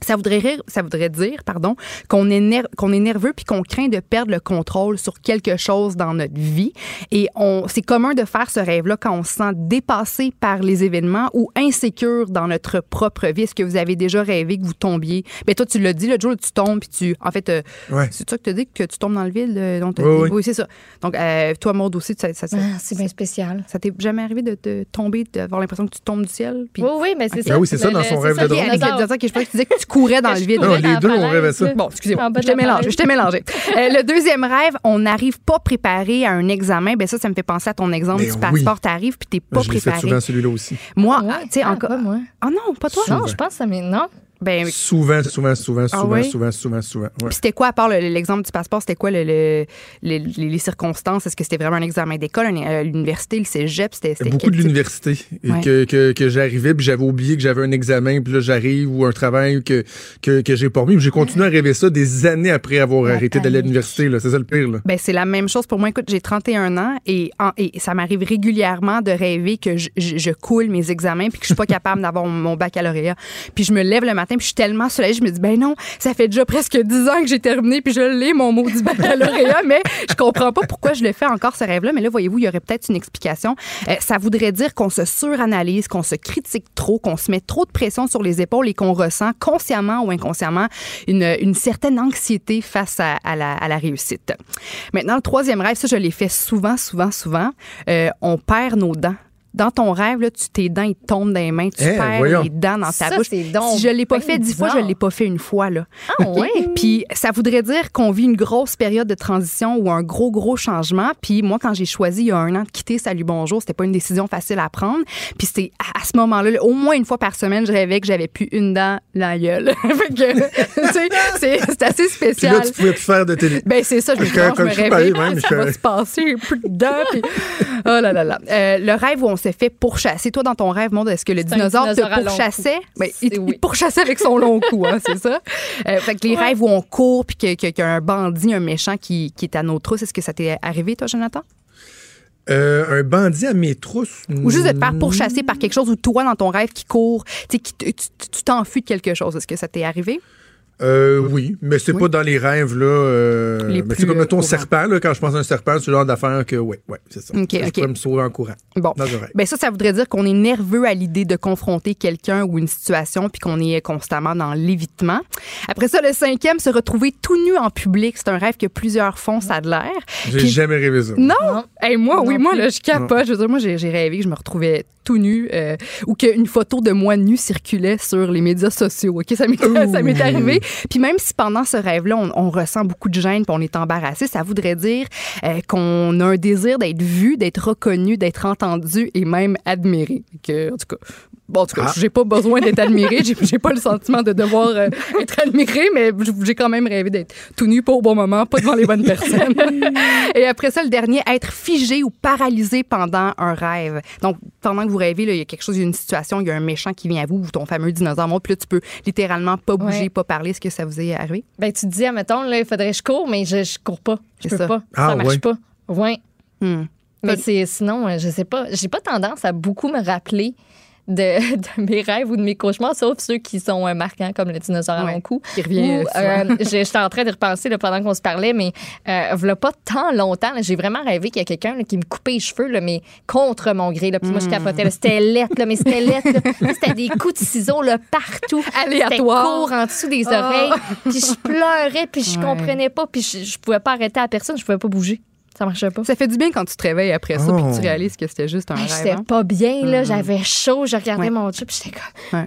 ça voudrait, rire- ça voudrait dire pardon, qu'on est, ner- qu'on est nerveux puis qu'on craint de perdre le contrôle sur quelque chose dans notre vie. Et on, c'est commun de faire ce rêve-là quand on se sent dépassé par les événements ou insécure dans notre propre vie. Est-ce que vous avez déjà rêvé que vous tombiez? Ben toi, tu l'as dit, le jour où tu tombes puis tu... En fait, euh, Ouais. c'est ça que tu as dit que tu tombes dans le vide? euh, dont t'as Oui, dit? oui. c'est ça. Donc, euh, toi, Maud aussi, ça, ça, ça, Ah, c'est bien spécial. ça t'est jamais arrivé de, de tomber, d'avoir l'impression que tu tombes du ciel? Puis... Oui, oui, mais c'est ça. Ah oui, c'est ça, dans le- son rêve de drôle. avec le je que tu disais que tu courais dans le je vide. Non, les deux, on rêvait ça. Bon, excusez-moi, je t'ai la mélangé, je t'ai mélangé. Euh, le deuxième rêve, on n'arrive pas préparé à un examen. Ben ça, ça me fait penser à ton exemple Mais du oui. passeport. T'arrives puis t'es pas je préparé. souvent, celui-là aussi. Moi, Ouais, tu sais, ah, encore. pas moi. Ah non, pas toi. Non, je pense que ça m'est. Non. Ben, Souvent, souvent, souvent, souvent, oui? souvent, souvent, souvent. ouais. puis c'était quoi, à part le- l'exemple du passeport, c'était quoi le, le- les, circonstances? Est-ce que c'était vraiment un examen d'école, euh, l'université, le cégep? C'était Beaucoup de l'université. Et Ouais. Que, que, que j'arrivais, puis j'avais oublié que j'avais un examen, puis là, j'arrive, ou un travail que, que, que j'ai pas remis. J'ai continué à rêver ça des années après avoir La arrêté d'aller à l'université. là. C'est ça le pire. Là. Ben, c'est la même chose pour moi. Écoute, j'ai 31 ans et, en- et ça m'arrive régulièrement de rêver que je, je- je coule mes examens puis que je suis pas (laughs) capable d'avoir mon baccalauréat. Puis je me lève le matin puis je suis tellement soulagée, je me dis ben non, ça fait déjà presque 10 ans que j'ai terminé puis je l'ai mon mot du baccalauréat, (laughs) mais je comprends pas pourquoi je le fais encore ce rêve-là. Mais là, voyez-vous, il y aurait peut-être une explication. Euh, ça voudrait dire qu'on se suranalyse, qu'on se critique trop, qu'on se met trop de pression sur les épaules et qu'on ressent consciemment ou inconsciemment une, une certaine anxiété face à, la réussite. Maintenant, le troisième rêve, ça, je l'ai fait souvent, souvent, souvent. Euh, on perd nos dents. Dans ton rêve, là, tu, tes dents, ils tombent dans les mains, tu Eh, perds voyons. les dents dans ta Ça, bouche. c'est donc Si je l'ai pas fait dix fois, je bizarre. l'ai pas fait une fois. Là. Ah, (laughs) ouais. Puis ça voudrait dire qu'on vit une grosse période de transition ou un gros, gros changement. Puis moi, quand j'ai choisi il y a un an de quitter Salut Bonjour, c'était pas une décision facile à prendre. Puis c'était à, à ce moment-là, là, au moins une fois par semaine, je rêvais que j'avais plus une dent dans la gueule. (laughs) c'est c'est assez Puis spécial. là, tu pouvais plus faire de télé. Ben c'est ça, je me, je me même, ça je- va se passer, plus de dents. puis- (laughs) Oh là là là. Euh, le rêve où on s'est fait pourchasser. Toi, dans ton rêve, monde, est-ce que le dinosaure, te pourchassait? Ben, il, pourchassait avec son long cou, hein, c'est ça? Euh, fait que les rêves où on court puis qu'il y a un bandit, un méchant qui, qui est à nos trousses, est-ce que ça t'est arrivé, toi, Jonathan? Euh, un bandit à mes trousses. Ou juste de te faire pourchasser par quelque chose ou toi, dans ton rêve, qui court, qui tu t'enfuis de quelque chose. Est-ce que ça t'est arrivé? Euh, oui, mais c'est Oui. pas dans les rêves, là. euh, Les mais c'est comme euh, ton courants. serpent, là. Quand je pense à un serpent, c'est le genre d'affaire que, ouais, ouais, c'est ça. Ok, je ok. pourrais me sauver en courant. Bon. Dans. Ben ça, ça voudrait dire qu'on est nerveux à l'idée de confronter quelqu'un ou une situation, puis qu'on est constamment dans l'évitement. Après ça, le cinquième, se retrouver tout nu en public. C'est un rêve que plusieurs font, ça a de l'air. J'ai Puis- jamais rêvé ça. Non! Non. Hey, moi, oui, moi, là, je capote. Je veux dire, moi, j'ai rêvé que je me retrouvais tout nu euh, ou qu'une photo de moi nu circulait sur les médias sociaux. OK? Ça m'est (laughs) arrivé. Puis même si pendant ce rêve-là, on, ressent beaucoup de gêne puis on est embarrassé, ça voudrait dire euh, qu'on a un désir d'être vu, d'être reconnu, d'être entendu et même admiré. Que, en tout cas, Bon, en tout cas, Ah. j'ai pas besoin d'être admirée. J'ai, j'ai pas le sentiment de devoir euh, être admirée, mais j'ai quand même rêvé d'être tout nu, pas au bon moment, pas devant les bonnes personnes. Et après ça, le dernier, être figé ou paralysé pendant un rêve. Donc, pendant que vous rêvez, là, il y a quelque chose, il y a une situation, il y a un méchant qui vient à vous, ou ton fameux dinosaure monte, puis là, tu peux littéralement pas bouger, Ouais. pas parler. Est-ce que ça vous est arrivé? Ben, tu te dis, admettons, là, il faudrait que je cours, mais je, je cours pas. Je C'est peux ça. pas. Ah, ça marche ouais. pas. Ouais. Hmm. Mais c'est sinon, euh, je sais pas. J'ai pas tendance à beaucoup me rappeler de, (laughs) de mes rêves ou de mes cauchemars, sauf ceux qui sont euh, marquants, comme le dinosaure à mon cou. Qui revient, euh, euh, (laughs) J'étais en train de repenser là, pendant qu'on se parlait, mais euh, voilà pas tant longtemps, j'ai vraiment rêvé qu'il y a quelqu'un qui me coupait les cheveux, là, mais contre mon gré. Là, puis moi, je capotais. là. C'était lettre, mais c'était lettre. (laughs) C'était des coups de ciseaux là, partout. Aléatoire. Court en dessous des Ah. oreilles. Puis je pleurais, puis je Ouais. comprenais pas, puis je, je pouvais pas arrêter à personne, je pouvais pas bouger. Ça marchait pas. Ça fait du bien quand tu te réveilles après ça, Oh. puis que tu réalises que c'était juste un Hey, rêve. J'étais hein? pas bien, là. J'avais chaud. Je regardais Ouais. mon job, puis j'étais comme.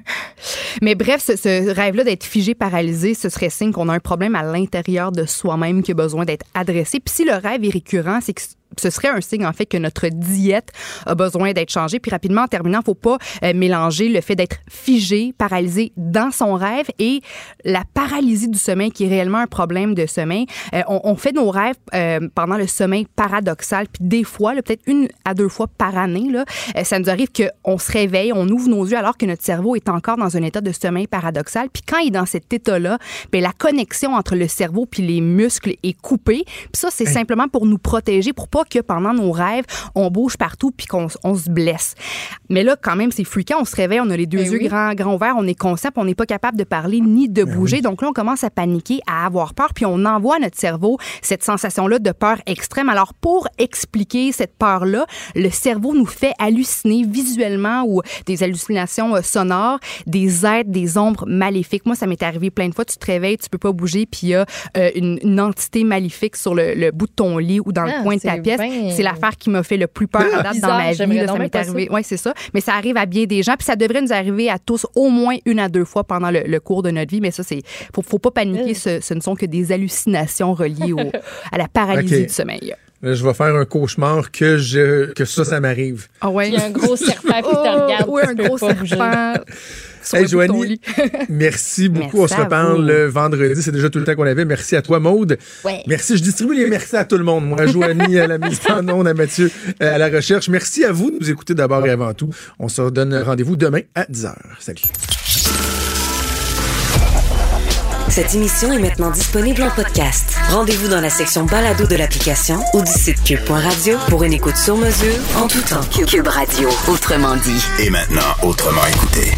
Mais bref, ce, ce rêve-là d'être figé, paralysé, ce serait signe qu'on a un problème à l'intérieur de soi-même qui a besoin d'être adressé. Puis si le rêve est récurrent, c'est que ce serait un signe en fait que notre diète a besoin d'être changée. Puis rapidement, en terminant, faut pas euh, mélanger le fait d'être figé, paralysé dans son rêve et la paralysie du sommeil qui est réellement un problème de sommeil. Euh, on, on fait nos rêves euh, pendant le sommeil paradoxal. Puis des fois, peut-être une à deux fois par année, là, ça nous arrive qu'on se réveille, on ouvre nos yeux alors que notre cerveau est encore dans un état de sommeil paradoxal. Puis quand il est dans cet état-là, ben, la connexion entre le cerveau puis les muscles est coupée. Puis ça, c'est simplement pour nous protéger, pour pas que pendant nos rêves, on bouge partout puis qu'on on se blesse. Mais là, quand même, c'est fréquent. On se réveille, on a les deux Ben yeux oui. grands, grands ouverts, on est conscient, puis on n'est pas capable de parler ni de bouger. Donc là, on commence à paniquer, à avoir peur, puis on envoie à notre cerveau cette sensation-là de peur extrême. Alors, pour expliquer cette peur-là, le cerveau nous fait halluciner visuellement ou des hallucinations euh, sonores, des êtres, des ombres maléfiques. Moi, ça m'est arrivé plein de fois. Tu te réveilles, tu peux pas bouger, puis il y a euh, une, une entité maléfique sur le, le bout de ton lit ou dans Ah, le coin de ta c'est pièce. bien- C'est l'affaire qui m'a fait le plus peur à date dans ma vie. là. ça m'est arrivé. Oui, c'est ça. Mais ça arrive à bien des gens, puis ça devrait nous arriver à tous au moins une à deux fois pendant le, le cours de notre vie. Mais ça, c'est faut, faut pas paniquer. Ce, ce ne sont que des hallucinations reliées au- à la paralysie du sommeil. Là, je vais faire un cauchemar que je que ça, ça m'arrive. Ah ouais? Il y a un gros serpent qui te (laughs) Oh, regarde. Oui, un gros serpent. Sur Hey, le bout de ton Joanie, lit. (laughs) Merci beaucoup. Merci on se reparle le vendredi. C'est déjà tout le temps qu'on avait. Merci à toi, Maude. Ouais. Merci. Je distribue les merci à tout le monde. Moi, à Joanie, à la (laughs) mise en onde, à Mathieu, euh, à la recherche. Merci à vous de nous écouter d'abord et avant tout. On se donne rendez-vous demain à 10h. Salut. Cette émission est maintenant disponible en podcast. Rendez-vous dans la section balado de l'application ou du site cube.radio pour une écoute sur mesure en tout temps. Cube Radio, autrement dit. Et maintenant, autrement écouté.